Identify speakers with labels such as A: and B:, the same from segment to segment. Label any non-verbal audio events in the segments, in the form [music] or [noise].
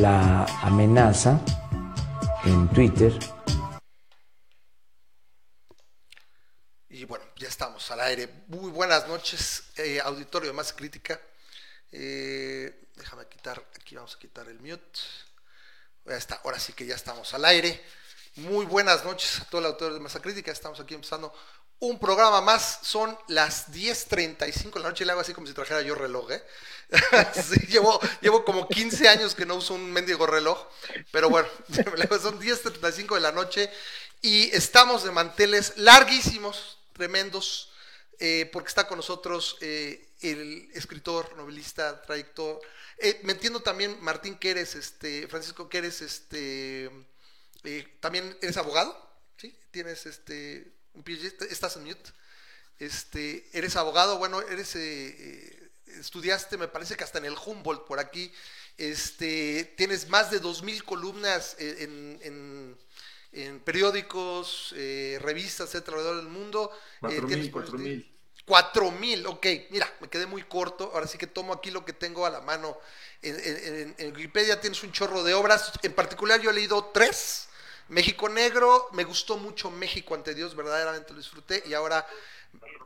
A: la amenaza en Twitter.
B: Y bueno, ya estamos al aire. Muy buenas noches, eh, auditorio de Más Crítica. Eh, déjame quitar, aquí vamos a quitar el mute. Ya está, ahora sí que ya estamos al aire. Muy buenas noches a todo el auditorio de Masa Crítica. Estamos aquí empezando un programa más. Son las 10.35 de la noche y le hago así como si trajera yo reloj, ¿eh? [laughs] llevo, llevo como 15 años que no uso un mendigo reloj, pero bueno, [laughs] son 10.35 de la noche y estamos de manteles larguísimos, tremendos, eh, porque está con nosotros eh, el escritor, novelista, trayector. Eh, me entiendo también, Martín, que eres, este, Francisco, que eres, este, también eres abogado, ¿sí? Tienes, este, un PhD, estás en mute. Este, eres abogado, bueno, eres estudiaste, me parece que hasta en el Humboldt por aquí, este, tienes más de 2.000 columnas en, periódicos, eh, revistas, etcétera, alrededor del mundo.
C: 4.000,
B: eh, 4.000. ok, mira, me quedé muy corto, ahora sí que tomo aquí lo que tengo a la mano. En, en, Wikipedia tienes un chorro de obras, en particular yo he leído tres. México Negro, me gustó mucho México ante Dios, verdaderamente lo disfruté y ahora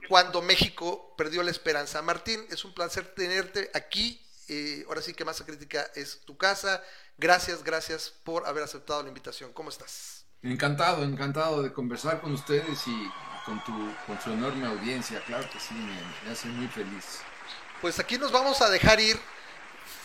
B: cuando México perdió la esperanza. Martín, es un placer tenerte aquí. Eh, ahora sí que Masa Crítica es tu casa. Gracias, gracias por haber aceptado la invitación. ¿Cómo estás?
C: Encantado, encantado de conversar con ustedes y con tu, con su enorme audiencia. Claro que sí, me hace muy feliz.
B: Pues aquí nos vamos a dejar ir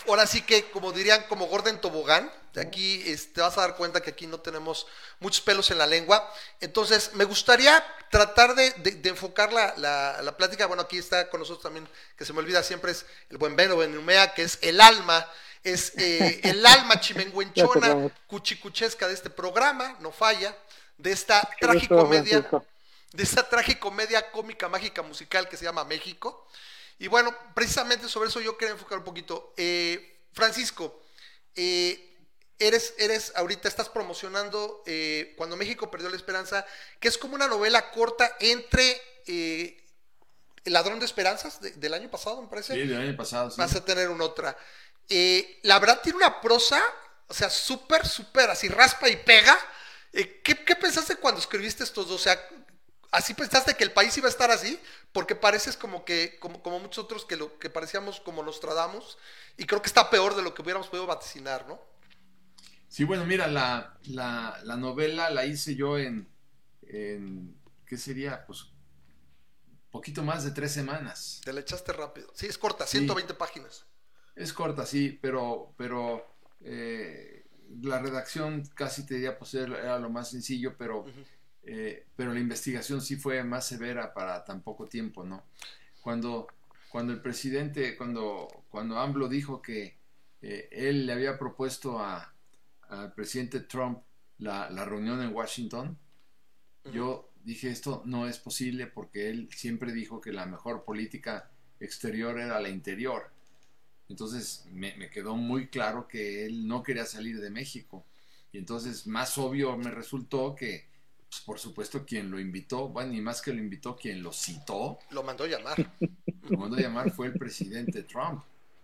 B: ahora sí que, como dirían, como Gordon Tobogán, de aquí este, te vas a dar cuenta que aquí no tenemos muchos pelos en la lengua. Entonces, me gustaría tratar de, enfocar la, la, plática. Bueno, aquí está con nosotros también, que se me olvida siempre, es el buen Beno Benumea, que es el alma, es eh, el alma [laughs] chimenguenchona, cuchicuchesca de este programa, no falla, de esta tragicomedia, de esta tragicomedia cómica, mágica, musical que se llama México. Y bueno, precisamente sobre eso yo quería enfocar un poquito. Eh, Francisco, eh, eres, eres, ahorita estás promocionando eh, Cuando México perdió la esperanza, que es como una novela corta entre El ladrón de esperanzas del año pasado, me parece.
C: Sí, del año pasado, sí.
B: Vas a tener una otra. la verdad tiene una prosa, o sea, súper, súper, así raspa y pega. ¿qué, ¿Qué pensaste cuando escribiste estos dos? O sea, ¿Así pensaste que el país iba a estar así? Porque pareces como que, como, como muchos otros que lo que parecíamos como nos tradamos, y creo que está peor de lo que hubiéramos podido vaticinar, ¿no?
C: Sí, bueno, mira, la, novela la hice yo en, ¿qué sería? Pues poquito más de tres semanas.
B: Te la echaste rápido. Sí, es corta, 120 páginas.
C: Es corta, sí, pero, pero eh, la redacción casi te diría, pues era lo más sencillo, pero... Eh, pero la investigación sí fue más severa para tan poco tiempo, ¿no? Cuando, cuando el presidente, cuando, cuando AMLO dijo que eh, él le había propuesto a, al presidente Trump la, reunión en Washington, yo dije esto no es posible porque él siempre dijo que la mejor política exterior era la interior. Entonces me, me, quedó muy claro que él no quería salir de México. Y entonces más obvio me resultó que pues, por supuesto quien lo invitó, bueno, ni más que lo invitó, quien lo citó.
B: Lo mandó a llamar.
C: Lo mandó a llamar fue el presidente Trump.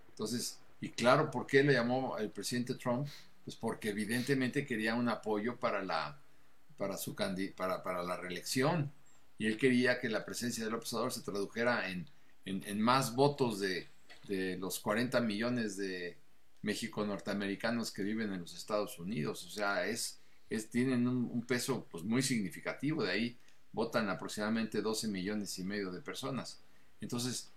C: Entonces, y claro, ¿por qué le llamó el presidente Trump? Pues porque evidentemente quería un apoyo para la, para su para, para la reelección. Y él quería que la presencia del Observador se tradujera en, en, más votos de, de los 40 millones de México norteamericanos que viven en los Estados Unidos. O sea, es, tienen un, peso pues, muy significativo, de ahí votan aproximadamente 12 millones y medio de personas. Entonces,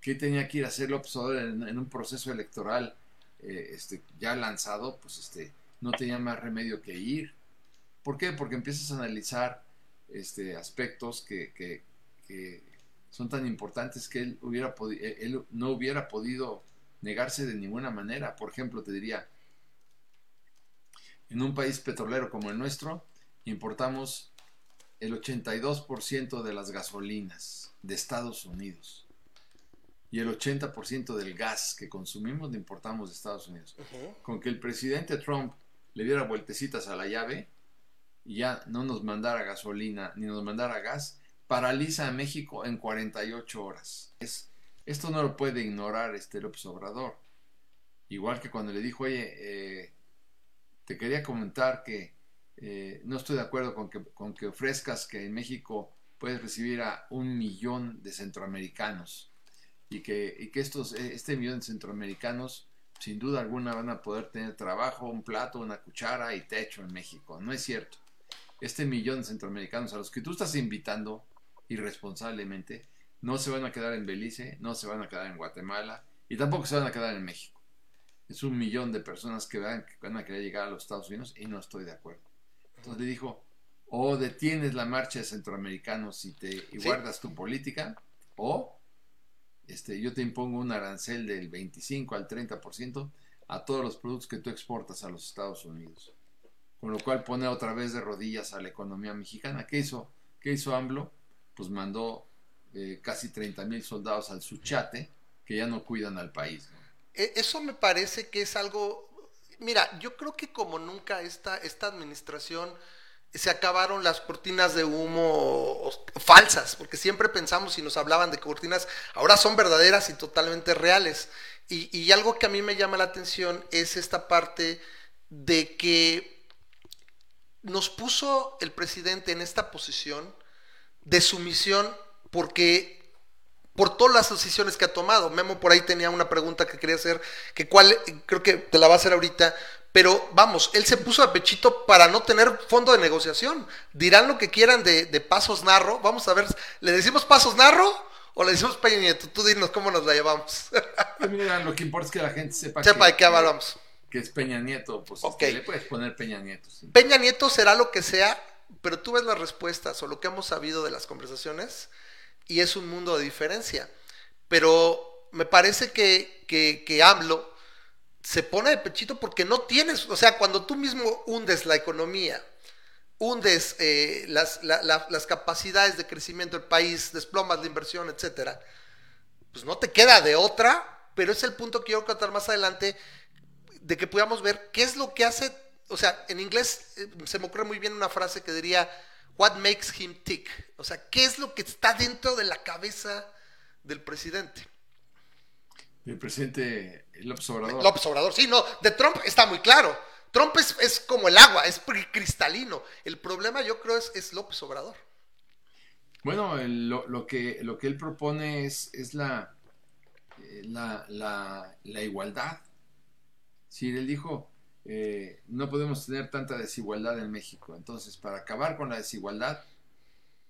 C: ¿qué tenía que ir a hacer López Obrador en, un proceso electoral eh, este, ya lanzado? Pues este, no tenía más remedio que ir. ¿Por qué? Porque empiezas a analizar este, aspectos que, que, son tan importantes que él, hubiera él no hubiera podido negarse de ninguna manera. Por ejemplo, te diría, en un país petrolero como el nuestro, importamos el 82% de las gasolinas de Estados Unidos. Y el 80% del gas que consumimos lo importamos de Estados Unidos. Con que el presidente Trump le diera vueltecitas a la llave y ya no nos mandara gasolina ni nos mandara gas, paraliza a México en 48 horas. Es, esto no lo puede ignorar este López Obrador. Igual que cuando le dijo, oye, eh, te quería comentar que eh, no estoy de acuerdo con que, con que ofrezcas que en México puedes recibir a un millón de centroamericanos y que, y que estos, este millón de centroamericanos sin duda alguna van a poder tener trabajo, un plato, una cuchara y techo en México. No es cierto. Este millón de centroamericanos a los que tú estás invitando irresponsablemente no se van a quedar en Belice, no se van a quedar en Guatemala y tampoco se van a quedar en México. Es un millón de personas que van, que van a querer llegar a los Estados Unidos y no estoy de acuerdo. Entonces le dijo, o detienes la marcha de centroamericanos y, te, y guardas tu política, o este, yo te impongo un arancel del 25 al 30% a todos los productos que tú exportas a los Estados Unidos. Con lo cual pone otra vez de rodillas a la economía mexicana. ¿Qué hizo? ¿Qué hizo AMLO? Pues mandó eh, casi 30 mil soldados al Suchate que ya no cuidan al país.
B: E, eso me parece que es algo... Mira, yo creo que como nunca esta, esta administración se acabaron las cortinas de humo falsas, porque siempre pensamos y nos hablaban de cortinas, ahora son verdaderas y totalmente reales. Y, algo que a mí me llama la atención es esta parte de que nos puso el presidente en esta posición de sumisión porque por todas las decisiones que ha tomado. Memo por ahí tenía una pregunta que quería hacer, que cuál, creo que te la va a hacer ahorita, pero vamos, él se puso a pechito para no tener fondo de negociación. Dirán lo que quieran de, Pasos Narro. Vamos a ver, ¿le decimos Pasos Narro o le decimos Peña Nieto? Tú dinos cómo nos la llevamos.
C: Mira, lo que importa es que la gente sepa,
B: sepa de qué hablamos.
C: Que es Peña Nieto, pues este, le puedes poner Peña Nieto.
B: Peña Nieto será lo que sea, pero tú ves las respuestas o lo que hemos sabido de las conversaciones y es un mundo de diferencia. Pero me parece que, que, AMLO se pone de pechito porque no tienes, o sea, cuando tú mismo hundes la economía, hundes eh, las, las, capacidades de crecimiento del país, desplomas la inversión, etcétera, pues no te queda de otra, pero es el punto que quiero tratar más adelante de que podamos ver qué es lo que hace, o sea, en inglés eh, se me ocurre muy bien una frase que diría, what makes him tick, o sea, qué es lo que está dentro de la cabeza del presidente.
C: El presidente López Obrador.
B: López Obrador, sí, no, de Trump está muy claro. Trump es, como el agua, es cristalino. El problema yo creo es, es López Obrador.
C: Bueno, lo, que, lo que él propone es, es la, eh, la, la, igualdad. Sí, él dijo, eh, no podemos tener tanta desigualdad en México. Entonces, para acabar con la desigualdad,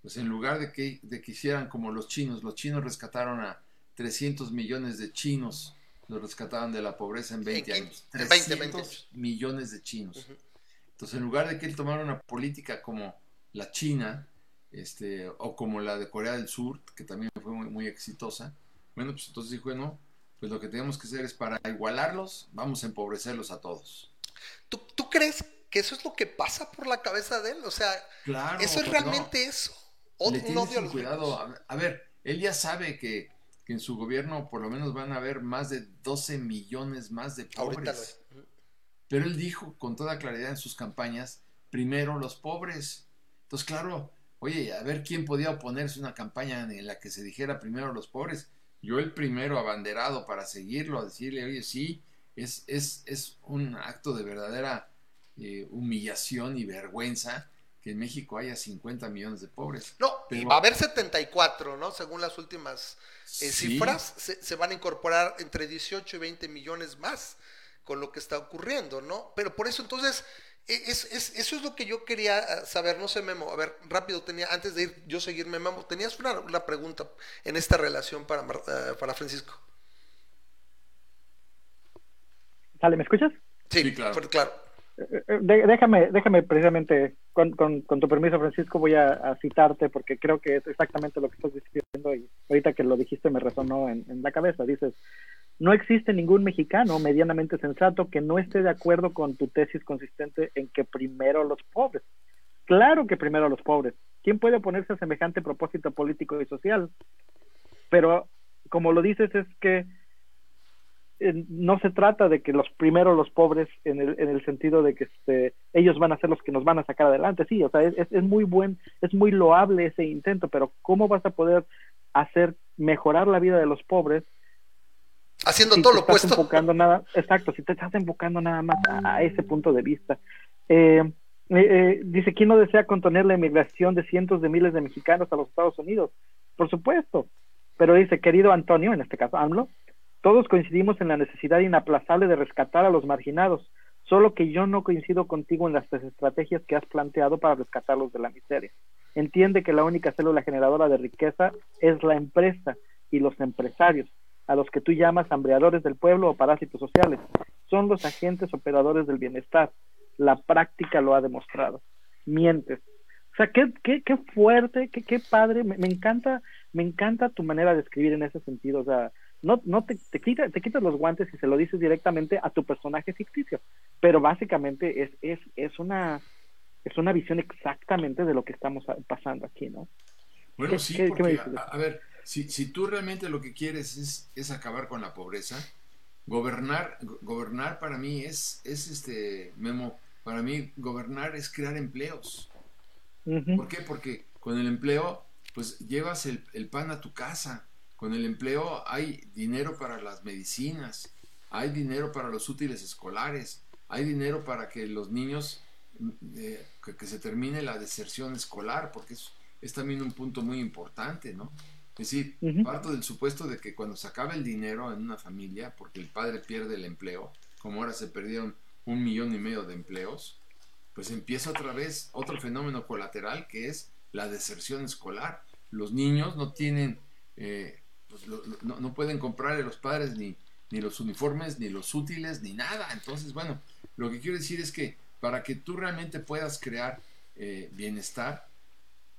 C: pues en lugar de que, de que hicieran como los chinos, los chinos rescataron a 300 millones de chinos los rescataban de la pobreza en 20 años. 300 millones de chinos. Entonces, en lugar de que él tomara una política como la China, este, o como la de Corea del Sur, que también fue muy, exitosa, bueno, pues entonces dijo, bueno, pues lo que tenemos que hacer es para igualarlos, vamos a empobrecerlos a todos.
B: ¿Tú, crees que eso es lo que pasa por la cabeza de él? O sea, eso es realmente eso.
C: O, Le cuidado. a ver, él ya sabe que en su gobierno por lo menos van a haber más de 12 millones más de pobres. Pero él dijo con toda claridad en sus campañas, primero los pobres. Entonces, claro, oye, a ver quién podía oponerse a una campaña en la que se dijera primero los pobres. Yo el primero abanderado para seguirlo, a decirle, oye, sí, es, es, es un acto de verdadera eh, humillación y vergüenza que en México haya 50 millones de pobres.
B: No, y va a haber 74, ¿no? Según las últimas eh, cifras, se, van a incorporar entre 18 y 20 millones más con lo que está ocurriendo, ¿no? Pero por eso entonces, e, es, eso es lo que yo quería ah, saber, no sé, Memo, a ver, rápido tenía, antes de ir yo seguirme, Memo, tenías una, pregunta en esta relación para, ah, para Francisco.
D: Sale, ¿me escuchas?
B: Sí, claro. claro.
D: Eh, eh, déjame, déjame precisamente, con, con, tu permiso, Francisco, voy a, citarte porque creo que es exactamente lo que estás diciendo y ahorita que lo dijiste me resonó en, la cabeza. Dices, no existe ningún mexicano medianamente sensato que no esté de acuerdo con tu tesis consistente en que primero los pobres. Claro que primero los pobres. ¿Quién puede oponerse a semejante propósito político y social? Pero, como lo dices, es que no se trata de que los primeros los pobres en el, en el sentido de que este, ellos van a ser los que nos van a sacar adelante sí o sea es, es muy buen es muy loable ese intento pero cómo vas a poder hacer mejorar la vida de los pobres
B: Haciendo
D: si
B: todo lo
D: estás
B: opuesto.
D: enfocando nada, exacto, si te estás enfocando nada más a, ese punto de vista. Eh, eh, eh, dice, ¿quién no desea contener la inmigración de cientos de miles de mexicanos a los Estados Unidos? Por supuesto. Pero dice, querido Antonio, en este caso AMLO, todos coincidimos en la necesidad inaplazable de rescatar a los marginados, solo que yo no coincido contigo en las estrategias que has planteado para rescatarlos de la miseria. Entiende que la única célula generadora de riqueza es la empresa y los empresarios, a los que tú llamas hambreadores del pueblo o parásitos sociales. Son los agentes operadores del bienestar. La práctica lo ha demostrado. Mientes. O sea, qué, qué, qué fuerte, qué, qué padre. Me, me, encanta, me encanta tu manera de escribir en ese sentido. O sea, no, no te, te, quita, te quitas los guantes y se lo dices directamente a tu personaje ficticio. Pero básicamente es, es, es una es una visión exactamente de lo que estamos pasando aquí, ¿no?
C: Bueno, sí, ¿Qué, porque, qué a, a, ver, si, si, tú realmente lo que quieres es, es, acabar con la pobreza, gobernar, gobernar para mí es, es este, Memo, para mí gobernar es crear empleos. Uh -huh. ¿Por qué? Porque con el empleo, pues llevas el, el pan a tu casa, con el empleo hay dinero para las medicinas, hay dinero para los útiles escolares, hay dinero para que los niños eh, que, que, se termine la deserción escolar, porque es, es, también un punto muy importante, ¿no? Es decir, uh -huh. parto del supuesto de que cuando se acaba el dinero en una familia, porque el padre pierde el empleo, como ahora se perdieron un millón y medio de empleos, pues empieza otra vez otro fenómeno colateral que es la deserción escolar. Los niños no tienen, eh, pues lo, lo, no, no, pueden comprarle a los padres ni, ni los uniformes, ni los útiles, ni nada. Entonces, bueno, lo que quiero decir es que para que tú realmente puedas crear eh, bienestar,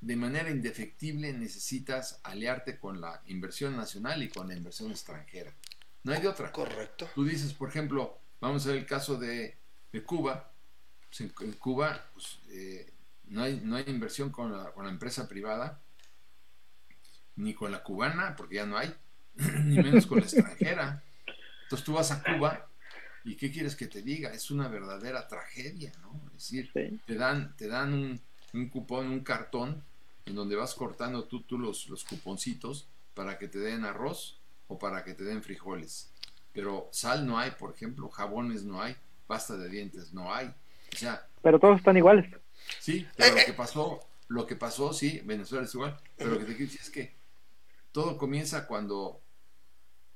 C: de manera indefectible necesitas aliarte con la inversión nacional y con la inversión extranjera. No hay de otra.
B: Correcto.
C: Tú dices, por ejemplo, vamos a ver el caso de, de Cuba. Pues en, en, Cuba pues, eh, no, hay, no hay inversión con la, con la empresa privada, ni con la cubana, porque ya no hay, [clears throat] ni menos con la extranjera. Entonces tú vas a Cuba ¿Y qué quieres que te diga? Es una verdadera tragedia, ¿no? Es decir, sí. te dan, te dan un, un, cupón, un cartón, en donde vas cortando tú, tú los, los cuponcitos para que te den arroz o para que te den frijoles. Pero sal no hay, por ejemplo, jabones no hay, pasta de dientes no hay. O sea,
D: pero todos están iguales.
C: Sí, pero lo que pasó, lo que pasó, sí, Venezuela es igual, pero lo que te quiero decir es que todo comienza cuando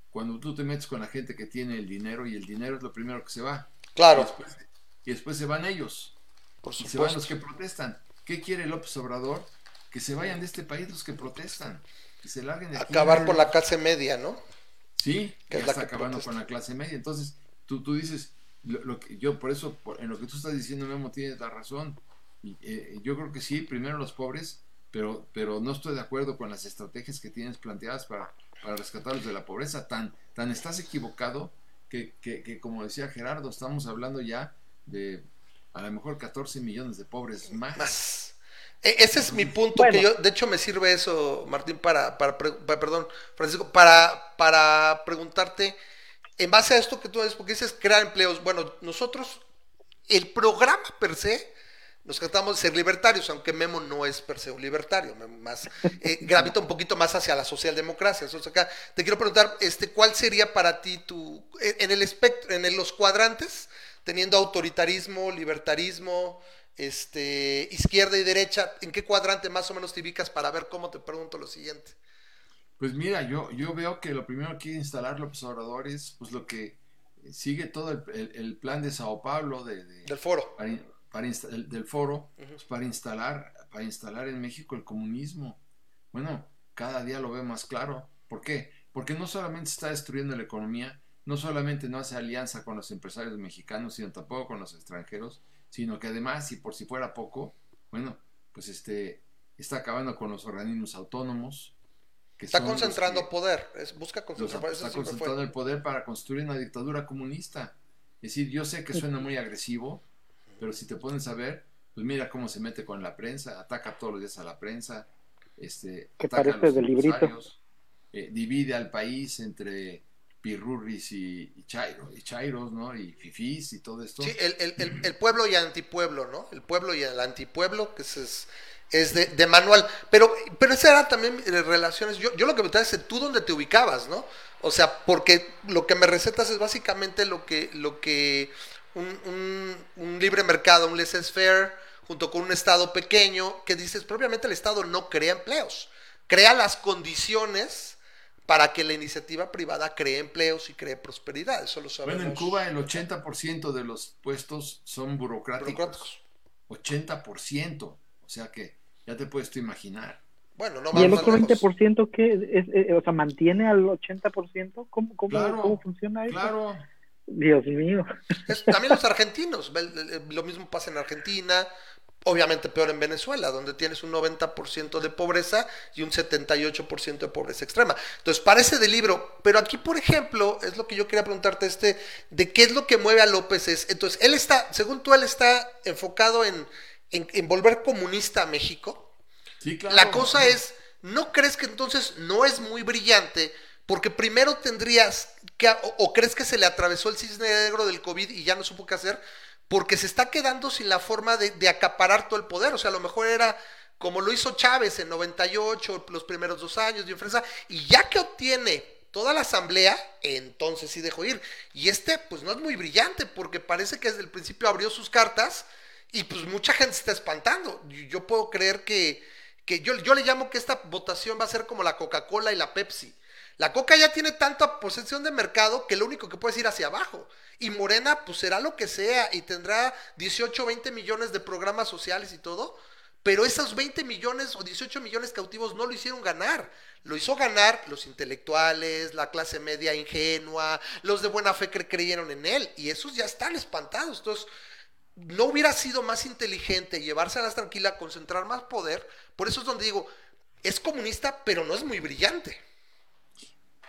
C: cuando tú te metes con la gente que tiene el dinero y el dinero es lo primero que se va.
B: Claro.
C: Y después, y después se van ellos.
B: Por
C: y se van los que protestan. ¿Qué quiere López Obrador? Que se vayan de este país los que protestan. Que se larguen de
B: Acabar aquí. con la clase media, ¿no?
C: Sí, que ya está acabando protesta. con la clase media. Entonces, tú, tú dices, lo, lo, que yo por eso, por, en lo que tú estás diciendo, Memo, tienes la razón. Y, eh, yo creo que sí, primero los pobres, pero, pero no estoy de acuerdo con las estrategias que tienes planteadas para para rescatarlos de la pobreza. Tan, tan estás equivocado que, que, que, como decía Gerardo, estamos hablando ya de a lo mejor 14 millones de pobres más.
B: más. E ese es mi punto, bueno. que yo, de hecho me sirve eso, Martín, para, para, para, perdón, Francisco, para, para preguntarte, en base a esto que tú dices, porque dices crear empleos, bueno, nosotros, el programa per se, nos tratamos de ser libertarios, aunque Memo no es per se un libertario, más eh, gravita un poquito más hacia la socialdemocracia. Entonces acá te quiero preguntar, este, ¿cuál sería para ti tu en el espectro, en el, los cuadrantes, teniendo autoritarismo, libertarismo, este, izquierda y derecha, ¿en qué cuadrante más o menos te ubicas para ver cómo te pregunto lo siguiente?
C: Pues mira, yo, yo veo que lo primero que instalar López Obrador es pues lo que sigue todo el, el, el plan de Sao Paulo de, de
B: del foro.
C: Para, para del, del, foro uh -huh. pues para instalar para instalar en México el comunismo. Bueno, cada día lo veo más claro. ¿Por qué? Porque no solamente está destruyendo la economía, no solamente no hace alianza con los empresarios mexicanos, sino tampoco con los extranjeros, sino que además, y por si fuera poco, bueno, pues este está acabando con los organismos autónomos.
B: Que está concentrando que, poder, es, busca concentrar,
C: los, está concentrando el poder para construir una dictadura comunista. Es decir, yo sé que suena muy agresivo, pero si te pones a ver, pues mira cómo se mete con la prensa, ataca todos los días a la prensa, este,
D: que parece de librito.
C: Eh, divide al país entre pirurris y, y, chairo, y chairos, ¿no? Y fifís y todo esto.
B: Sí, el, el, el, el pueblo y antipueblo, ¿no? El pueblo y el antipueblo, que es, es, es de, de, manual. Pero, pero esas eran también relaciones. Yo, yo lo que me traes es tú dónde te ubicabas, ¿no? O sea, porque lo que me recetas es básicamente lo que, lo que un, un, un libre mercado, un laissez-faire, junto con un Estado pequeño, que dices, propiamente el Estado no crea empleos, crea las condiciones para que la iniciativa privada cree empleos y cree prosperidad. Eso lo sabemos.
C: Bueno, en Cuba el 80% de los puestos son burocráticos. burocráticos. 80%. O sea que ya te puedes tú imaginar.
B: Bueno, no
D: ¿Y el otro 20% qué? Es, es, o sea, mantiene al 80%? ¿Cómo, cómo,
C: claro,
D: ¿cómo funciona eso?
C: Claro.
D: Dios mío.
B: Es, también los argentinos, lo mismo pasa en Argentina, obviamente peor en Venezuela, donde tienes un 90% de pobreza y un 78% de pobreza extrema. Entonces, parece de libro, pero aquí, por ejemplo, es lo que yo quería preguntarte, este, de qué es lo que mueve a López. Es, entonces, él está, según tú, él está enfocado en, en, en volver comunista a México.
C: Sí, claro.
B: La cosa es, ¿no crees que entonces no es muy brillante? Porque primero tendrías que, o, crees que se le atravesó el cisne negro del COVID y ya no supo qué hacer, porque se está quedando sin la forma de, de, acaparar todo el poder. O sea, a lo mejor era como lo hizo Chávez en 98, los primeros dos años de influenza, y ya que obtiene toda la asamblea, entonces sí dejó ir. Y este, pues no es muy brillante, porque parece que desde el principio abrió sus cartas y pues mucha gente se está espantando. Yo puedo creer que, que yo, yo le llamo que esta votación va a ser como la Coca-Cola y la Pepsi. La Coca ya tiene tanta posesión de mercado que lo único que puede es ir hacia abajo. Y Morena, pues será lo que sea y tendrá 18, 20 millones de programas sociales y todo. Pero esos 20 millones o 18 millones cautivos no lo hicieron ganar. Lo hizo ganar los intelectuales, la clase media ingenua, los de buena fe que creyeron en él. Y esos ya están espantados. Entonces, no hubiera sido más inteligente llevárselas tranquila, concentrar más poder. Por eso es donde digo, es comunista, pero no es muy brillante.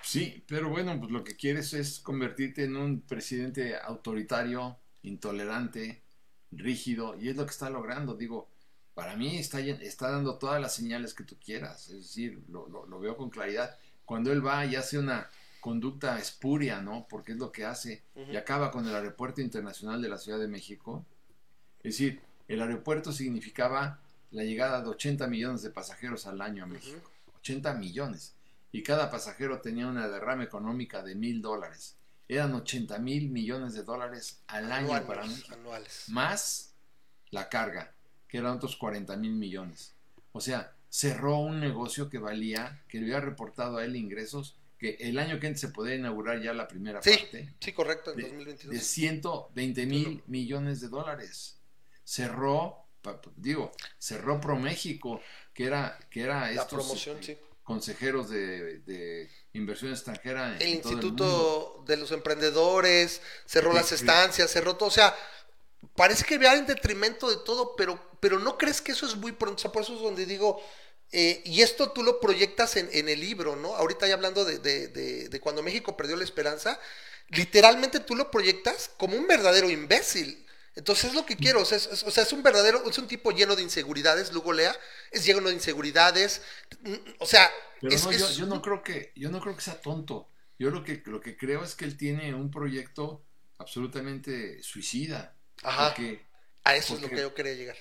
C: Sí, pero bueno, pues lo que quieres es convertirte en un presidente autoritario, intolerante, rígido, y es lo que está logrando. Digo, para mí está, está dando todas las señales que tú quieras, es decir, lo, lo, lo veo con claridad. Cuando él va y hace una conducta espuria, ¿no? Porque es lo que hace, uh -huh. y acaba con el Aeropuerto Internacional de la Ciudad de México. Es decir, el aeropuerto significaba la llegada de 80 millones de pasajeros al año a México. Uh -huh. 80 millones y cada pasajero tenía una derrama económica de mil dólares. Eran 80 mil millones de dólares al año para México.
B: Anuales.
C: Más la carga, que eran otros 40 mil millones. O sea, cerró un negocio que valía, que le había reportado a él ingresos, que el año que se podía inaugurar ya la primera
B: sí,
C: parte.
B: Sí, correcto, en
C: de,
B: 2022.
C: De 120 mil millones de dólares. Cerró, digo, cerró ProMéxico, que era, que era
B: la
C: estos,
B: promoción, sí
C: consejeros de, de, inversión extranjera. En,
B: el Instituto el de los Emprendedores, cerró las estancias, cerró todo. O sea, parece que va en detrimento de todo, pero, pero no crees que eso es muy pronto. O sea, por eso es donde digo, eh, y esto tú lo proyectas en, en, el libro, ¿no? Ahorita ya hablando de, de, de, de cuando México perdió la esperanza, literalmente tú lo proyectas como un verdadero imbécil. Entonces es lo que quiero, o sea, es, o sea, es un verdadero, es un tipo lleno de inseguridades, Lugo Lea, es lleno de inseguridades, o sea...
C: Pero
B: es,
C: no, yo, no creo que, yo no creo que sea tonto, yo lo que, lo que creo es que él tiene un proyecto absolutamente suicida.
B: Ajá, porque, a eso porque, es lo que yo quería llegar.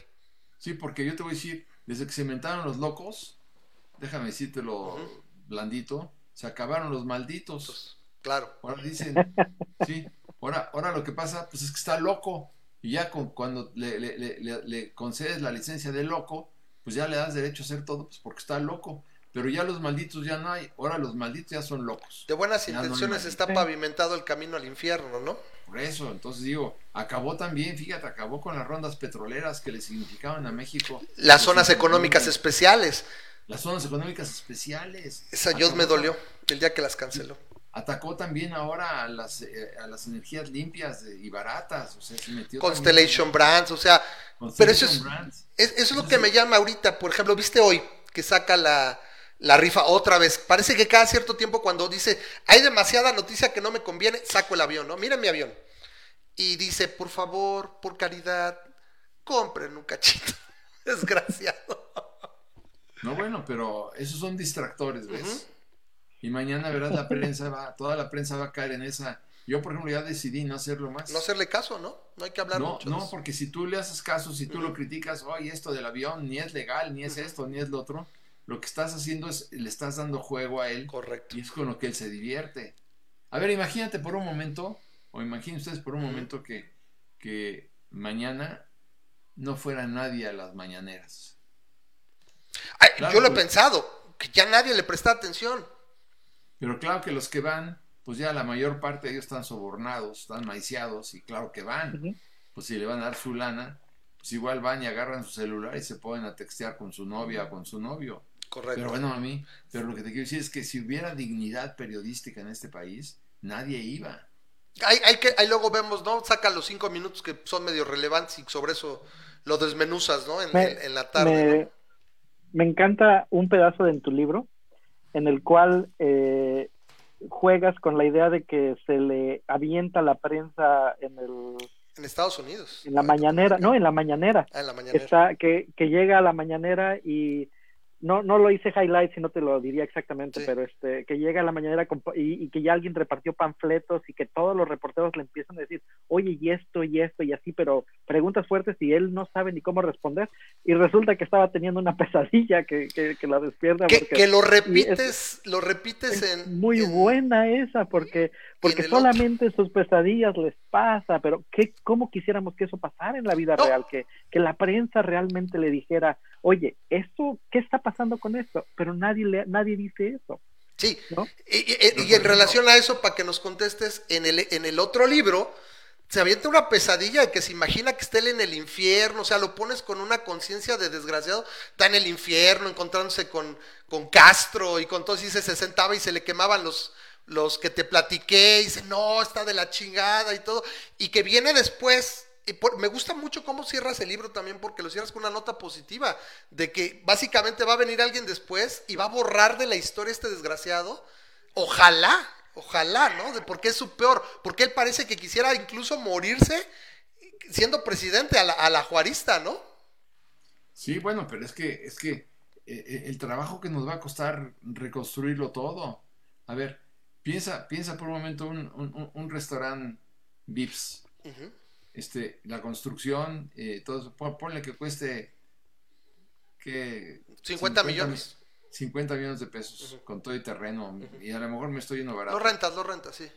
C: Sí, porque yo te voy a decir, desde que se inventaron los locos, déjame decírtelo uh -huh. blandito, se acabaron los malditos.
B: Pues, claro.
C: Ahora dicen, sí, ahora, ahora lo que pasa, pues es que está loco. Y ya con, cuando le, le, le, le, concedes la licencia de loco, pues ya le das derecho a hacer todo, pues porque está loco. Pero ya los malditos ya no hay, ahora los malditos ya son locos.
B: De buenas ya intenciones no está pavimentado el camino al infierno, ¿no?
C: Por eso, entonces digo, acabó también, fíjate, acabó con las rondas petroleras que le significaban a México.
B: Las zonas económicas especiales.
C: Las zonas económicas especiales.
B: Esa yo me dolió el día que las canceló
C: atacó también ahora a las, eh, a las energías limpias y baratas, o sea, se metió
B: Constellation Brands, o sea, pero eso es, es, eso es lo que me llama ahorita, por ejemplo, viste hoy que saca la, la rifa otra vez, parece que cada cierto tiempo cuando dice, hay demasiada noticia que no me conviene, saco el avión, ¿no? Miren mi avión. Y dice, por favor, por caridad, compren un cachito. [laughs] Desgraciado.
C: No, bueno, pero esos son distractores, ¿ves? Uh -huh. Y mañana verás la [laughs] prensa, va, toda la prensa va a caer en esa. Yo, por ejemplo, ya decidí no hacerlo más.
B: No hacerle caso, ¿no? No hay que hablar
C: No,
B: mucho.
C: no, porque si tú le haces caso, si tú lo criticas, oye, esto del avión ni es legal, ni es esto, ni es lo otro, lo que estás haciendo es, le estás dando juego a él
B: Correcto.
C: y es con lo que él se divierte. A ver, imagínate por un momento, o imaginen ustedes por un momento que, que mañana no fuera nadie a las mañaneras.
B: Ay,
C: Claro,
B: yo lo he pensado, que ya nadie le presta atención.
C: Pero claro que los que van, pues ya la mayor parte de ellos están sobornados, están maiciados, y claro que van. Pues si le van a dar su lana, pues igual van y agarran su celular y se ponen a textear con su novia o con su novio.
B: Correcto.
C: Pero bueno, a mí, pero lo que te quiero decir es que si hubiera dignidad periodística en este país, nadie iba.
B: Hay, hay que, ahí luego vemos, ¿no? Saca los cinco minutos que son medio relevantes y sobre eso lo desmenuzas, ¿no? En,
D: Me-
B: en- en la tarde.
D: me,
B: ¿no?
D: me encanta un pedazo de en tu libro en el cual eh, juegas con la idea de que se le avienta la prensa en, el,
B: En Estados Unidos.
D: en la mañanera, no, en la mañanera.
B: Ah, en la mañanera.
D: está, que, que llega a la mañanera y no, no lo hice highlight, si no te lo diría exactamente,
B: Sí.
D: pero este, que llega a la mañanera y, y que ya alguien repartió panfletos y que todos los reporteros le empiezan a decir, oye, y esto, y esto, y así, pero preguntas fuertes y él no sabe ni cómo responder. Y resulta que estaba teniendo una [laughs] pesadilla que, que, que la despierta.
B: Que,
D: porque
B: que lo repites, lo repites
D: es
B: en.
D: muy
B: en-
D: buena esa, porque, porque
B: otro.
D: solamente sus pesadillas les pasa, pero ¿qué, ¿cómo quisiéramos que eso pasara en la vida
B: No.
D: real? Que, que la prensa realmente le dijera, oye, esto, ¿qué está pasando con esto? Pero nadie, le, nadie dice eso,
B: Sí.
D: ¿no?
B: Y, y- y en relación a eso, para que nos contestes, en el, en el otro libro se avienta una pesadilla de que se imagina que esté él en el infierno, o sea, lo pones con una conciencia de desgraciado, está en el infierno encontrándose con, con Castro y con todos, y dice, se sentaba y se le quemaban los, los que te platiqué, y dice, no, está de la chingada y todo, y que viene después. Y por- me gusta mucho cómo cierras el libro también porque lo cierras con una nota positiva de que básicamente va a venir alguien después y va a borrar de la historia este desgraciado Ojalá, ojalá, ¿no? De porque es su peor, porque él parece que quisiera incluso morirse siendo presidente a la, a la juarista, ¿no?
C: Sí, bueno, pero es que, es que eh, eh, el trabajo que nos va a costar reconstruirlo todo. A ver, piensa, piensa por un momento un, un, un- restaurante Vips.
B: Ujú.
C: Este, la construcción, eh, todo eso, pon- ponle que cueste que
B: 50 millones.
C: 50 millones de pesos con todo el terreno y a lo mejor me estoy yendo barato.
B: Lo rentas, lo rentas, sí.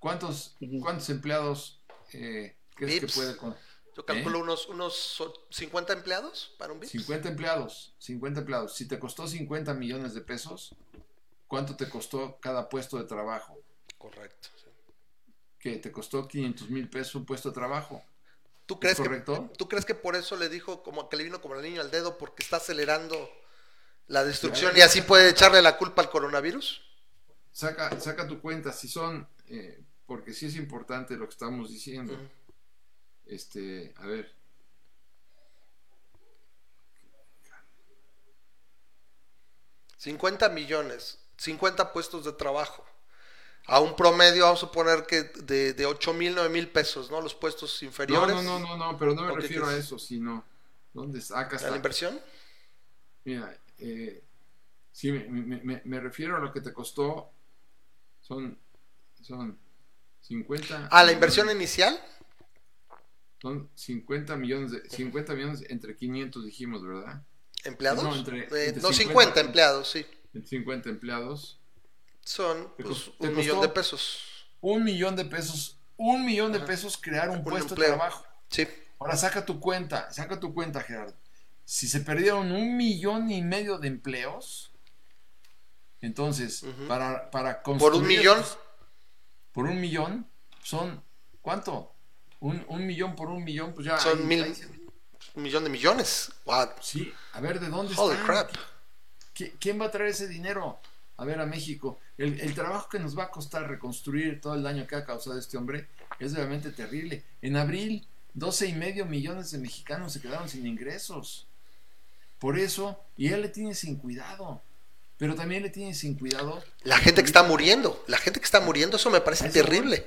C: ¿Cuántos, cuántos empleados eh, crees que
B: Vips.
C: puede con
B: Yo calculo unos, unos o- 50 empleados para un VIP.
C: 50 empleados? 50 empleados. Si te costó 50 millones de pesos, ¿cuánto te costó cada puesto de trabajo?
B: Correcto.
C: Que te costó 500 mil pesos un puesto de trabajo.
B: ¿Tú crees, que? ¿Tú crees que por eso le dijo como que le vino como el niño al dedo porque está acelerando la destrucción y así puede echarle la culpa al coronavirus?
C: Saca, saca tu cuenta, si son, eh, porque sí es importante lo que estamos diciendo. Este, a ver.
B: $50 millones, 50 puestos de trabajo. A un promedio, vamos a suponer que de, de 8 mil, 9 mil pesos, ¿no? Los puestos
C: No,
B: inferiores.
C: no, no, no, no, pero no me
B: ¿O qué
C: refiero a eso, sino. ¿Dónde
B: ¿A la inversión?
C: Mira, eh, sí, me, me- me- me refiero a lo que te costó. Son, son 50.
B: ¿A la inversión
C: millones-
B: inicial?
C: Son 50 millones, de, 50 millones entre 500 dijimos, ¿verdad?
B: ¿Empleados?
C: No, entre-
B: Eh, no,
C: 50
B: 50 empleados, sí.
C: Entre 50 empleados.
B: Son pues, un millón de pesos.
C: Un millón de pesos. Un millón de pesos crear un,
B: Un
C: puesto
B: empleo.
C: de trabajo.
B: Sí.
C: Ahora saca tu cuenta, saca tu cuenta, Gerardo. Si se perdieron un millón y medio de empleos, entonces, para, para
B: Por un
C: construir
B: millón.
C: por un millón, son, ¿cuánto? Un, un millón por un millón, pues ya.
B: Son mil- Un millón de millones. Wow.
C: Sí, a ver, ¿de dónde
B: Holy
C: está?
B: crap.
C: ¿Qui- ¿Quién va a traer ese dinero? A ver, a México. El, el trabajo que nos va a costar reconstruir todo el daño que ha causado este hombre es realmente terrible. En abril, 12 y medio millones de mexicanos se quedaron sin ingresos. Por eso, y él le tiene sin cuidado. Pero también le tiene sin cuidado.
B: La gente que está muriendo. La gente que está muriendo, eso me parece
C: eso
B: terrible.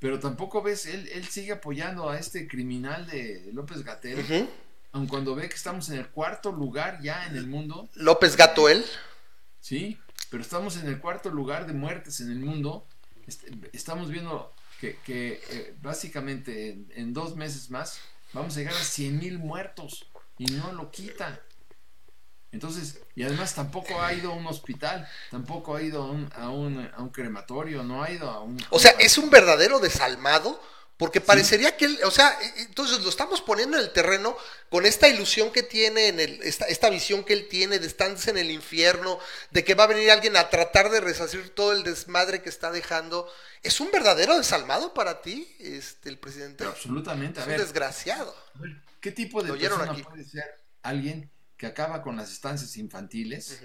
C: Pero tampoco ves, él, él sigue apoyando a este criminal de López Gatel,
B: Ujú.
C: aun cuando ve que estamos en el cuarto lugar ya en el mundo,
B: López Gato él.
C: ¿sí? Pero estamos en el cuarto lugar de muertes en el mundo. Estamos viendo que, eh, básicamente en, dos meses más vamos a llegar a 100 mil muertos y no lo quita. Entonces, y además tampoco ha ido a un hospital, tampoco ha ido a un, a un, a un crematorio, no ha ido a un...
B: O sea, es un verdadero desalmado porque parecería que él, o sea, e, entonces lo estamos poniendo en el terreno con esta ilusión que tiene, en el, esta, esta visión que él tiene de estarse en el infierno, de que va a venir alguien a tratar de resarcir todo el desmadre que está dejando. ¿Es un verdadero desalmado para ti, este, el presidente?
C: absolutamente.
B: Es un desgraciado.
C: ¿Qué tipo de persona puede ser alguien que acaba con las estancias infantiles,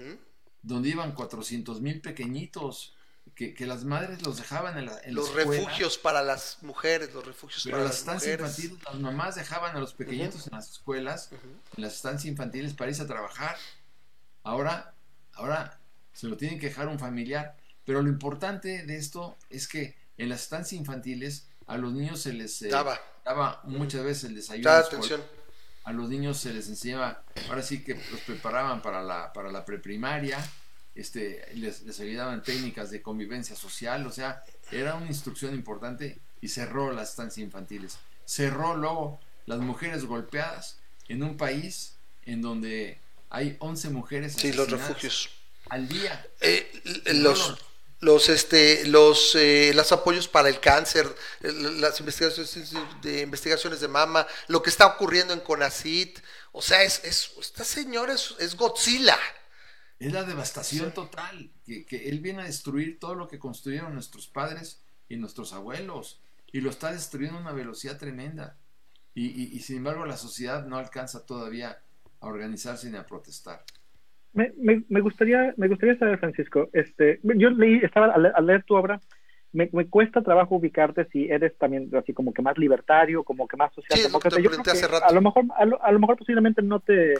C: donde iban 400 mil pequeñitos? Que, las madres los dejaban en, la,
B: los refugios para las mujeres, los refugios
C: Pero
B: para
C: las, estancias infantiles, las mamás dejaban a los pequeñitos en las escuelas, en las estancias infantiles para irse a trabajar. Ahora, ahora se lo tienen que dejar un familiar. Pero lo importante de esto es que en las estancias infantiles a los niños se les eh,
B: daba.
C: daba muchas veces el desayuno.
B: atención.
C: A los niños se les enseñaba, ahora sí que los preparaban para la, para la preprimaria este, les, les ayudaban técnicas de convivencia social, o sea, era una instrucción importante y cerró las estancias infantiles. Cerró luego las mujeres golpeadas en un país en donde hay 11 mujeres
B: sí, los refugios
C: al día.
B: Eh, los, los este los eh, los apoyos para el cáncer las investigaciones de investigaciones de mama lo que está ocurriendo en Conacit o sea es, es esta señora es Godzilla
C: es la devastación total, que, él viene a destruir todo lo que construyeron nuestros padres y nuestros abuelos, y lo está destruyendo a una velocidad tremenda. Y, sin embargo la sociedad no alcanza todavía a organizarse ni a protestar.
D: Me, me, gustaría me gustaría saber Francisco este yo leí estaba al, leer tu obra me, cuesta trabajo ubicarte si eres también así como que más libertario como que más socialdemócrata yo a lo mejor a lo mejor posiblemente no te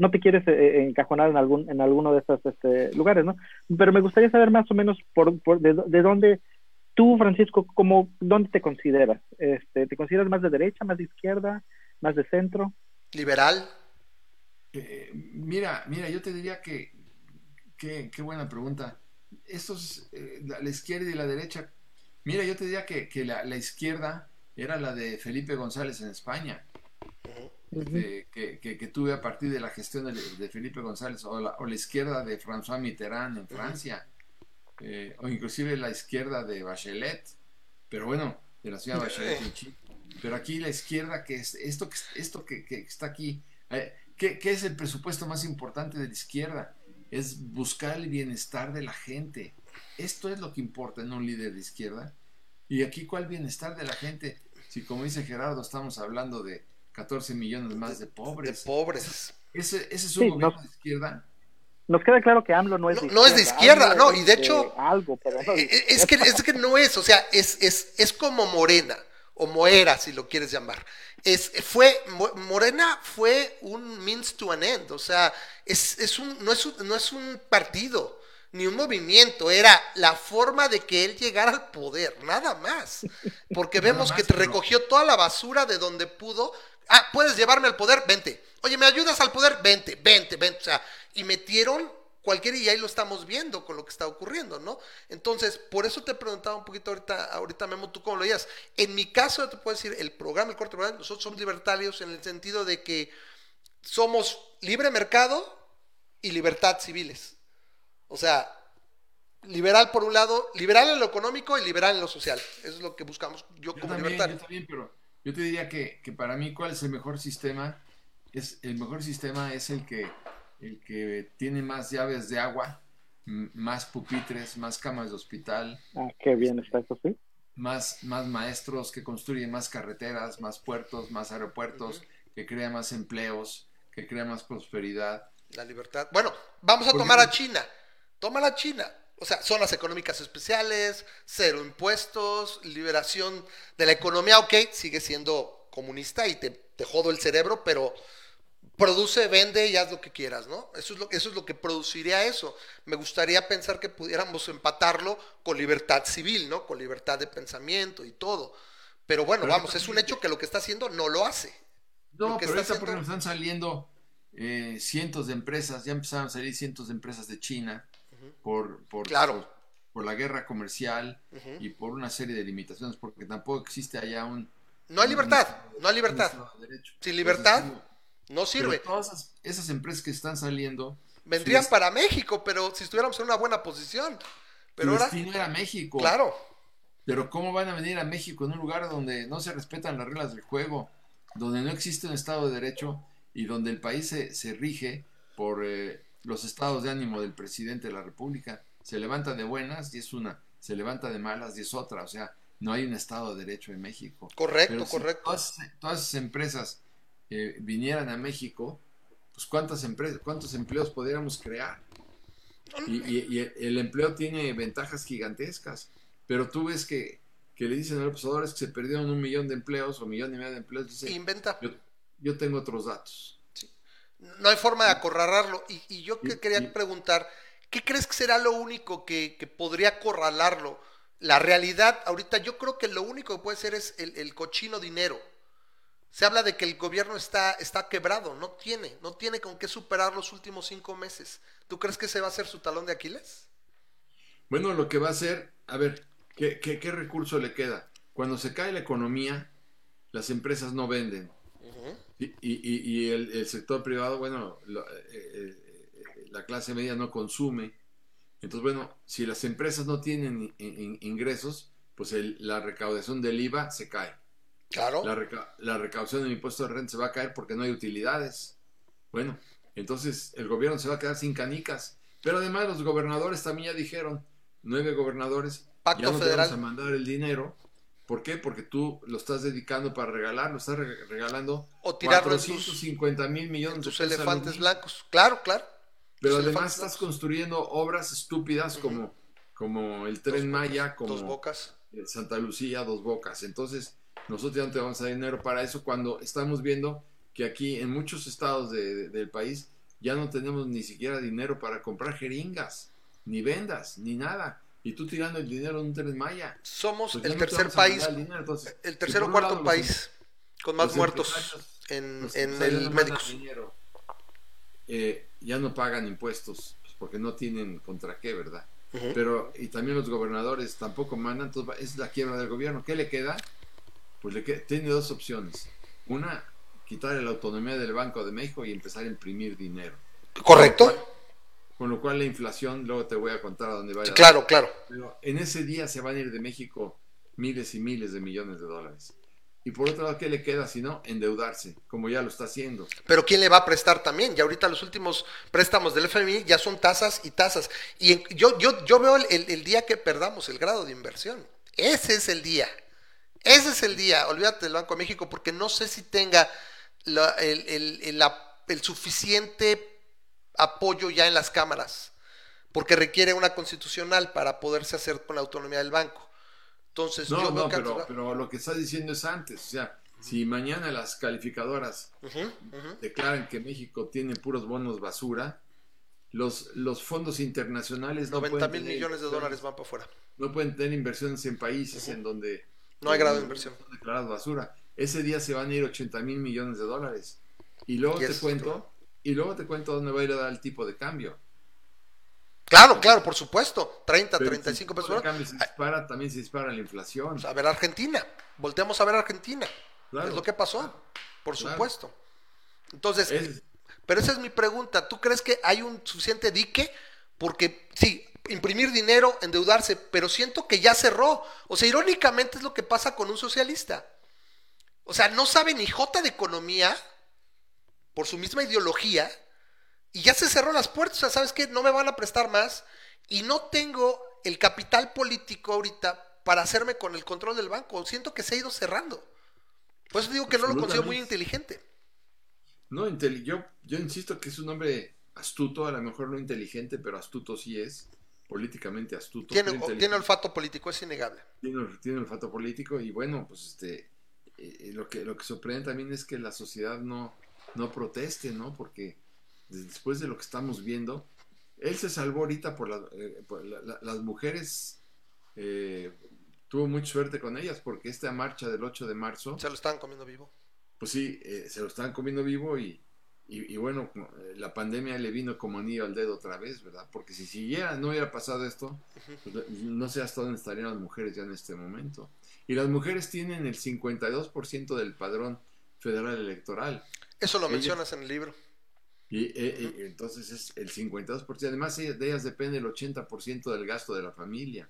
D: no te quieres eh, eh, encajonar en algún en alguno de estos este, lugares, ¿no? Pero me gustaría saber más o menos por, de, dónde tú, Francisco, como dónde te consideras. Este, ¿Te consideras más de derecha, más de izquierda, más de centro?
B: Liberal.
C: Eh, mira, mira, yo te diría que qué buena pregunta. Estos, la, izquierda y la derecha. Mira, yo te diría que, que la, la, izquierda era la de Felipe González en España que, tuve a partir de la gestión de, Felipe González o la, izquierda de François Mitterrand en Francia, eh, o inclusive la izquierda de Bachelet, pero bueno, de la ciudad de Bachelet en Chile. Pero aquí la izquierda, que es esto, esto que, está aquí, eh, ¿qué, es el presupuesto más importante de la izquierda? Es buscar el bienestar de la gente. Esto es lo que importa en un líder de izquierda. Y aquí, ¿cuál bienestar de la gente? Si como dice Gerardo, estamos hablando de 14 millones más de pobres.
B: De pobres.
C: Ese, ese es un gobierno de izquierda.
D: Nos queda claro que AMLO no es
B: de izquierda. No es de izquierda, no, y de hecho.
D: algo, pero
B: eh, eh, es, que, es que no es, o sea, es, es, es como Morena, o Moera, si lo quieres llamar. Es, fue, Morena fue un means to an end, o sea, es, es un, no, es un, no es un partido ni un movimiento, era la forma de que él llegara al poder, nada más. [laughs] Porque vemos que recogió toda la basura de donde pudo Ah, puedes llevarme al poder, vente. Oye, ¿me ayudas al poder? Vente, vente, vente. O sea, y metieron cualquiera y ahí lo estamos viendo con lo que está ocurriendo, ¿no? Entonces, por eso te preguntaba un poquito ahorita, ahorita Memo, tú cómo lo veías. En mi caso, te puedo decir, el programa, el corte programa, nosotros somos libertarios en el sentido de que somos libre mercado y libertad civiles. O sea, liberal por un lado, liberal en lo económico y liberal en lo social. Eso es lo que buscamos yo, como libertario.
C: Yo también, pero yo te diría que, para mí, ¿cuál es el mejor sistema? Es, el mejor sistema es el que, el que tiene más llaves de agua, más pupitres, más camas de hospital.
D: Ah, qué bien está eso, sí.
C: Más, más maestros que construyen más carreteras, más puertos, más aeropuertos, que crea más empleos, que crea más prosperidad.
B: La libertad. Bueno, vamos a tomar a China. Toma la China o sea, zonas económicas especiales, cero impuestos, liberación de la economía, ok, sigue siendo comunista y te, te jodo el cerebro, pero produce, vende y haz lo que quieras, ¿no? Eso es lo, eso es lo que produciría eso. Me gustaría pensar que pudiéramos empatarlo con libertad civil, ¿no? Con libertad de pensamiento y todo. Pero bueno, vamos, es un hecho que lo que está haciendo no lo hace.
C: No, pero está haciendo... porque están saliendo eh, cientos de empresas, ya empezaron a salir cientos de empresas de China por, por,
B: Claro.
C: por, por la guerra comercial y por una serie de limitaciones, porque tampoco existe allá un...
B: No hay
C: un-
B: libertad,
C: un-
B: no hay libertad.
C: de.
B: Sin libertad,
C: Entonces,
B: No sirve.
C: todas esas, esas empresas que están saliendo,
B: Vendrían para México, pero si estuviéramos en una buena posición. Pero ahora,
C: era México.
B: claro,
C: Pero ¿cómo van a venir a México en un lugar donde no se respetan las reglas del juego, donde no existe un Estado de Derecho y donde el país se, se rige por eh, los estados de ánimo del presidente de la República? Se levanta de buenas y es una, se levanta de malas y es otra. O sea, no hay un Estado de Derecho en México.
B: correcto,
C: Pero si
B: correcto.
C: Todas, todas esas empresas eh, vinieran a México, pues cuántas empresas, cuántos empleos podríamos crear. Y, y- y el, empleo tiene ventajas gigantescas. Pero tú ves que, que le dicen a los observadores que se perdieron un millón de empleos o millón y medio de empleos. Dice,
B: Inventa.
C: yo, yo tengo otros datos.
B: No hay forma de acorralarlo. Y, y yo que quería preguntar, ¿qué crees que será lo único que, que podría acorralarlo? La realidad, ahorita yo creo que lo único que puede ser es el, el cochino dinero. Se habla de que el gobierno está, está quebrado, no tiene, no tiene con qué superar los últimos cinco meses. ¿Tú crees que ese va a ser su talón de Aquiles?
C: Bueno, lo que va a hacer, a ver, ¿qué, qué, qué recurso le queda? Cuando se cae la economía, las empresas no venden. Y, y- y- el, el sector privado, bueno, lo- eh, eh, la clase media no consume. Entonces, bueno, si las empresas no tienen in- in- ingresos, pues el- la recaudación del IVA se cae.
B: Claro.
C: La, reca- la recaudación del impuesto de renta se va a caer porque no hay utilidades. Bueno, entonces el gobierno se va a quedar sin canicas. Pero además los gobernadores también ya dijeron, nueve gobernadores,
B: Pacto
C: ya no
B: federal.
C: vamos a mandar el dinero. ¿Por qué? Porque tú lo estás dedicando para regalar, lo estás re- regalando
B: O tirarlo en tus,
C: 450 mil millones
B: en
C: de pesos
B: elefantes blancos. Claro, claro.
C: Pero
B: tus
C: además estás
B: blancos.
C: construyendo obras estúpidas como, como el Tren
B: Dos-
C: Maya, como
B: Dos bocas.
C: Santa Lucía, Dos Bocas. Entonces, nosotros ya no te vamos a dar dinero para eso cuando estamos viendo que aquí en muchos estados de- de- del país ya no tenemos ni siquiera dinero para comprar jeringas, ni vendas, ni nada. Y tú tirando el dinero en un Tren Maya.
B: Somos
C: Pues
B: el tercer país,
C: el dinero. Entonces,
B: el
C: si
B: tercer o cuarto
C: lado los
B: país con más
C: los
B: muertos en, el médicos.
C: dinero, eh, ya no pagan impuestos pues, porque no tienen contra qué, ¿verdad? Pero, y también los gobernadores tampoco mandan, entonces es la quiebra del gobierno. ¿Qué le queda? Pues le que- tiene dos opciones. Una, quitar la autonomía del Banco de México y empezar a imprimir dinero.
B: ¿Correcto?
C: Con lo cual la inflación, luego te voy a contar a dónde vaya.
B: Claro, claro.
C: Pero en ese día se van a ir de México miles y miles de millones de dólares. Y por otro lado, ¿qué le queda si no? Endeudarse, como ya lo está haciendo.
B: Pero ¿quién le va a prestar también? Ya ahorita los últimos préstamos del FMI ya son tasas y tasas. Y en- yo, yo, yo veo el, el- día que perdamos el grado de inversión. Ese es el día. Ese es el día. Olvídate del Banco de México porque no sé si tenga la- el, el- el suficiente apoyo ya en las cámaras. Porque requiere una constitucional para poderse hacer con la autonomía del banco. Entonces,
C: No,
B: yo
C: no, pero, pero lo que estás diciendo es antes. O sea, si mañana las calificadoras declaran que México tiene puros bonos basura, los, los fondos internacionales no
B: 90
C: pueden
B: mil
C: tener
B: millones de dólares van para afuera.
C: No pueden tener inversiones en países en donde
B: No hay grado de inversión.
C: son declarados basura. Ese día se van a ir 80 mil millones de dólares. Y luego te cuento, y luego te cuento dónde va a ir a dar el tipo de cambio.
B: Claro, claro, por supuesto. 30,
C: Pero
B: 35
C: si el
B: pesos. hora.
C: cambio se dispara, también se dispara la inflación.
B: A ver Argentina. Volteamos a ver Argentina.
C: Claro.
B: Es lo que pasó. Por
C: Claro.
B: supuesto. Entonces,
C: Es-
B: pero esa es mi pregunta. ¿Tú crees que hay un suficiente dique? Porque sí, imprimir dinero, endeudarse, pero siento que ya cerró. O sea, irónicamente es lo que pasa con un socialista. O sea, no sabe ni jota de economía por su misma ideología y ya se cerró las puertas. O sea, ¿sabes qué? No me van a prestar más y no tengo el capital político ahorita para hacerme con el control del banco. Siento que se ha ido cerrando. Por eso digo que no lo considero muy inteligente.
C: No, yo, yo insisto que es un hombre astuto, a lo mejor no inteligente, pero astuto sí es, políticamente astuto.
B: Tiene, tiene olfato político, es innegable.
C: tiene, tiene olfato político y bueno, pues este, eh, eh, lo, que, lo que sorprende también es que la sociedad no, no proteste, ¿no? Porque después de lo que estamos viendo, él se salvó ahorita por, la- eh, por la- la- las mujeres, eh, tuvo mucha suerte con ellas porque esta marcha del 8 de marzo,
B: Se lo estaban comiendo vivo.
C: pues sí, eh, se lo estaban comiendo vivo y, y, bueno, la pandemia le vino como anillo al dedo otra vez, ¿verdad? Porque si siguiera, no hubiera pasado esto, pues, no sé hasta dónde estarían las mujeres ya en este momento. Y las mujeres tienen el 52% del padrón federal electoral.
B: Eso lo mencionas en el libro.
C: Y, eh, eh, entonces es el 52%. Además, de ellas depende el 80% del gasto de la familia.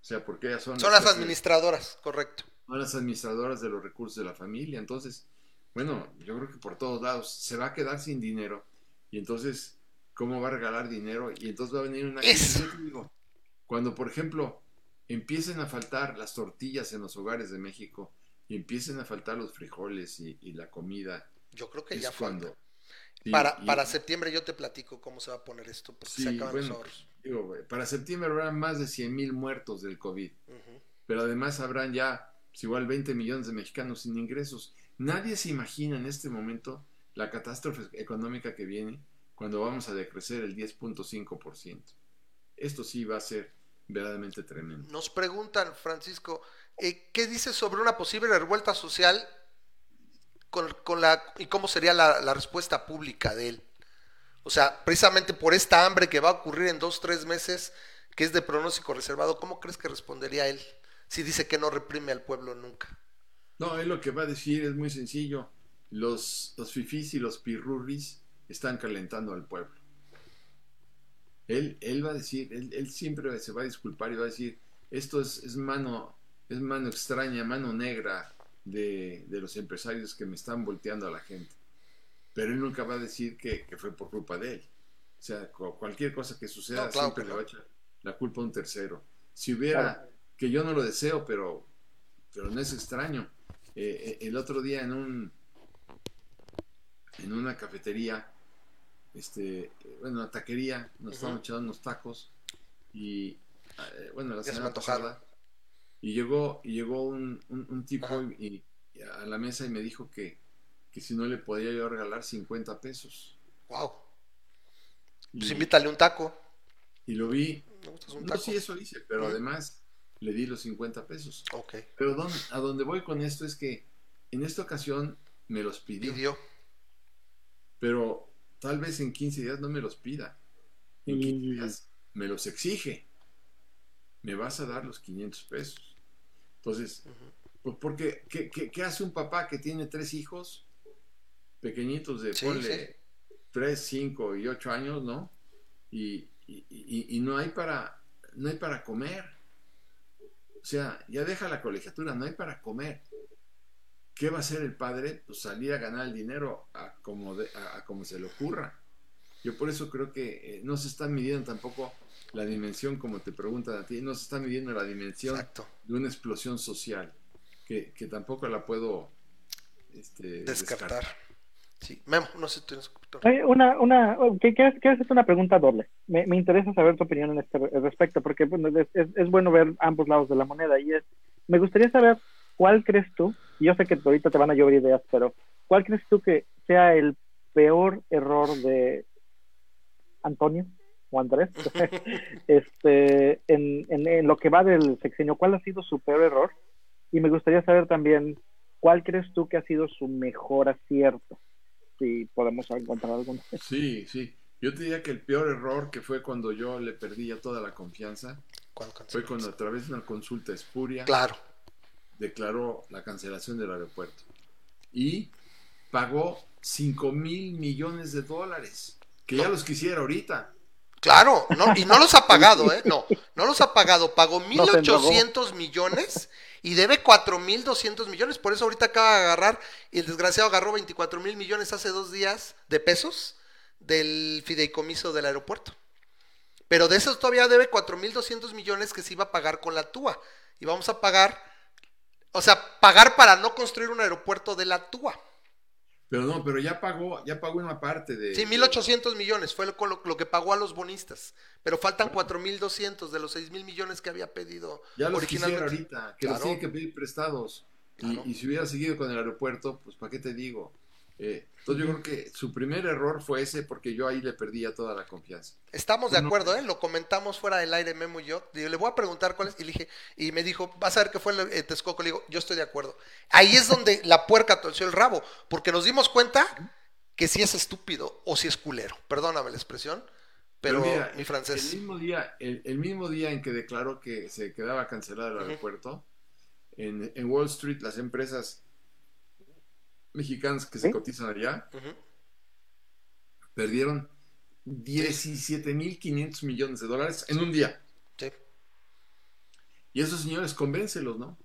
C: O sea, porque ellas son...
B: Son las, administradoras, correcto.
C: Son las administradoras de los recursos de la familia. Entonces, bueno, yo creo que por todos lados se va a quedar sin dinero. Y entonces, ¿cómo va a regalar dinero? Y entonces va a venir una crisis. Cuando, por ejemplo, empiecen a faltar las tortillas en los hogares de México y empiecen a faltar los frijoles y, la comida.
B: Yo creo que ya cuando, para, para septiembre yo te platico cómo se va a poner esto, porque se acaban los ahorros.
C: para septiembre habrá más de 100 mil muertos del COVID, pero además habrán ya pues, igual 20 millones de mexicanos sin ingresos. Nadie se imagina en este momento la catástrofe económica que viene cuando vamos a decrecer el 10.5%. Esto sí va a ser verdaderamente tremendo.
B: Nos preguntan, Francisco, eh, ¿qué dices sobre una posible revuelta social con, la, y cómo sería la, respuesta pública de él. O sea, precisamente por esta hambre que va a ocurrir en dos, tres meses, que es de pronóstico reservado, ¿cómo crees que respondería él si dice que no reprime al pueblo nunca?
C: No, él lo que va a decir es muy sencillo. Los, los fifís y los pirurris están calentando al pueblo. Él, él va a decir, él, siempre se va a disculpar y va a decir, esto es, es mano, es mano extraña, mano negra de, los empresarios que me están volteando a la gente. Pero él nunca va a decir que, fue por culpa de él. O sea, cualquier cosa que suceda siempre le va a echar la culpa a un tercero. Si hubiera, que yo no lo deseo, pero, pero no es extraño. Eh, eh, el otro día en un en una cafetería, este, bueno, una taquería, nos estaban echando unos tacos y eh, bueno, la semana pasada y llegó, y llegó un, un, tipo y, a la mesa y me dijo que, que, si no le podía yo regalar 50 pesos.
B: ¡Wow! Pues invítale un taco.
C: Y lo vi. No, sí, eso hice, pero además le di los 50 pesos.
B: Ok.
C: Pero a donde voy con esto es que en esta ocasión me los pidió. pidió. Pero tal vez en 15 días no me los pida. En 15 días me los exige. Me vas a dar los 500 pesos. Entonces, pues porque, ¿qué, hace un papá que tiene tres hijos pequeñitos de, ponle, tres, cinco y ocho años, ¿no? Y, no hay para, no hay para comer. O sea, ya deja la colegiatura, no hay para comer. ¿Qué va a hacer el padre? Pues salir a ganar el dinero a como, a como se le ocurra. Yo por eso creo que eh, no se está midiendo tampoco la dimensión, como te preguntan a ti, no se está midiendo la dimensión de una explosión social, que, tampoco la puedo este,
B: descartar. Sí, Memo, no sé, tienes
D: una, una, ¿qué, qué, es una pregunta doble? Me, me, interesa saber tu opinión en este respecto, porque bueno, es, es, bueno ver ambos lados de la moneda y es, me gustaría saber cuál crees tú, y yo sé que ahorita te van a llover ideas, pero ¿cuál crees tú que sea el peor error de Antonio o Andrés, [laughs] este, en, en, lo que va del sexenio, ¿cuál ha sido su peor error? Y me gustaría saber también, ¿cuál crees tú que ha sido su mejor acierto? Si podemos encontrar alguno. [laughs]
C: Sí, sí. Yo te diría que el peor error que fue cuando yo le perdí ya toda la confianza fue cuando a través de una consulta espuria
B: claro.
C: declaró la cancelación del aeropuerto y pagó 5 mil millones de dólares, que ya los quisiera ahorita.
B: Claro, no, y no los ha pagado, ¿eh? No, no los ha pagado. Pagó [laughs] 1.800 millones y debe 4.200 millones. Por eso ahorita acaba de agarrar, y el desgraciado agarró 24 mil millones hace dos días de pesos del fideicomiso del aeropuerto. Pero de esos todavía debe 4.200 millones que se iba a pagar con la TUA. Y vamos a pagar, o sea, pagar para no construir un aeropuerto de la TUA.
C: Pero no, pero ya pagó, ya pagó una parte de...
B: Sí, 1.800 millones fue lo, lo, que pagó a los bonistas. Pero faltan 4.200 de los 6.000 millones que había pedido
C: ya los originalmente. ahorita, que los tiene que pedir prestados. Y, y, si hubiera seguido con el aeropuerto, pues ¿para qué te digo? Eh, entonces yo creo que su primer error fue ese porque yo ahí le perdía toda la confianza.
B: Estamos de acuerdo, ¿eh? Lo comentamos fuera del aire, Memo y yo. le voy a preguntar cuál es. Y le dije, y me dijo, vas a ver qué fue el eh, Texcoco. Le digo, yo estoy de acuerdo. Ahí es donde la puerca torció el rabo, porque nos dimos cuenta que si es estúpido o si es culero. Perdóname la expresión, pero,
C: mira,
B: mi francés.
C: El mismo, día, el, el mismo día en que declaró que se quedaba cancelado el aeropuerto, en, en Wall Street las empresas mexicanas que se
D: ¿Sí?
C: cotizan allá
B: Ujú.
C: perdieron 17.500 millones de dólares en un día.
B: Sí.
C: Y esos señores, convéncelos, ¿no?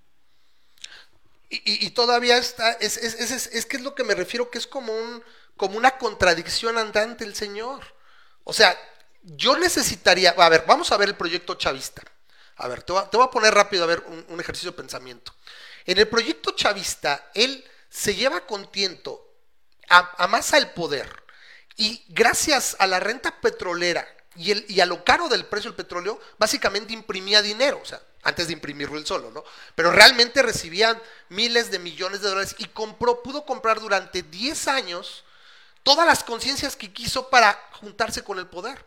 B: Y, y- y todavía está, es, es, es, es- es que es lo que me refiero, que es como un, como una contradicción andante el señor. O sea, yo necesitaría, a ver, vamos a ver el proyecto chavista. A ver, te voy a, te voy a poner rápido a ver un, un ejercicio de pensamiento. En el proyecto chavista, él se lleva con tiento, a- amasa el poder y gracias a la renta petrolera y, el, y a lo caro del precio del petróleo, básicamente imprimía dinero, o sea, antes de imprimirlo él solo, ¿no? Pero realmente recibía miles de millones de dólares y compró, pudo comprar durante 10 años todas las conciencias que quiso para juntarse con el poder.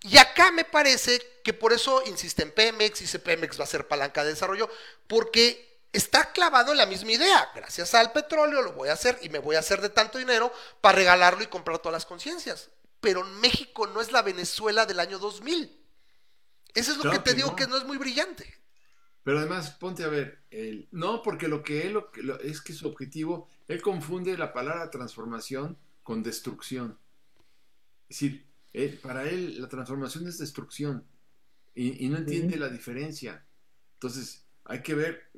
B: Y acá me parece que por eso insiste en Pemex, dice Pemex va a ser palanca de desarrollo, porque está clavado en la misma idea. Gracias al petróleo lo voy a hacer y me voy a hacer de tanto dinero para regalarlo y comprar todas las conciencias. Pero México no es la Venezuela del año 2000. Eso es lo
C: Claro
B: que te
C: que
B: digo
C: no.
B: que no es muy brillante.
C: Pero además, ponte a ver, el, no, porque lo que él lo es que su objetivo, él confunde la palabra transformación con destrucción. Es decir, él- para él la transformación es destrucción y, y no entiende la diferencia. Entonces, hay que ver,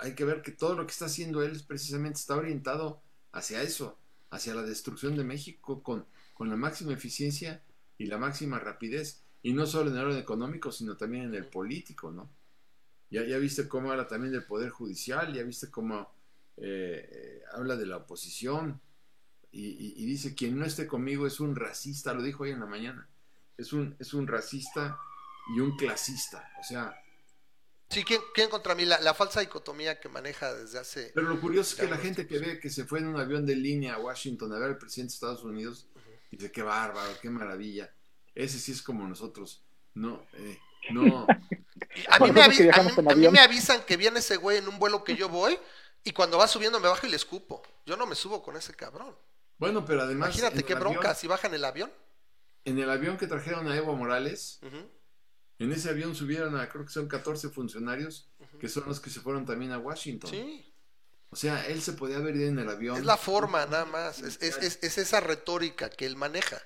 C: hay que ver que todo lo que está haciendo él precisamente está orientado hacia eso, hacia la destrucción de México con, con la máxima eficiencia y la máxima rapidez. Y no solo en el orden económico, sino también en el político, ¿no? Ya, ya viste cómo habla también del Poder Judicial, ya viste cómo eh, eh, habla de la oposición y, y- y dice, quien no esté conmigo es un racista, lo dijo hoy en la mañana, es un, es un racista y un clasista, o sea,
B: Sí, ¿quién, quién contra mí? La, la falsa dicotomía que maneja desde hace...
C: pero lo curioso es que la gente que ve que se fue en un avión de línea a Washington a ver al presidente de Estados Unidos, dice, qué bárbaro, qué maravilla, ese sí es como nosotros, no, eh, no,
B: A mí, me avi- a, mí, a mí me avisan que viene ese güey en un vuelo que yo voy y cuando va subiendo me bajo y le escupo. Yo no me subo con ese cabrón.
C: bueno, pero además...
B: Imagínate qué bronca
C: avión-
B: si baja en el avión.
C: En el avión que trajeron a Evo Morales. En ese avión subieron a, creo que son 14 funcionarios, que son los que se fueron también a Washington.
B: Sí,
C: O sea, él se podía haber ido en el avión.
B: es la forma nada más. Es, es- es- es esa retórica que él maneja.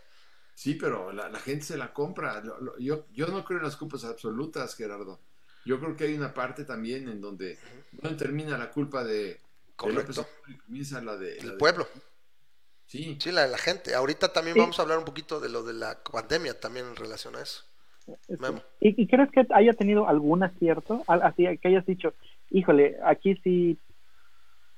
C: Sí, pero la, la gente se la compra. Lo- lo- yo, yo no creo en las culpas absolutas, Gerardo. Yo creo que hay una parte también en donde no termina la culpa de, de
B: Correcto.
C: López y comienza la de... la
B: El
C: de-
B: pueblo.
C: Sí,
B: Sí, la de la gente. Ahorita también
D: Sí.
B: vamos a hablar un poquito de lo de la pandemia también en relación a eso.
D: Este,
B: Memo.
D: ¿Y, y crees que haya tenido algún acierto? Así que hayas dicho, híjole, aquí sí,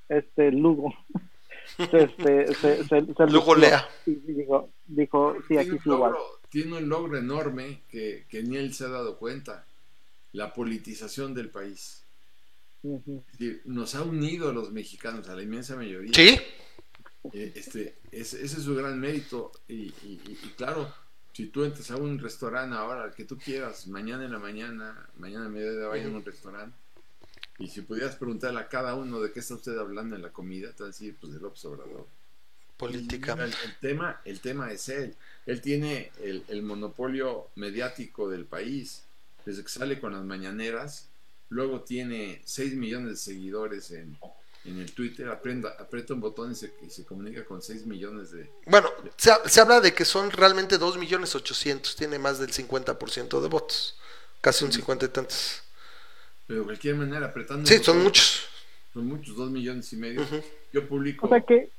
D: este, Lugo. [laughs] se, se, se, se- se
B: Lugo
D: lució
B: Lea.
D: Y dijo, dijo, sí,
C: tiene
D: aquí sí igual.
C: tiene un logro enorme que, que ni él se ha dado cuenta. La politización del país. Nos ha unido a los mexicanos, a la inmensa mayoría.
B: Sí,
C: Eh, este, ese, ese es su gran mérito. Y, y- y- y claro, si tú entras a un restaurante ahora, al que tú quieras, mañana en la mañana, mañana a mediodía vaya a un restaurante, y si pudieras preguntarle a cada uno de qué está usted hablando en la comida, te va a decir, pues de López Obrador.
B: política.
C: El, el tema, el tema es él. Él tiene el, el monopolio mediático del país. Desde que sale con las mañaneras, luego tiene 6 millones de seguidores en, en el Twitter, aprenda, aprieta un botón y se, y se comunica con 6 millones de...
B: Bueno, se, se habla de que son realmente 2 millones 800, tiene más del 50% de votos, casi un 50 y tantos.
C: Pero de cualquier manera, apretando...
B: Sí, son muchos.
C: Son muchos, 2 millones y medio.
B: Ujú.
C: Yo publico...
D: O sea que,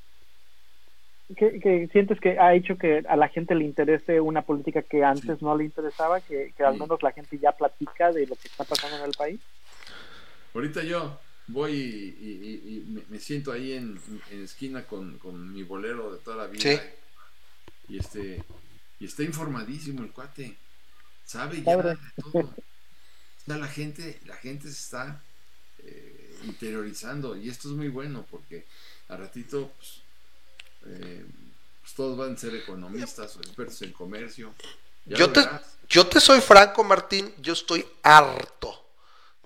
D: que, que sientes que ha hecho que a la gente le interese una política que antes
C: Sí.
D: no le interesaba, que, que al
C: Sí.
D: menos la gente ya platica de lo que está pasando en el país.
C: Ahorita yo voy y, y- y- y me, me siento ahí en, en esquina con, con mi bolero de toda la vida.
B: Sí.
C: Y este y está informadísimo el cuate. Sabe ya de todo. La gente, la gente se está eh, interiorizando y esto es muy bueno porque a ratito pues, eh, pues todos van a ser economistas o expertos en comercio. Ya
B: Yo te,
C: verás.
B: yo te soy franco, Martín, yo estoy harto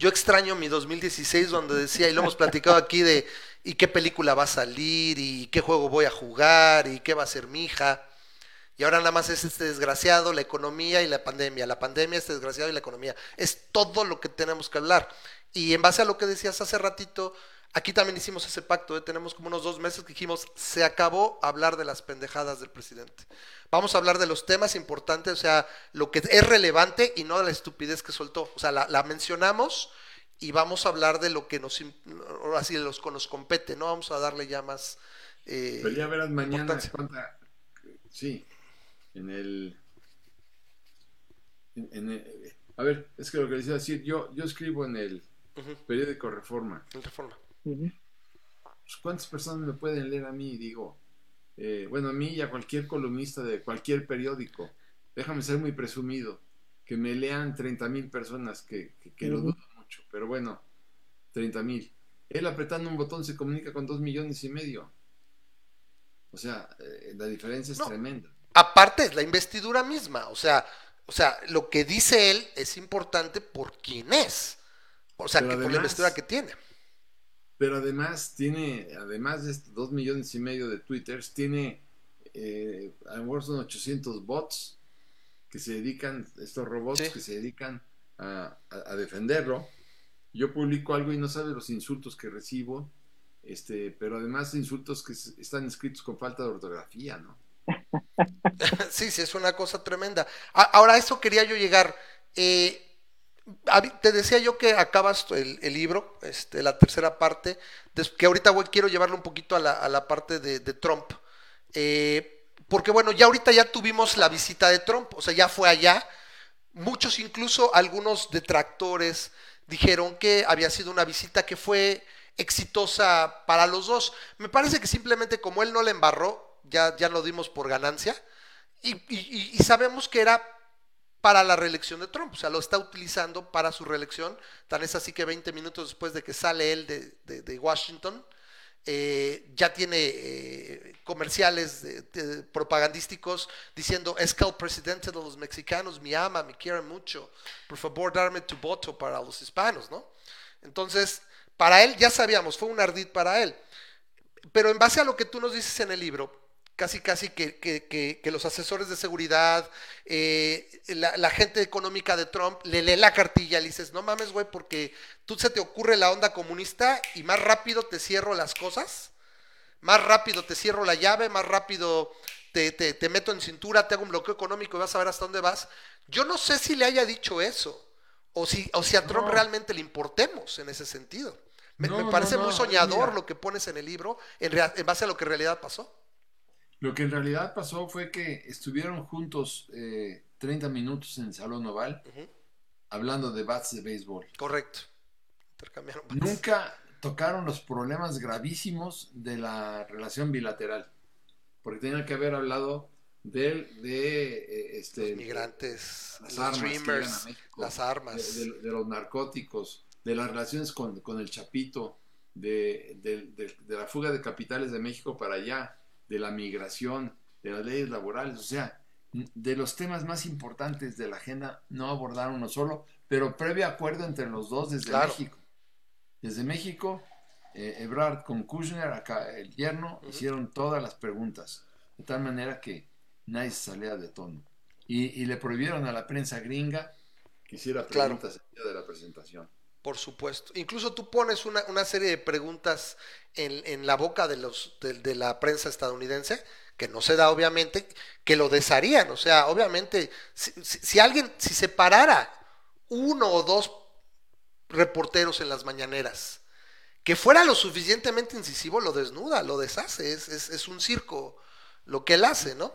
B: Yo extraño mi 2016 donde decía, y lo hemos platicado aquí, de y qué película va a salir, y qué juego voy a jugar, y qué va a ser mi hija. Y ahora nada más es este desgraciado, la economía y la pandemia. La pandemia, este desgraciado y la economía. Es todo lo que tenemos que hablar. Y en base a lo que decías hace ratito, aquí también hicimos ese pacto. ¿eh? Tenemos como unos dos meses que dijimos, se acabó hablar de las pendejadas del presidente. Vamos a hablar de los temas importantes, o sea, lo que es relevante y no de la estupidez que soltó. O sea, la, la mencionamos y vamos a hablar de lo que nos, así, los, nos compete, ¿no? Vamos a darle ya más...
C: Eh, Pero ya verás mañana cuánta... Sí, en el, en, a ver, es que lo que les iba a decir, yo, yo escribo en el periódico Reforma.
B: Reforma.
C: Pues, ¿Cuántas personas me pueden leer a mí? Digo, eh, bueno, a mí y a cualquier columnista de cualquier periódico, déjame ser muy presumido, que me lean 30 mil personas, que, que, lo dudo mucho, pero bueno, 30 mil. Él apretando un botón se comunica con 2 millones y medio. O sea, eh, la diferencia es tremenda.
B: Aparte es la investidura misma, o sea, o sea, lo que dice él es importante por quién es, o sea, que por la investidura que tiene.
C: Pero además tiene, además de estos dos millones y medio de twitters, tiene, eh, a lo mejor son 800 bots que se dedican, estos robots que se dedican a, defenderlo. Yo publico algo y no sabe los insultos que recibo, este, pero además insultos que están escritos con falta de ortografía, ¿no? [laughs]
B: sí, sí, es una cosa tremenda. Ahora, a eso quería yo llegar. Eh, te decía yo que acabas el, libro, este, la tercera parte, que ahorita voy, quiero llevarlo un poquito a la, parte de, Trump. Eh, porque bueno, ya ahorita ya tuvimos la visita de Trump, o sea, ya fue allá. Muchos, incluso algunos detractores, dijeron que había sido una visita que fue exitosa para los dos. Me parece que simplemente como él no le embarró, ya, ya lo dimos por ganancia, y, sabemos que era para la reelección de Trump, o sea, lo está utilizando para su reelección, tan es así que 20 minutos después de que sale él de, Washington, eh, ya tiene eh, comerciales propagandísticos diciendo es que el presidente de los mexicanos me ama, me quiere mucho, por favor darme tu voto para los hispanos, ¿no? Entonces, para él ya sabíamos, fue un ardid para él. Pero en base a lo que tú nos dices en el libro, casi casi que, los asesores de seguridad, eh, la, gente económica de Trump le lee la cartilla y le dices, no mames, güey, porque tú se te ocurre la onda comunista y más rápido te cierro las cosas, más rápido te cierro la llave, más rápido te, te, meto en cintura, te hago un bloqueo económico y vas a ver hasta dónde vas. Yo no sé si le haya dicho eso, o si, o si a Trump realmente le importemos en ese sentido. Me, parece muy soñador lo que pones en el libro en, en base a lo que en realidad pasó.
C: Lo que en realidad pasó fue que estuvieron juntos 30 eh, minutos en el Salón Oval hablando de bats de béisbol.
B: Correcto.
C: Nunca tocaron los problemas gravísimos de la relación bilateral. Porque tenían que haber hablado de, de eh, este,
B: los migrantes,
C: las armas, las armas. De, los narcóticos, de las relaciones con, el Chapito, de, de, la fuga de capitales de México para allá de la migración, de las leyes laborales, o sea, de los temas más importantes de la agenda no abordaron uno solo, pero previo acuerdo entre los dos desde México. Desde México, eh, Ebrard con Kushner, acá el yerno, hicieron todas las preguntas, de tal manera que nadie se salía de tono. Y, le prohibieron a la prensa gringa que hiciera preguntas el día de la presentación.
B: Por supuesto. Incluso tú pones una, una serie de preguntas en, en la boca de, los, de, la prensa estadounidense, que no se da obviamente, que lo desharían. O sea, obviamente, si, alguien, si se parara uno o dos reporteros en las mañaneras, que fuera lo suficientemente incisivo, lo desnuda, lo deshace. Es, es, es un circo lo que él hace, ¿no?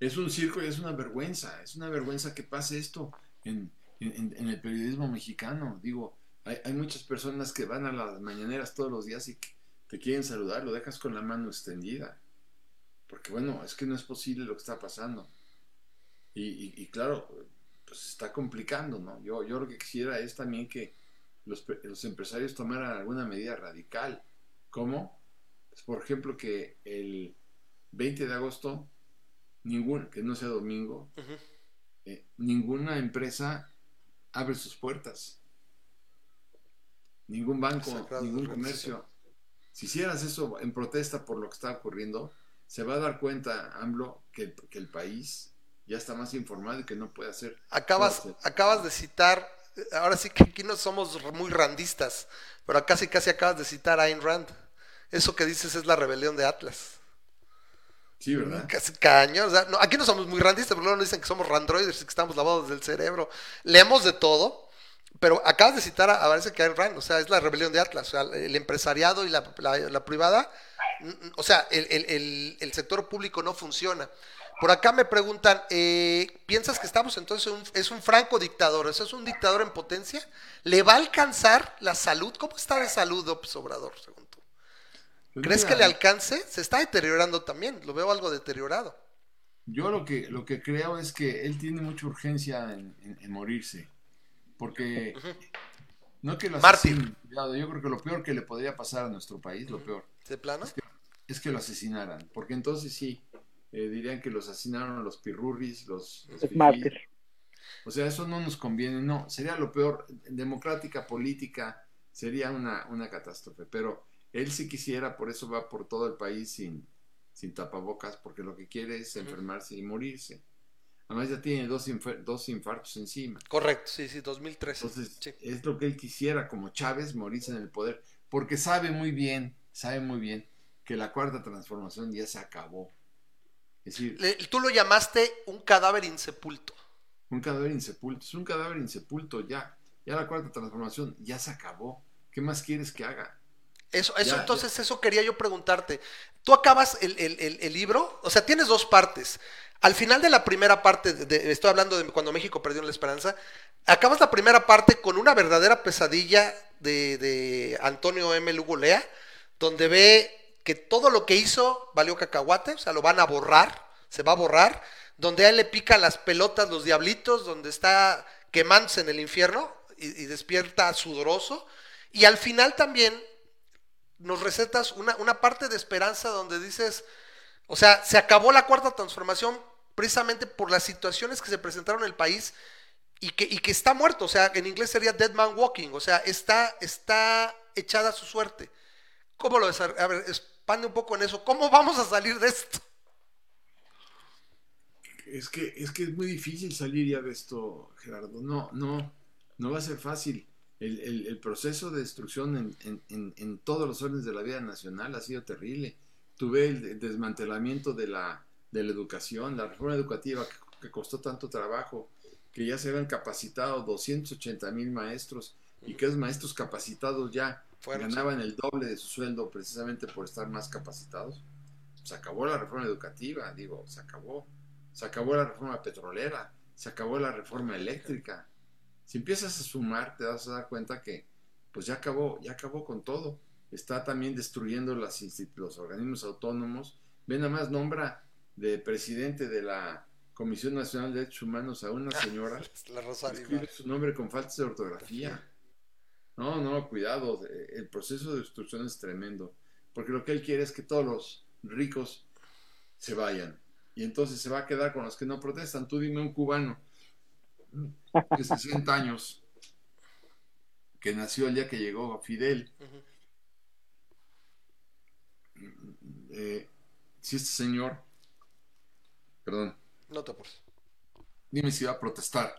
C: Es un circo y es una vergüenza. Es una vergüenza que pase esto en, en el periodismo mexicano. Digo, hay, muchas personas que van a las mañaneras todos los días y te quieren saludar, lo dejas con la mano extendida. Porque bueno, es que no es posible lo que está pasando. Y, claro, pues está complicando, ¿no? Yo, yo lo que quisiera es también que los, empresarios tomaran alguna medida radical. ¿Cómo? Pues, por ejemplo, que el 20 de agosto, ningún, que no sea domingo, eh, ninguna empresa abre sus puertas ningún banco,
B: Sagrado
C: ningún comercio. Si hicieras eso en protesta por lo que está ocurriendo, se va a dar cuenta, AMLO, que, que el país ya está más informado y que no puede hacer.
B: Acabas, acabas de citar, ahora sí que aquí no somos muy randistas, pero casi casi acabas de citar a Ayn Rand. Eso que dices es la rebelión de Atlas.
C: Sí, ¿verdad?
B: Casi cañón. o sea, no, aquí no somos muy randistas, porque luego nos dicen que somos randroides y que estamos lavados del cerebro. Leemos de todo, pero acabas de citar a, a parece que Ayn Rand, o sea, es la rebelión de Atlas. O sea, el empresariado y la, la- la privada, o sea, el, el- el- el sector público no funciona. Por acá me preguntan, eh, ¿piensas que estamos entonces en un, es un franco dictador? ¿Eso es un dictador en potencia? ¿Le va a alcanzar la salud? ¿Cómo está de salud López Obrador, según tú? ¿Crees que le alcance? Se está deteriorando también, lo veo algo deteriorado.
C: Yo lo que, lo que creo es que él tiene mucha urgencia en, en- en morirse. Porque no que lo asesinen, cuidado, yo creo que lo peor que le podría pasar a nuestro país, lo peor,
B: ¿De plano?
C: es que lo asesinaran. Porque entonces sí, eh, dirían que los asesinaron los pirurris, los, los
D: mártir.
C: O sea, eso no nos conviene, no, sería lo peor, democrática, política, sería una, una catástrofe, pero él sí quisiera, por eso va por todo el país sin, sin tapabocas, porque lo que quiere es enfermarse y morirse. Además ya tiene dos, dos infartos encima.
B: Correcto, sí, sí, 2013.
C: Entonces,
B: sí.
C: es lo que él quisiera, como Chávez, morirse en el poder, porque sabe muy bien, sabe muy bien que la cuarta transformación ya se acabó. Es decir,
B: Le- tú lo llamaste un cadáver insepulto.
C: Un cadáver insepulto. Es un cadáver insepulto ya. Ya la cuarta transformación ya se acabó. ¿Qué más quieres que haga?
B: Eso, eso
C: Ya,
B: entonces, eso quería yo preguntarte. Tú acabas el, el- el- el libro, o sea, tienes dos partes. Al final de la primera parte, de- estoy hablando de cuando México perdió la esperanza, acabas la primera parte con una verdadera pesadilla de, de Antonio M. Lugo Lea, donde ve que todo lo que hizo valió cacahuate, o sea, lo van a borrar, se va a borrar, donde a él le pican las pelotas los diablitos, donde está quemándose en el infierno y, y despierta sudoroso. Y al final también nos recetas una, una parte de esperanza donde dices, o sea, se acabó la cuarta transformación precisamente por las situaciones que se presentaron en el país y que, está muerto, o sea, en inglés sería dead man walking, o sea, está, está echada su suerte. ¿Cómo lo? A ver, expande un poco en eso. ¿Cómo vamos a salir de esto?
C: Es que, es que es muy difícil salir ya de esto, Gerardo. No, no, no va a ser fácil. El, proceso de destrucción en, todos los órdenes de la vida nacional ha sido terrible. Tuve el de- desmantelamiento de la, de la educación, la reforma educativa que, que costó tanto trabajo, que ya se habían capacitado 280 mil maestros y que esos maestros capacitados ya
B: Fueron,
C: ganaban el doble de su sueldo precisamente por estar más capacitados. Se acabó la reforma educativa, digo, se acabó. Se acabó la reforma petrolera, se acabó la reforma eléctrica. Si empiezas a sumar, te vas a dar cuenta que pues ya acabó, ya acabó con todo. Está también destruyendo las los organismos autónomos. Ve nada más nombra de presidente de la Comisión Nacional de Derechos Humanos a una señora [laughs]
B: La
C: escribe su nombre con faltas de ortografía. No, no, cuidado. eh, El proceso de destrucción es tremendo. Porque lo que él quiere es que todos los ricos se vayan. Y entonces se va a quedar con los que no protestan. Tú dime un cubano de 60 años que nació el día que llegó Fidel. Eh, si este señor, perdón,
B: No te apures.
C: Dime si va a protestar.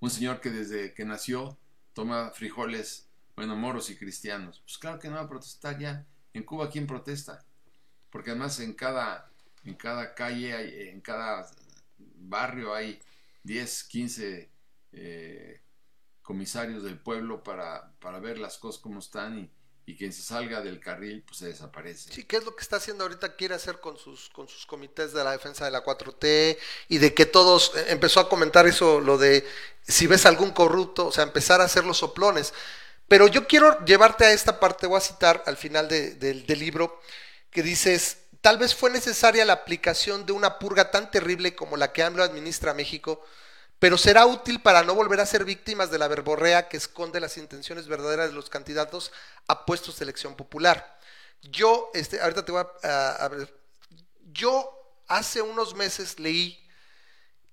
C: Un señor que desde que nació toma frijoles, bueno, moros y cristianos. Pues claro que no va a protestar ya. En Cuba, ¿quién protesta? Porque además en cada, en cada calle, hay- en cada barrio hay 10, 15 eh, comisarios del pueblo para, para ver las cosas como están y, y quien se salga del carril pues se desaparece.
B: Sí, ¿qué es lo que está haciendo ahorita? Quiere hacer con sus, con sus comités de la defensa de la 4T y de que todos, eh, empezó a comentar eso, lo de si ves algún corrupto, o sea, empezar a hacer los soplones. Pero yo quiero llevarte a esta parte, voy a citar al final de- del- del libro, que dices, tal vez fue necesaria la aplicación de una purga tan terrible como la que AMLO administra a México, pero será útil para no volver a ser víctimas de la verborrea que esconde las intenciones verdaderas de los candidatos a puestos de elección popular. Yo, este, ahorita te voy a, a- ver, yo hace unos meses leí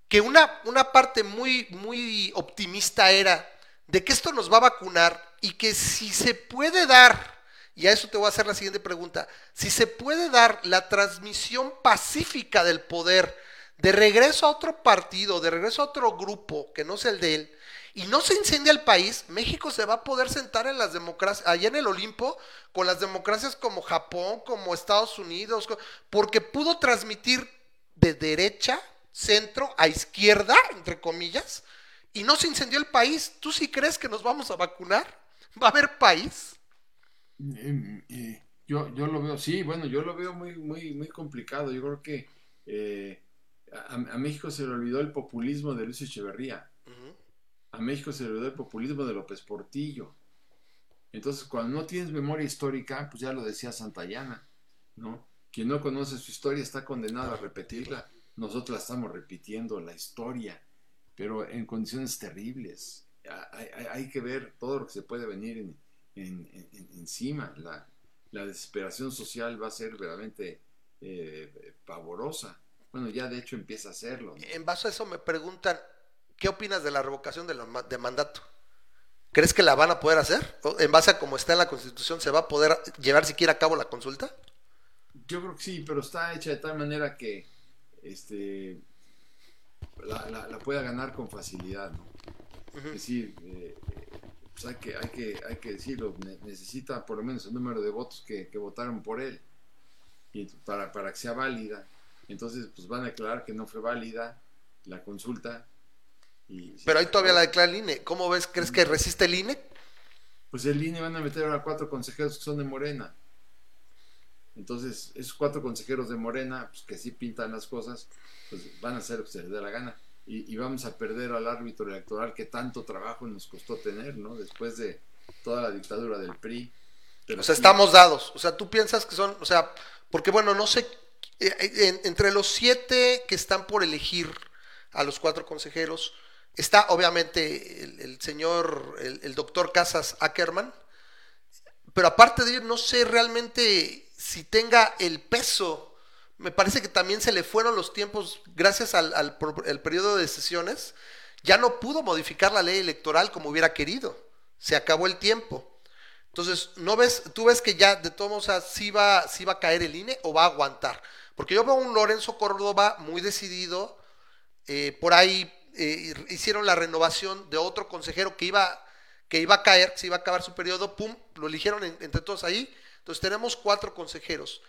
B: que una, una parte muy, muy optimista era de que esto nos va a vacunar y que si se puede dar, y a eso te voy a hacer la siguiente pregunta, si se puede dar la transmisión pacífica del poder de regreso a otro partido, de regreso a otro grupo que no sea el de él, y no se incendia el país, México se va a poder sentar en las democracias, allá en el Olimpo, con las democracias como Japón, como Estados Unidos, porque pudo transmitir de derecha, centro a izquierda, entre comillas, y no se incendió el país. ¿Tú sí crees que nos vamos a vacunar? [laughs] ¿Va a haber país?
C: Em, eh, yo, yo lo veo, sí, bueno, yo lo veo muy, muy, muy complicado. Yo creo que eh, a, México se le olvidó el populismo de Luis Echeverría. A México se le olvidó el populismo de López Portillo. Entonces, cuando no tienes memoria histórica, pues ya lo decía Santayana, ¿no? Quien no conoce su historia está condenado a repetirla. Nosotros la estamos repitiendo, la historia, pero en condiciones terribles. Hay, que ver todo lo que se puede venir encima. La, desesperación social va a ser verdaderamente eh, pavorosa. Bueno, ya de hecho empieza a serlo.
B: En base a eso me preguntan, ¿qué opinas de la revocación de, de mandato? ¿Crees que la van a poder hacer? ¿En base a cómo está en la Constitución, se va a poder llevar siquiera a cabo la consulta?
C: Yo creo que sí, pero está hecha de tal manera que este, la, pueda ganar con facilidad. ¿no? Es decir, eh, pues hay, que, hay, que, hay que decirlo, necesita por lo menos el número de votos que, votaron por él y para, para que sea válida. Entonces, pues van a declarar que no fue válida la consulta.
B: Y, Pero ahí todavía la declara el INE. ¿Cómo ves? ¿Crees que resiste el INE?
C: Pues el INE van a meter a cuatro consejeros que son de Morena. Entonces, esos cuatro consejeros de Morena, pues que sí pintan las cosas, pues van a hacer lo que se les dé la gana. Y, vamos a perder al árbitro electoral que tanto trabajo nos costó tener, ¿no? Después de toda la dictadura del PRI.
B: o sea, estamos dados. O sea, tú piensas que son, o sea, porque bueno, no sé, eh, eh, entre los siete que están por elegir a los cuatro consejeros, está obviamente el, señor, el, doctor Casas Ackerman, pero aparte de ello, no sé realmente si tenga el peso. Me parece que también se le fueron los tiempos gracias al, periodo de sesiones. Ya no pudo modificar la ley electoral como hubiera querido. Se acabó el tiempo. Entonces, ¿no ves, tú ves que ya de todos modos sí va, sí va a caer el INE o va a aguantar? Porque yo veo un Lorenzo Córdoba muy decidido. Eh, por ahí eh, hicieron la renovación de otro consejero que iba, que iba a caer, se iba a acabar su periodo, pum, lo eligieron entre todos ahí entonces tenemos cuatro consejeros.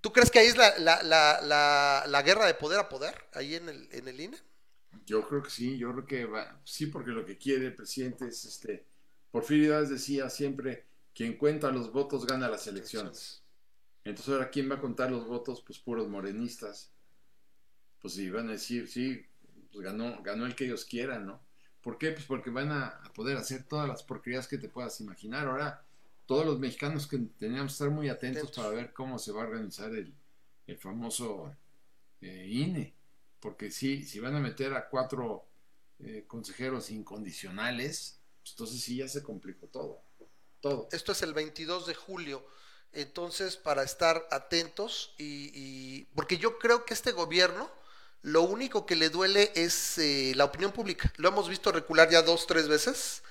B: ¿Tú crees que ahí es la, la, la, guerra de poder a poder, ahí en el, en el INE?
C: Yo creo que sí, yo creo que va, sí, porque lo que quiere el presidente es este. Porfirio decía siempre: quien cuenta los votos gana las elecciones. Entonces, ahora, ¿quién va a contar los votos? Pues puros morenistas. Pues si van a decir, sí, pues ganó, ganó el que ellos quieran, ¿no? ¿Por qué? Pues porque van a, a poder hacer todas las porquerías que te puedas imaginar. Ahora, todos los mexicanos que teníamos que estar muy atentos, para ver cómo se va a organizar el, famoso eh, INE, porque si, si van a meter a cuatro eh, consejeros incondicionales, pues entonces sí ya se complicó todo, todo.
B: Esto es el 22 de julio, entonces para estar atentos y, porque yo creo que este gobierno lo único que le duele es eh, la opinión pública. Lo hemos visto recular ya dos, tres veces.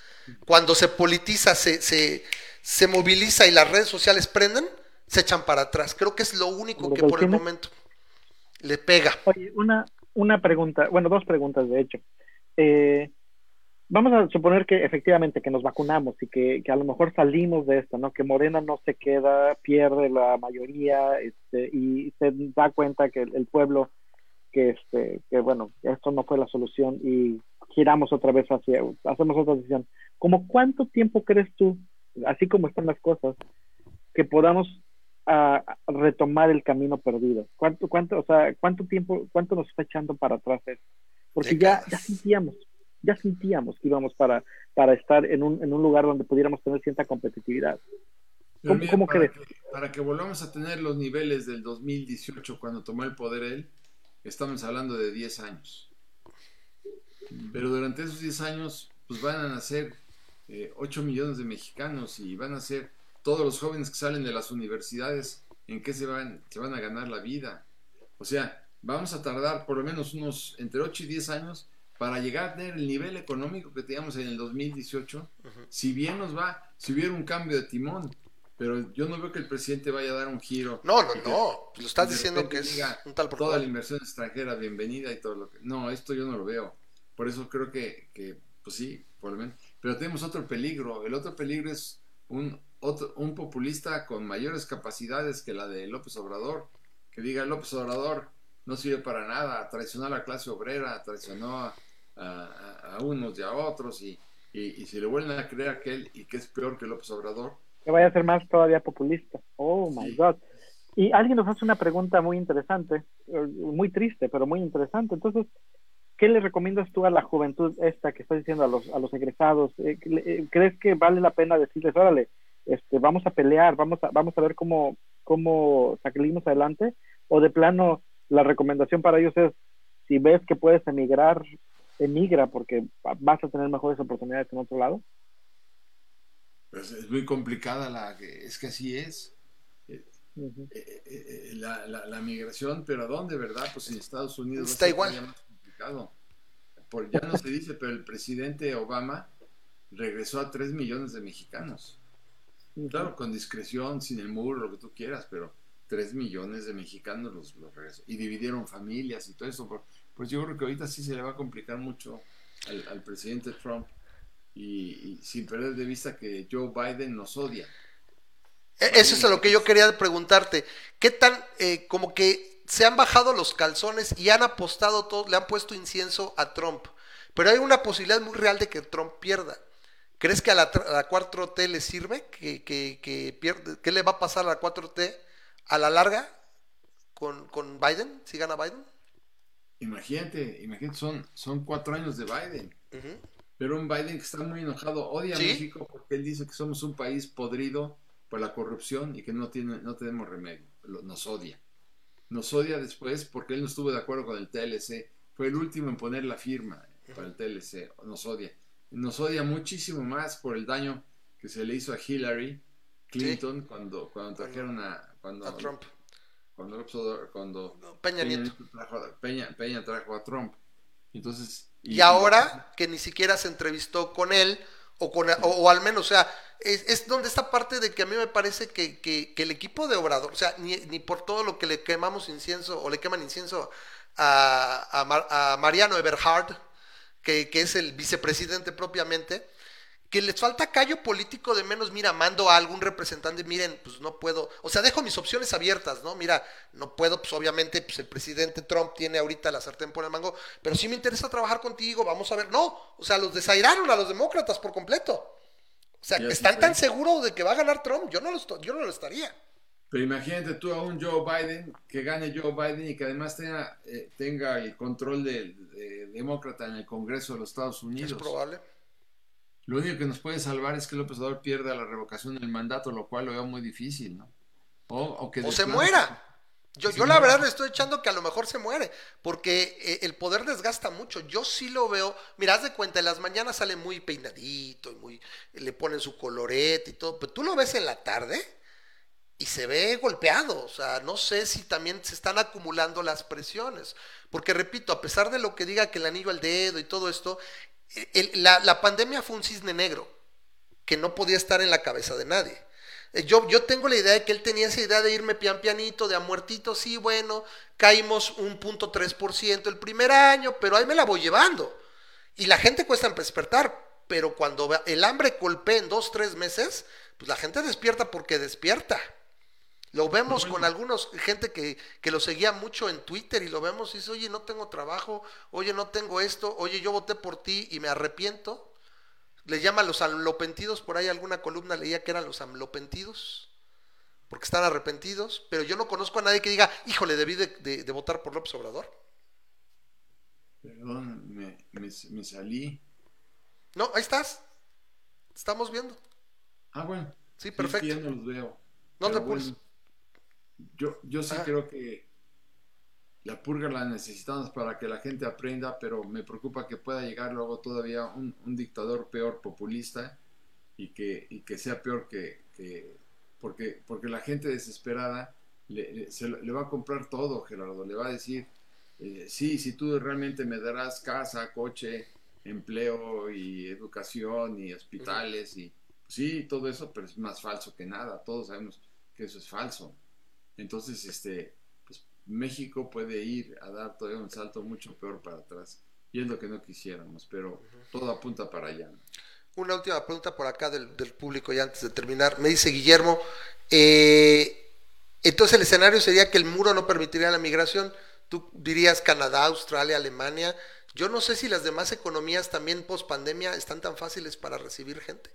B: Cuando se politiza, se, se, se moviliza y las redes sociales prenden, se echan para atrás. Creo que es lo único que por el momento le pega.
D: Oye, una, una pregunta, bueno, dos preguntas de hecho. Eh, vamos a suponer que efectivamente que nos vacunamos y que, a lo mejor salimos de esto, ¿no? Que Morena no se queda, pierde la mayoría este, y se da cuenta que el, pueblo, que, este, que bueno, esto no fue la solución y giramos otra vez hacia, hacemos otra decisión. ¿Cómo cuánto tiempo crees tú así como están las cosas, que podamos ah, retomar el camino perdido. ¿Cuánto, cuánto, o sea, cuánto tiempo, cuánto nos está echando para atrás eso? Porque ya, ya sentíamos, ya sentíamos que íbamos para, para estar en un, en un lugar donde pudiéramos tener cierta competitividad.
C: ¿Cómo, para, Que, para que volvamos a tener los niveles del 2018 cuando tomó el poder él, estamos hablando de 10 años. Pero durante esos 10 años, pues van a nacer 8 eh, millones de mexicanos y van a ser todos los jóvenes que salen de las universidades, ¿en qué se van, se van a ganar la vida? O sea, vamos a tardar por lo menos unos entre 8 y 10 años para llegar a tener el nivel económico que teníamos en el 2018, si bien nos va, si hubiera un cambio de timón, pero yo no veo que el presidente vaya a dar un giro.
B: No, no, no. Lo estás diciendo que es un tal por
C: Toda
B: cual.
C: la inversión extranjera bienvenida y todo lo que... No, esto yo no lo veo. Por eso creo que, que pues sí, por lo menos. Pero tenemos otro peligro. El otro peligro es un, otro, un populista con mayores capacidades que la de López Obrador. Que diga López Obrador no sirve para nada, traicionó a la clase obrera, traicionó a, a- unos y a otros y, y, y si le vuelven a creer a aquel y que es peor que López Obrador,
D: Que vaya a ser más todavía populista. Oh, my
C: Sí.
D: God. Y alguien nos hace una pregunta muy interesante, eh, muy triste, pero muy interesante. Entonces, ¿qué le recomiendas tú a la juventud esta que estás diciendo a los, a los egresados? Eh, eh, ¿Crees que vale la pena decirles, órale, este, vamos a pelear, vamos a, vamos a ver cómo, cómo salimos adelante? ¿O de plano la recomendación para ellos es, si ves que puedes emigrar, emigra porque vas a tener mejores oportunidades en otro lado?
C: pues es muy complicada la... Es que así es.
D: Ujú.
C: eh, eh, la, la, la migración, pero ¿a dónde, verdad? Pues en Estados Unidos
B: Está igual.
C: más complicado. Por, ya no se dice, pero el presidente Obama regresó a 3 millones de mexicanos. Claro, con discreción, sin el muro, lo que tú quieras, pero 3 millones de mexicanos los, los regresó. Y dividieron familias y todo eso. Pues yo creo que ahorita sí se le va a complicar mucho al, presidente Trump. Y, sin perder de vista que Joe Biden nos odia.
B: E- Eso es a lo que yo quería preguntarte. ¿Qué tan, eh, como que se han bajado los calzones y han apostado todo, le han puesto incienso a Trump? Pero hay una posibilidad muy real de que Trump pierda. ¿Crees que a la, a la 4T le sirve? ¿Que, que, que pierde? ¿Qué le va a pasar a la 4T a la larga con, con Biden, si gana Biden?
C: Imagínate, imagínate, son, son cuatro años de Biden. Pero un Biden que está muy enojado, odia
B: Sí.
C: a México porque él dice que somos un país podrido por la corrupción y que no, tiene, no tenemos remedio. Lo- Nos odia. Nos odia después porque él no estuvo de acuerdo con el TLC. Fue el último en poner la firma para el TLC. Nos odia. Nos odia muchísimo más por el daño que se le hizo a Hillary Clinton cuando, cuando trajeron a, cuando,
B: A Trump.
C: Cuando, cuando
B: Peña Nieto.
C: trajo a- Peña, Peña trajo a Trump. Entonces,
B: Y ahora que ni siquiera se entrevistó con él, o, con, o, o al menos, o sea, es, es donde esta parte de que a mí me parece que, que- que el equipo de Obrador, o sea, ni, ni por todo lo que le quemamos incienso o le queman incienso a, a Mar- a Mariano Eberhard, que, que es el vicepresidente propiamente, que les falta callo político de menos, mira, mando a algún representante, miren, pues no puedo, o sea, dejo mis opciones abiertas, ¿no? Mira, no puedo, pues obviamente, pues el presidente Trump tiene ahorita la sartén por el mango, pero sí me interesa trabajar contigo, vamos a ver, no, o sea, los desairaron a los demócratas por completo. O sea, están tan seguros de que va a ganar Trump, yo no lo, estoy- yo no lo estaría.
C: Pero imagínate tú a un Joe Biden, que gane Joe Biden y que además tenga, eh, tenga el control del de demócrata en el Congreso de los Estados
B: Es
C: Unidos.
B: probable.
C: Lo único que nos puede salvar es que López Obrador pierda la revocación del mandato, lo cual lo veo muy difícil, ¿no? O, o que
B: O se muera. Yo, yo la verdad le estoy echando que a lo mejor se muere, porque eh, el poder desgasta mucho. Yo sí lo veo, mira, haz de cuenta, en las mañanas sale muy peinadito y muy, le ponen su colorete y todo, pero tú lo ves en la tarde y se ve golpeado. O sea, no sé si también se están acumulando las presiones, porque repito, a pesar de lo que diga que el anillo al dedo y todo esto, la, la pandemia fue un cisne negro que no podía estar en la cabeza de nadie. Eh, Yo, yo tengo la idea de que él tenía esa idea de irme pian pianito, de a muertito, sí, bueno, caímos un punto tres por ciento el primer año, pero ahí me la voy llevando. Y la gente cuesta despertar, pero cuando el hambre golpea en dos, tres meses, pues la gente despierta porque despierta. Lo vemos con algunos, gente que, que lo seguía mucho en Twitter y lo vemos y dice, oye, no tengo trabajo, oye, no tengo esto, oye, yo voté por ti y me arrepiento. Le llaman los amlopentidos, por ahí alguna columna leía que eran los amlopentidos, porque están arrepentidos, pero yo no conozco a nadie que diga, híjole, debí de, de- de votar por López Obrador.
C: Perdón, me, me- me salí.
B: No, ahí estás. Estamos viendo.
C: Ah, bueno.
B: Sí, perfecto.
C: ya no los veo.
B: No te
C: bueno, yo, yo sí
B: Ajá.
C: creo que la purga la necesitamos para que la gente aprenda, pero me preocupa que pueda llegar luego todavía un, un dictador peor populista y que, y que sea peor que, que- porque, porque la gente desesperada le, le- se le va a comprar todo, Gerardo, le va a decir, eh, sí, si tú realmente me darás casa, coche, empleo y educación y hospitales y sí, todo eso, pero es más falso que nada. Todos sabemos que eso es falso. Entonces, este, pues México puede ir a dar todavía un salto mucho peor para atrás. Y es lo que no quisiéramos, pero todo apunta para allá.
B: Una última pregunta por acá del, público y antes de terminar. Me dice Guillermo, eh, entonces el escenario sería que el muro no permitiría la migración. Tú dirías Canadá, Australia, Alemania. Yo no sé si las demás economías también post pandemia están tan fáciles para recibir gente.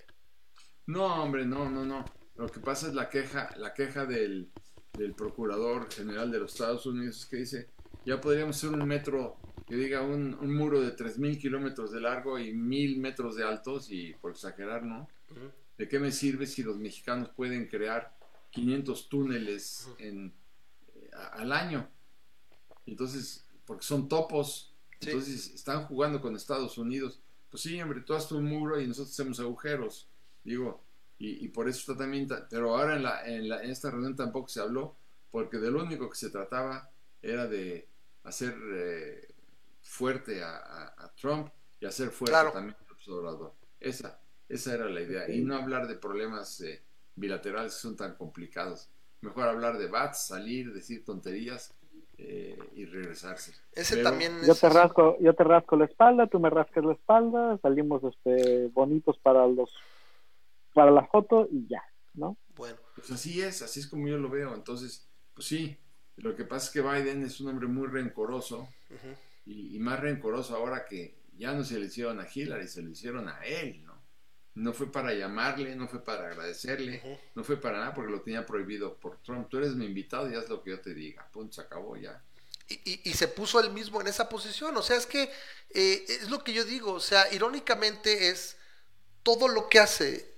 C: No, hombre, no, no, no. Lo que pasa es la queja, la queja del, del Procurador General de los Estados Unidos que dice, ya podríamos hacer un metro, que diga un, un muro de 3.000 kilómetros de largo y 1.000 metros de altos, y por exagerar, ¿no? ¿De qué me sirve si los mexicanos pueden crear 500 túneles en, eh, al año? Entonces, porque son topos, entonces están jugando con Estados Unidos. Pues sí, hombre, tú haces un muro y nosotros hacemos agujeros. Digo, y, por eso está también, pero ahora en, la, en, la, en, esta reunión tampoco se habló, porque de lo único que se trataba era de hacer eh, fuerte a, Trump y hacer fuerte también al observador. Esa, esa era la idea, y no hablar de problemas eh, bilaterales que son tan complicados. Mejor hablar de bats, salir, decir tonterías eh, y regresarse.
B: Ese también
D: yo te rasco, yo te rasco la espalda, tú me rascas la espalda, salimos este bonitos para los para la foto y ya, ¿no?
C: Bueno. Pues así es, así es como yo lo veo. Entonces, pues sí, lo que pasa es que Biden es un hombre muy rencoroso y, más rencoroso ahora que ya no se le hicieron a Hillary, se lo hicieron a él, ¿no? No fue para llamarle, no fue para agradecerle, no fue para nada porque lo tenía prohibido por Trump. Tú eres mi invitado y haz lo que yo te diga. Punto, se acabó ya.
B: Y, se puso él mismo en esa posición. O sea, es que eh, es lo que yo digo. O sea, irónicamente es todo lo que hace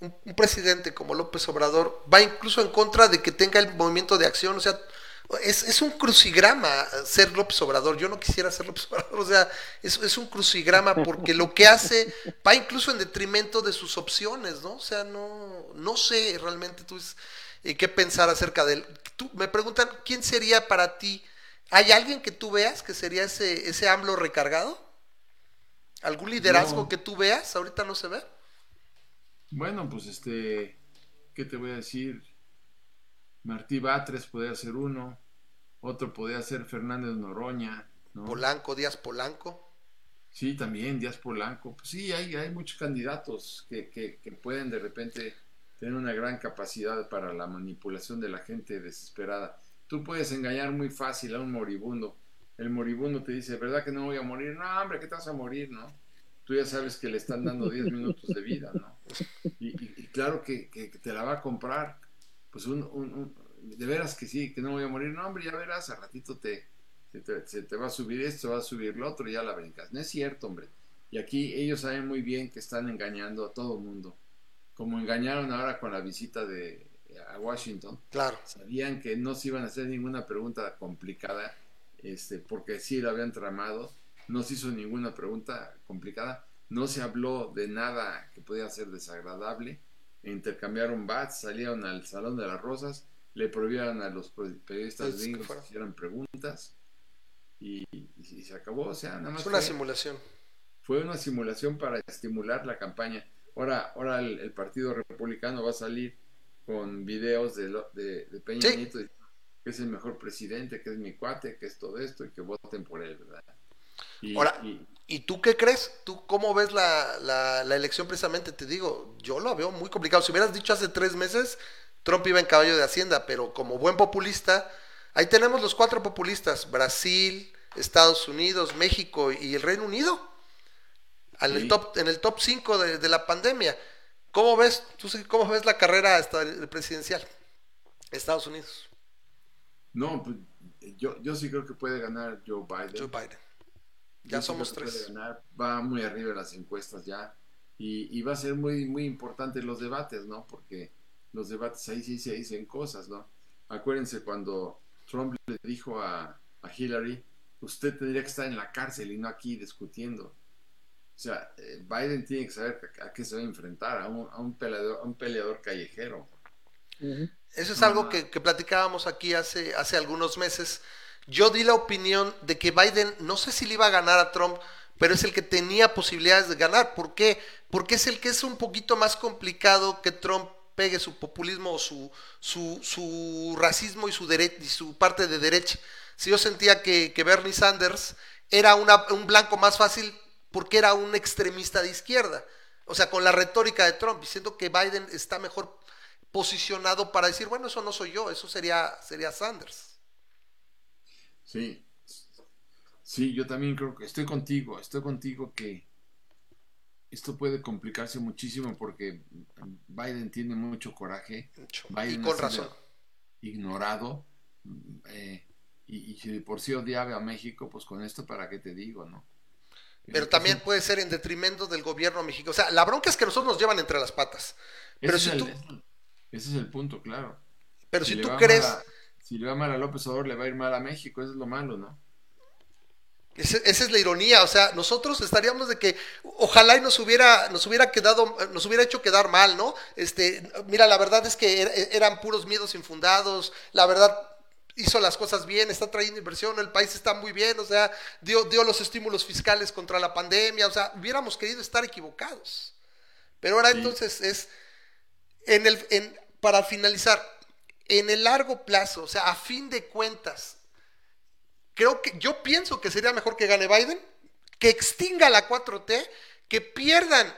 B: un, presidente como López Obrador va incluso en contra de que tenga el movimiento de acción, o sea, es, un crucigrama ser López Obrador. Yo no quisiera ser López Obrador, o sea, es, un crucigrama porque lo que hace va incluso en detrimento de sus opciones, ¿no? O sea, no, no sé realmente tú eh, qué pensar acerca de él. Tú, me preguntan, ¿quién sería para ti? ¿Hay alguien que tú veas que sería ese, ese AMLO recargado? ¿Algún liderazgo que tú veas? Ahorita no se ve.
C: Bueno, pues este, ¿qué te voy a decir? Martí Batres podría ser uno, otro podría ser Fernández Noroña. ¿no?
B: Polanco, Díaz Polanco.
C: Sí, también Díaz Polanco. Pues sí, hay, hay muchos candidatos que, que, que pueden de repente tener una gran capacidad para la manipulación de la gente desesperada. Tú puedes engañar muy fácil a un moribundo. El moribundo te dice, ¿verdad que no voy a morir? No, hombre, ¿qué te vas a morir, no? Tú ya sabes que le están dando 10 minutos de vida, ¿no? Y, claro que, te la va a comprar, pues un, de veras que sí, que no voy a morir, no, hombre, ya verás, a ratito te, se te, va a subir esto, va a subir lo otro, y ya la brincas. No es cierto, hombre. Y aquí ellos saben muy bien que están engañando a todo mundo, como engañaron ahora con la visita de a Washington.
B: Claro.
C: Sabían que no se iban a hacer ninguna pregunta complicada, este, porque sí lo habían tramado no se hizo ninguna pregunta complicada, no se habló de nada que pudiera ser desagradable, intercambiaron bats, salieron al Salón de las Rosas, le prohibieron a los periodistas gringos que hicieran preguntas y, se acabó, o sea, nada más.
B: Es una simulación.
C: Fue una simulación para estimular la campaña. Ahora, ahora el, Partido Republicano va a salir con videos de, de, Peña Nieto que es el mejor presidente, que es mi cuate, que es todo esto y que voten por él, ¿verdad?
B: Y, Ahora, y, tú qué crees? ¿Tú cómo ves la, la, elección precisamente? Te digo, yo lo veo muy complicado. Si hubieras dicho hace tres meses, Trump iba en caballo de Hacienda, pero como buen populista, ahí tenemos los cuatro populistas, Brasil, Estados Unidos, México y el Reino Unido, en el top, en el top 5 de, la pandemia. ¿Cómo ves, tú cómo ves la carrera presidencial? Estados Unidos.
C: No, pues yo, yo sí creo que puede ganar Joe Biden.
B: Joe Biden. Ya somos tres.
C: va muy arriba las encuestas ya. Y, va a ser muy, muy importante los debates, ¿no? Porque los debates ahí sí se dicen cosas, ¿no? Acuérdense cuando Trump le dijo a, Hillary, usted tendría que estar en la cárcel y no aquí discutiendo. O sea, eh, Biden tiene que saber a, qué se va a enfrentar, a un, a un, peleador, a un peleador callejero.
B: Eso es algo que, que, platicábamos aquí hace, hace algunos meses yo di la opinión de que Biden, no sé si le iba a ganar a Trump, pero es el que tenía posibilidades de ganar. ¿Por qué? Porque es el que es un poquito más complicado que Trump pegue su populismo o su, su, racismo y su, su parte de derecha. Si yo sentía que, que Bernie Sanders era una, un blanco más fácil porque era un extremista de izquierda. O sea, con la retórica de Trump, diciendo que Biden está mejor posicionado para decir, bueno, eso no soy yo, eso sería, sería Sanders.
C: Sí, sí, yo también creo que estoy contigo, estoy contigo que esto puede complicarse muchísimo porque Biden tiene mucho coraje.
B: y con razón.
C: Ignorado. Eh, y, y, si por sí odiaba a México, pues con esto, ¿para qué te digo, no?
B: Pero también puede ser en detrimento del gobierno mexicano. O sea, la bronca es que nosotros nos llevan entre las patas. Pero
C: ese,
B: si
C: es
B: tú...
C: el, ese es el punto, claro.
B: Pero si, si tú crees...
C: A, si le va mal a López Obrador, le va a ir mal a México. Eso es lo malo, ¿no?
B: Esa, esa es la ironía, o sea, nosotros estaríamos de que ojalá y nos hubiera, nos hubiera quedado, nos hubiera hecho quedar mal, ¿no? Este, mira, la verdad es que er, eran puros miedos infundados, la verdad hizo las cosas bien, está trayendo inversión, el país está muy bien, o sea, dio, dio los estímulos fiscales contra la pandemia, o sea, hubiéramos querido estar equivocados. Pero ahora sí. entonces es, en el, en, para finalizar, en el largo plazo, o sea, a fin de cuentas, creo que yo pienso que sería mejor que gane Biden, que extinga la 4T, que pierdan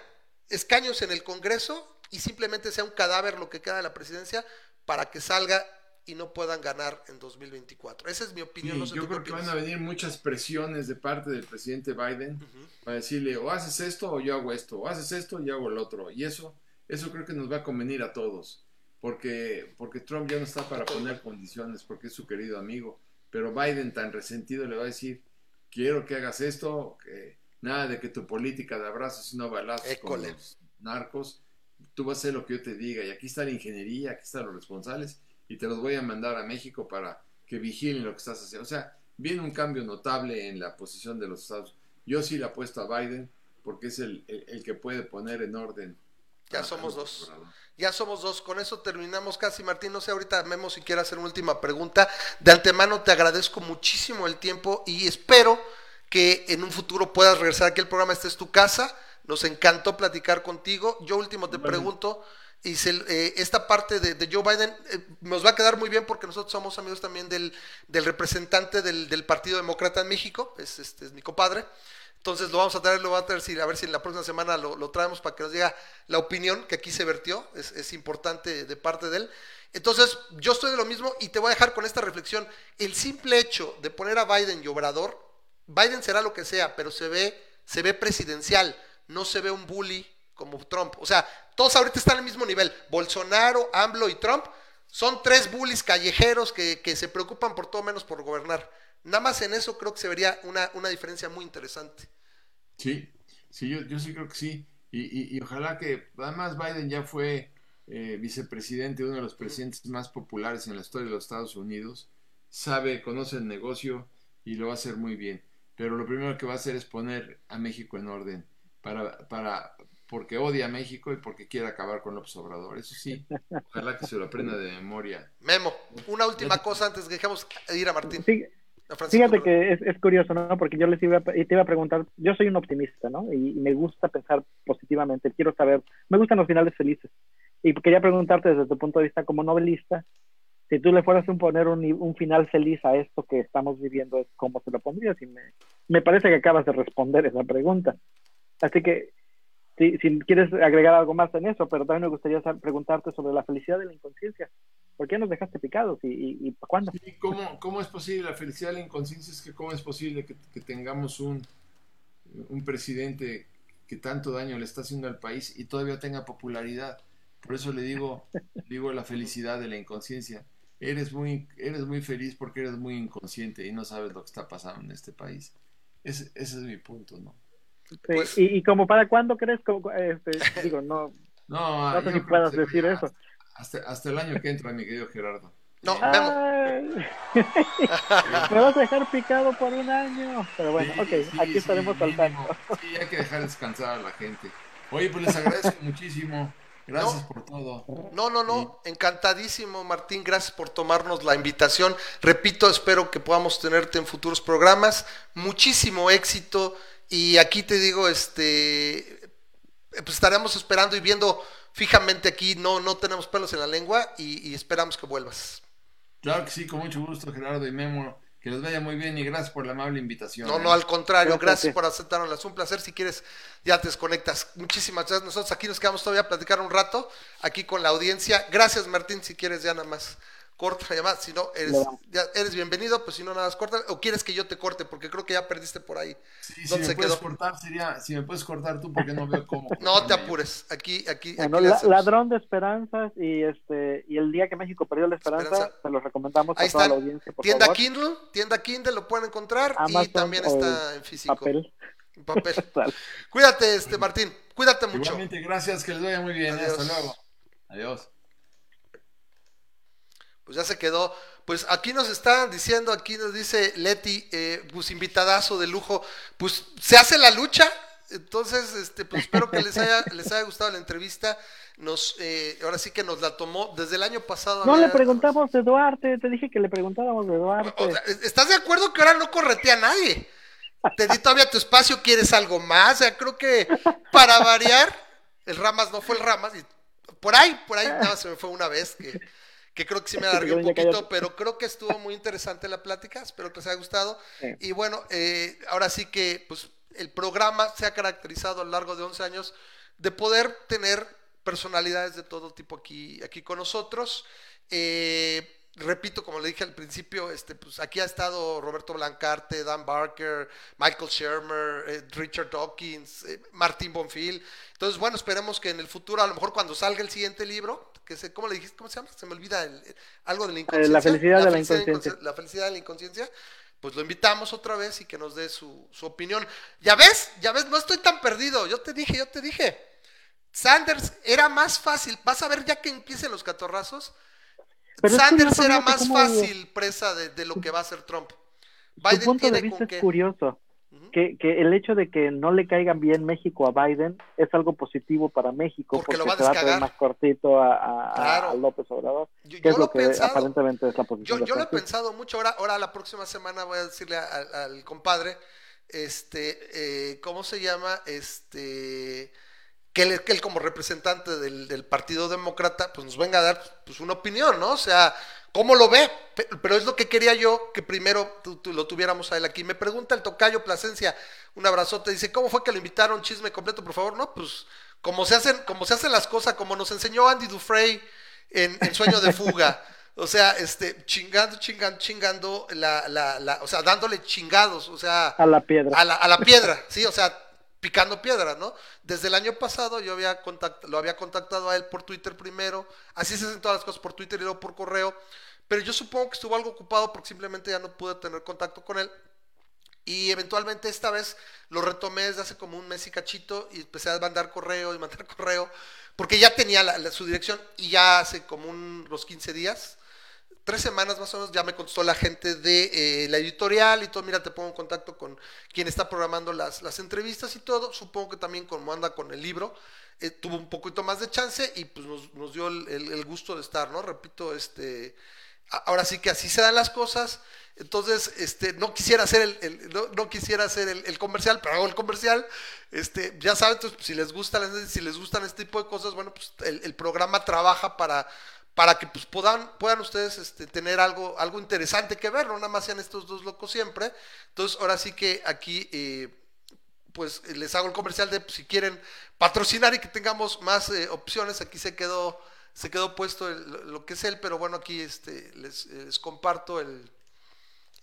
B: escaños en el Congreso y simplemente sea un cadáver lo que queda de la presidencia para que salga y no puedan ganar en 2024. Esa es mi opinión.
C: Sí,
B: no sé
C: yo creo que van a venir muchas presiones de parte del presidente Biden uh -huh. para decirle o haces esto o yo hago esto, o haces esto y yo hago el otro. Y eso, eso creo que nos va a convenir a todos, porque, porque Trump ya no está para poner condiciones, porque es su querido amigo. Pero Biden tan resentido le va a decir, quiero que hagas esto, que nada de que tu política de abrazos y no balazos
B: École.
C: con los narcos, tú vas a hacer lo que yo te diga, y aquí está la ingeniería, aquí están los responsables, y te los voy a mandar a México para que vigilen lo que estás haciendo. O sea, viene un cambio notable en la posición de los Estados. Yo sí le apuesto a Biden porque es el, el, el que puede poner en orden.
B: Ya somos dos. Ya somos dos. Con eso terminamos casi, Martín. No sé, ahorita Memo si quiere hacer una última pregunta. De antemano te agradezco muchísimo el tiempo y espero que en un futuro puedas regresar aquí al programa. Esta es tu casa. Nos encantó platicar contigo. Yo último te bueno. pregunto y se, eh, esta parte de, de Joe Biden eh, nos va a quedar muy bien porque nosotros somos amigos también del, del representante del, del, Partido Demócrata en México, es, este, es mi compadre. Entonces lo vamos a traer, lo vamos a traer, a ver si en la próxima semana lo, lo, traemos para que nos diga la opinión que aquí se vertió, es, es importante de parte de él. Entonces yo estoy de lo mismo y te voy a dejar con esta reflexión. El simple hecho de poner a Biden y Obrador, Biden será lo que sea, pero se ve, se ve presidencial, no se ve un bully como Trump. O sea, todos ahorita están al mismo nivel. Bolsonaro, AMLO y Trump son tres bullies callejeros que, que, se preocupan por todo menos por gobernar. Nada más en eso creo que se vería una, una diferencia muy interesante.
C: Sí, sí, yo, yo sí creo que sí. Y, y, y, ojalá que, además Biden ya fue eh, vicepresidente, uno de los presidentes más populares en la historia de los Estados Unidos, sabe, conoce el negocio y lo va a hacer muy bien. Pero lo primero que va a hacer es poner a México en orden para, para, porque odia a México y porque quiere acabar con López Obrador. Eso sí, ojalá que se lo aprenda de memoria.
B: Memo, una última cosa antes que dejemos ir a Martín.
D: Sí, fíjate que es, es, curioso, ¿no? Porque yo les iba a, te iba a preguntar, yo soy un optimista, ¿no? Y, y, me gusta pensar positivamente, quiero saber, me gustan los finales felices. Y quería preguntarte desde tu punto de vista como novelista, si tú le fueras a poner un, un final feliz a esto que estamos viviendo, ¿cómo se lo pondrías? Y me, me parece que acabas de responder esa pregunta. Así que si, si, quieres agregar algo más en eso, pero también me gustaría preguntarte sobre la felicidad de la inconsciencia. ¿Por qué nos dejaste picados y, y, y cuándo?
C: Sí, ¿cómo, ¿cómo, es posible la felicidad de la inconsciencia? Es que cómo es posible que, que, tengamos un, un presidente que tanto daño le está haciendo al país y todavía tenga popularidad. Por eso le digo, [laughs] digo la felicidad de la inconsciencia. Eres muy, eres muy feliz porque eres muy inconsciente y no sabes lo que está pasando en este país. Ese, ese es mi punto, ¿no?
D: Sí, pues, y, y, como para cuándo crees, como, este, digo, no,
C: no,
D: no sé si puedas decir
C: hasta,
D: eso.
C: Hasta, hasta, el año que entra, mi querido Gerardo.
B: No, [laughs]
D: Me vas a dejar picado por un año. Pero bueno, sí, ok, sí, aquí estaremos
C: sí,
D: saltando.
C: Sí, hay que dejar descansar a la gente. Oye, pues les agradezco [laughs] muchísimo Gracias por todo.
B: No, no, no, encantadísimo Martín, gracias por tomarnos la invitación. Repito, espero que podamos tenerte en futuros programas. Muchísimo éxito y aquí te digo, este, pues estaremos esperando y viendo fijamente aquí, no, no tenemos pelos en la lengua y, y esperamos que vuelvas.
C: Claro que sí, con mucho gusto Gerardo y Memo. Que les vaya muy bien y gracias por la amable invitación.
B: No,
C: ¿eh?
B: no, al contrario,
D: Gracias,
B: por aceptarnos. Un placer. Si quieres, ya te desconectas. Muchísimas gracias. Nosotros aquí nos quedamos todavía a platicar un rato, aquí con la audiencia. Gracias, Martín. Si quieres, ya nada más corta la llamada. Si no, eres, ya eres bienvenido. Pues si no, nada más corta. O quieres que yo te corte, porque creo que ya perdiste por ahí.
C: Sí, si
B: ¿Dónde
C: me
B: se
C: puedes
B: quedó?
C: cortar, sería, si me puedes cortar tú, porque no veo cómo. [laughs]
B: No te apures. Aquí, aquí,
D: Bueno,
B: aquí le
D: la-
B: hacemos.
D: ladrón de esperanzas y este y el día que México perdió la esperanza,
B: Esperanza.
D: se los recomendamos
B: Ahí
D: a toda
B: está.
D: la audiencia, por
B: Tienda
D: favor.
B: Kindle, tienda Kindle, lo pueden encontrar. y
D: Amazon
B: también
D: o
B: está en físico.
D: Papel.
B: En papel. [laughs] Cuídate, este Martín. Cuídate mucho.
C: Igualmente, gracias, que les vaya muy bien. ¿eh?
B: Adiós.
C: Hasta luego. Adiós.
B: Pues ya se quedó. Pues aquí nos están diciendo, aquí nos dice Leti, eh, pues invitadazo de lujo. Pues se hace la lucha. Entonces, este, pues espero que les haya, les haya gustado la entrevista. Nos, eh, ahora sí que nos la tomó desde el año pasado.
D: No
B: había-
D: le preguntamos de Duarte, te dije que le preguntáramos de
B: O
D: Duarte.
B: sea, ¿Estás de acuerdo que ahora no corretea a nadie? Te di todavía tu espacio, ¿quieres algo más? O sea, creo que para variar, el Ramas no fue el Ramas. Y por ahí, por ahí, nada, más se me fue una vez que, que creo que sí me [laughs] alargué un poquito, pero creo que estuvo muy interesante la plática. Espero que les haya gustado.
D: Sí.
B: Y bueno, eh, ahora sí que pues el programa se ha caracterizado a lo largo de 11 años de poder tener personalidades de todo tipo aquí, aquí con nosotros. Eh, repito, como le dije al principio, este, pues aquí ha estado Roberto Blancarte, Dan Barker, Michael Shermer, eh, Richard Dawkins, eh, Martín Bonfil. Entonces, bueno, esperemos que en el futuro, a lo mejor cuando salga el siguiente libro, que se, ¿cómo le dijiste? ¿Cómo se llama? Se me olvida el- el- algo de la inconsciencia.
D: Eh, felicidad de la inconsciencia.
B: inconsci- La felicidad de la inconsciencia. Pues lo invitamos otra vez y que nos dé su, su opinión. Ya ves, ya ves, no estoy tan perdido. Yo te dije, yo te dije. Sanders era más fácil. Vas a ver ya que empiecen los catorrazos.
D: Pero es
B: Sanders
D: curioso,
B: era más fácil presa de, de lo que va a hacer Trump.
D: Su
B: Biden
D: punto de
B: tiene
D: vista
B: con
D: es curioso. Que, que el hecho de que no le caigan bien México a Biden es algo positivo para México
B: Porque
D: porque,
B: lo va a
D: se va a traer más cortito a, a-
B: Claro.
D: a López Obrador,
B: Yo,
D: que
B: yo
D: es
B: lo
D: lo que
B: pensado.
D: aparentemente es la
B: Yo,
D: posición de
B: yo lo he pensado mucho. Ahora, ahora la próxima semana voy a decirle a- al compadre, este, eh, ¿cómo se llama? Este, que él, que él como representante del, del Partido Demócrata, pues nos venga a dar pues, una opinión, ¿no? O sea, ¿cómo lo ve? Pe- Pero es lo que quería yo, que primero tú- tú lo tuviéramos a él aquí. Me pregunta el tocayo Plasencia, un abrazote, dice, ¿cómo fue que lo invitaron? Chisme completo, por favor, ¿no? Pues como se hacen, como se hacen las cosas, como nos enseñó Andy Dufresne en, en Sueño de Fuga. O sea, este, chingando, chingando, chingando, la, la, la, o sea, dándole chingados, o sea,
D: A la piedra.
B: a la, a la piedra, sí, o sea, picando piedra, ¿no? Desde el año pasado yo había lo había contactado a él por Twitter primero, así se hacen todas las cosas por Twitter y luego por correo, pero yo supongo que estuvo algo ocupado porque simplemente ya no pude tener contacto con él. Y eventualmente esta vez lo retomé desde hace como un mes y cachito y empecé a mandar correo y mandar [laughs] correo, porque ya tenía la- su dirección y ya hace como unos 15 días, tres semanas más o menos, ya me contestó la gente de eh, la editorial y todo, mira, te pongo en contacto con quien está programando las, las entrevistas y todo, supongo que también como anda con el libro, eh, tuvo un poquito más de chance y pues nos, nos dio el, el- gusto de estar, ¿no? Repito, este, ahora sí que así se dan las cosas, entonces, este, no quisiera hacer el, no, no quisiera hacer el, comercial, pero hago el comercial, este, ya saben, si les gustan, si les gustan este tipo de cosas, bueno, pues el programa trabaja para, para que pues puedan, puedan ustedes este, tener algo, algo interesante que ver, no nada más sean estos dos locos siempre. Entonces, ahora sí que aquí, eh, pues les hago el comercial de pues, si quieren patrocinar y que tengamos más eh, opciones, aquí se quedó, se quedó puesto lo que es él, pero bueno, aquí este, les, comparto el,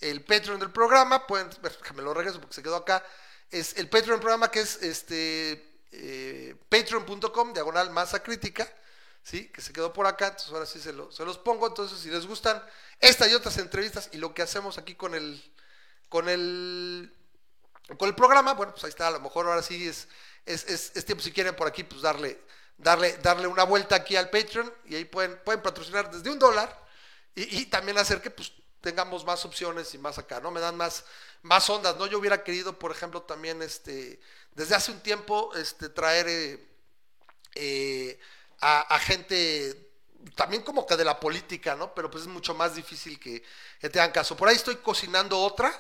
B: el Patreon del programa, pueden, me lo regreso porque se quedó acá, es el Patreon del programa que es este eh, patreon.com, diagonal masa crítica, ¿sí? que se quedó por acá, entonces ahora sí se, lo- se los pongo, entonces si les gustan esta y otras entrevistas y lo que hacemos aquí con el, con el, con el programa, bueno, pues ahí está, a lo mejor ahora sí es, es, es, es tiempo si quieren por aquí, pues darle, darle, darle una vuelta aquí al Patreon y ahí pueden, pueden patrocinar desde un dólar y, y también hacer que pues tengamos más opciones y más acá, ¿no? Me dan más, más ondas, ¿no? Yo hubiera querido, por ejemplo, también este, desde hace un tiempo, este, traer eh, eh, a, gente también como que de la política, ¿no? Pero pues es mucho más difícil que, que te hagan caso. Por ahí estoy cocinando otra,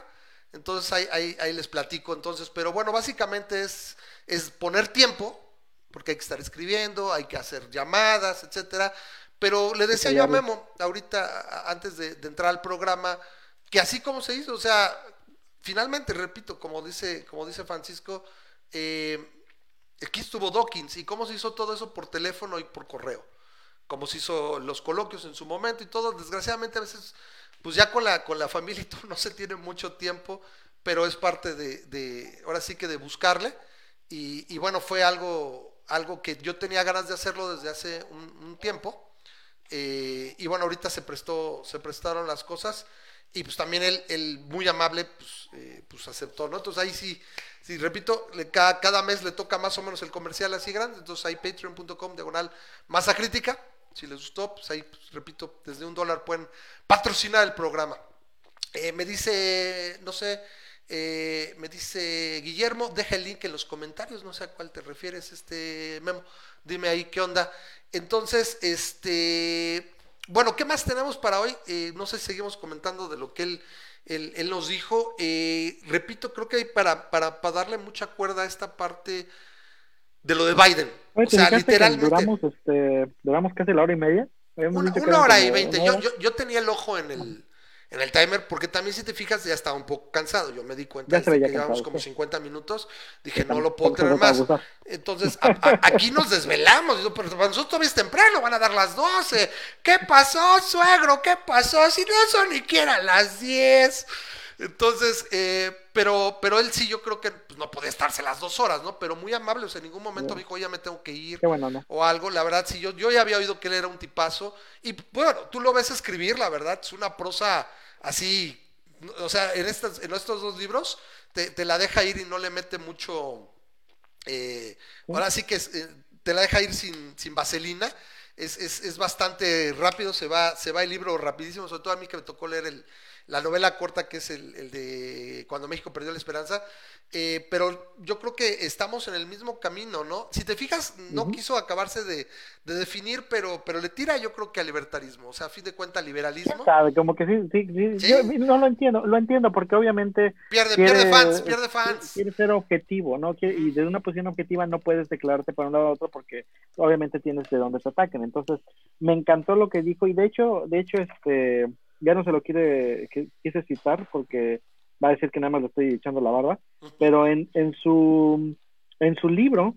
B: entonces ahí, ahí, les platico entonces, pero bueno, básicamente es, es poner tiempo, porque hay que estar escribiendo, hay que hacer llamadas, etcétera. Pero le decía yo a Memo, ahorita, antes de, entrar al programa, que así como se hizo, o sea, finalmente, repito, como dice, como dice Francisco, eh, aquí estuvo Dawkins, y cómo se hizo todo eso por teléfono y por correo, como se hizo los coloquios en su momento y todo, desgraciadamente a veces, pues ya con la, con la familia y todo no se tiene mucho tiempo, pero es parte de, ahora sí que de buscarle, y, bueno, fue algo, algo que yo tenía ganas de hacerlo desde hace un tiempo, eh, y bueno, ahorita se prestó, se prestaron las cosas y pues también él, muy amable, pues, eh, pues, aceptó, ¿no? Entonces ahí sí, sí repito, cada, cada, mes le toca más o menos el comercial así grande, entonces ahí patreon.com, diagonal, masa crítica, si les gustó, pues ahí, pues, repito, desde un dólar pueden patrocinar el programa. Eh, me dice, no sé, me dice Guillermo, deja el link en los comentarios, no sé a cuál te refieres, este memo, dime ahí qué onda. Entonces, este, bueno, ¿qué más tenemos para hoy? Eh, no sé si seguimos comentando de lo que él, él, nos dijo. Eh, repito, creo que hay para, para, para, darle mucha cuerda a esta parte de lo de Biden.
D: o sea, literalmente. Duramos, este, duramos casi la hora y media.
B: Una, hora y veinte. Yo, yo, yo, tenía el ojo en el, en el timer, porque también si te fijas ya estaba un poco cansado. Yo me di cuenta que llevamos como 50 minutos, dije, no lo puedo tener más. Entonces, aquí nos desvelamos, digo, pero nosotros todavía es temprano, van a dar las 12. ¿Qué pasó, suegro? ¿Qué pasó? Si no son ni siquiera las 10. Entonces, eh, pero, pero él sí, yo creo que pues, no podía estarse las dos horas, ¿no? Pero muy amable, o sea, en ningún momento me dijo, ya me tengo que ir. O algo, la verdad, sí, yo, yo ya había oído que él era un tipazo. Y bueno, tú lo ves escribir, la verdad, es una prosa así, o sea, en, estas, en estos dos libros te, la deja ir y no le mete mucho, eh, ahora sí que eh, te la deja ir sin, sin vaselina. Es, es, es, bastante rápido, se va, se va el libro rapidísimo, sobre todo a mí que me tocó leer el, la novela corta que es el, de Cuando México perdió la esperanza, eh, pero yo creo que estamos en el mismo camino, ¿no? Si te fijas, no quiso acabarse de, definir, pero, pero le tira yo creo que al libertarismo, o sea, a fin de cuentas liberalismo.
D: Sabe, como que sí, sí, sí, Yo no lo entiendo, lo entiendo porque obviamente...
B: Pierde, pierde fans, pierde fans.
D: Quiere ser objetivo, ¿no? y desde una posición objetiva no puedes declararte para un lado a otro porque obviamente tienes de dónde te ataquen. Entonces, me encantó lo que dijo y de hecho, de hecho, este ya no se lo quiere, quise citar porque va a decir que nada más le estoy echando la barba, pero en, en su en su libro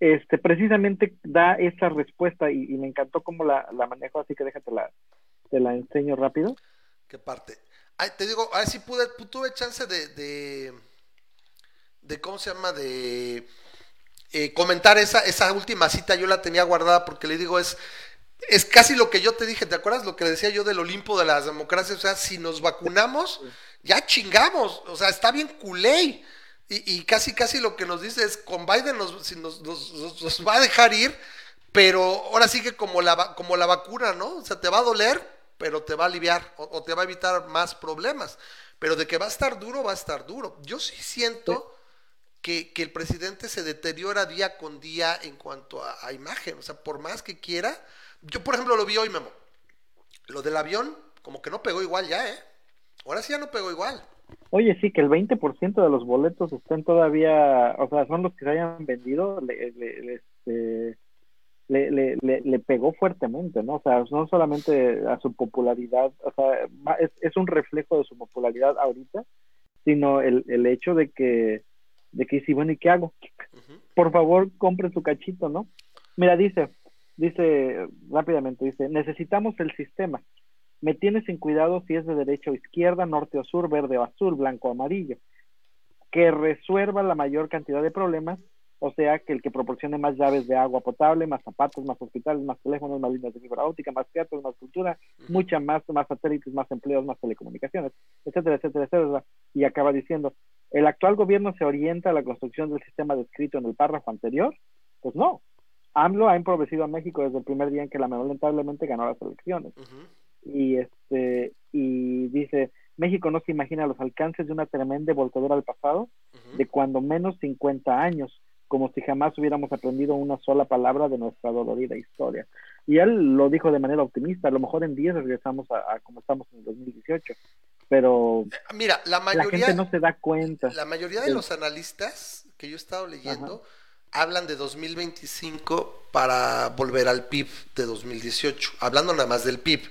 D: este precisamente da esa respuesta y, me encantó cómo la, la manejo, así que déjate la, te la enseño rápido.
B: ¿Qué parte? te digo, a ver si pude, tuve chance de, de, de ¿cómo se llama? De eh, comentar esa, esa última cita, yo la tenía guardada porque le digo, es, es casi lo que yo te dije, ¿te acuerdas lo que decía yo del Olimpo de las democracias? O sea, si nos vacunamos, ya chingamos, o sea, está bien culé. Y, casi, casi lo que nos dice es, con Biden nos, va a dejar ir, pero ahora sí que como la, como la vacuna, ¿no? O sea, te va a doler, pero te va a aliviar o, te va a evitar más problemas. Pero de que va a estar duro, va a estar duro. Yo sí siento que, el presidente se deteriora día con día en cuanto a, a imagen. O sea, por más que quiera, yo, por ejemplo, lo vi hoy, Memo. Lo del avión, como que no pegó igual ya, ¿eh? Ahora sí ya no pegó igual.
D: Oye, sí, que el 20% de los boletos estén todavía, o sea, son los que se hayan vendido, le, le, este, le, le, pegó fuertemente, ¿no? O sea, no solamente a su popularidad, o sea, es, es un reflejo de su popularidad ahorita, sino el, el hecho de que, de que sí, bueno, ¿y qué hago? Por favor, compre su cachito, ¿no? Mira, dice, dice rápidamente, dice, necesitamos el sistema. Me tienes sin cuidado si es de derecha o izquierda, norte o sur, verde o azul, blanco o amarillo. Que resuelva la mayor cantidad de problemas, o sea, que el que proporcione más llaves de agua potable, más zapatos, más hospitales, más teléfonos, más líneas de fibra óptica, más teatros, más cultura, mucha más, más satélites, más empleos, más telecomunicaciones, etcétera, etcétera, etcétera. Y acaba diciendo, ¿el actual gobierno se orienta a la construcción del sistema descrito en el párrafo anterior? Pues no, AMLO ha empobrecido a México desde el primer día en que lamentablemente ganó las elecciones. Y este y dice, México no se imagina los alcances de una tremenda voltadura al pasado de cuando menos 50 años. como si jamás hubiéramos aprendido una sola palabra de nuestra dolorida historia. Y él lo dijo de manera optimista, a lo mejor en 10 regresamos a, como estamos en el 2018, pero
B: Mira, la, mayoría,
D: la gente no se da cuenta.
B: La mayoría de los analistas que yo he estado leyendo hablan de 2025 para volver al PIB de 2018, hablando nada más del PIB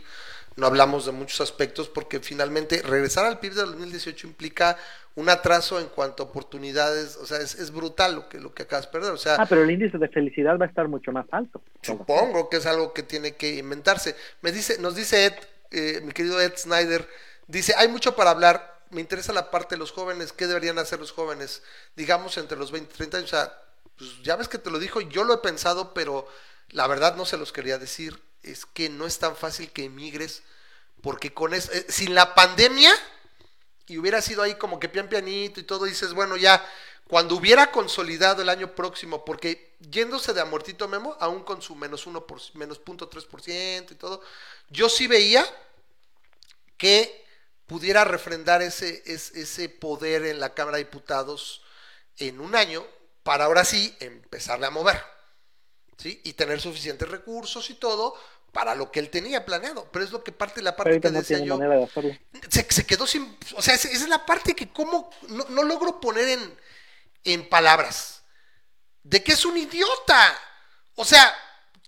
B: no hablamos de muchos aspectos porque finalmente regresar al PIB de 2018 implica un atraso en cuanto a oportunidades, o sea, es, brutal lo que, lo que acabas de perder. O sea,
D: ah, pero el índice de felicidad va a estar mucho más alto.
B: Supongo que es algo que tiene que inventarse. Me dice, nos dice Ed, eh, mi querido Ed Snyder, dice, hay mucho para hablar, me interesa la parte de los jóvenes, ¿qué deberían hacer los jóvenes? Digamos entre los 20 y 30 años, o sea, pues ya ves que te lo dijo, yo lo he pensado, pero la verdad no se los quería decir. Es que no es tan fácil que emigres, porque con eso, eh, sin la pandemia, y hubiera sido ahí como que pian pianito y todo, dices, bueno, ya, cuando hubiera consolidado el año próximo, porque yéndose de amortito memo, aún con su menos uno por menos punto tres por ciento y todo, yo sí veía que pudiera refrendar ese, ese, ese poder en la Cámara de Diputados en un año, para ahora sí empezarle a mover. ¿Sí? Y tener suficientes recursos y todo para lo que él tenía planeado. Pero es lo que parte de la parte que decía yo. se, quedó sin. O sea, esa es la parte que como no, logro poner en, en palabras. De que es un idiota. O sea,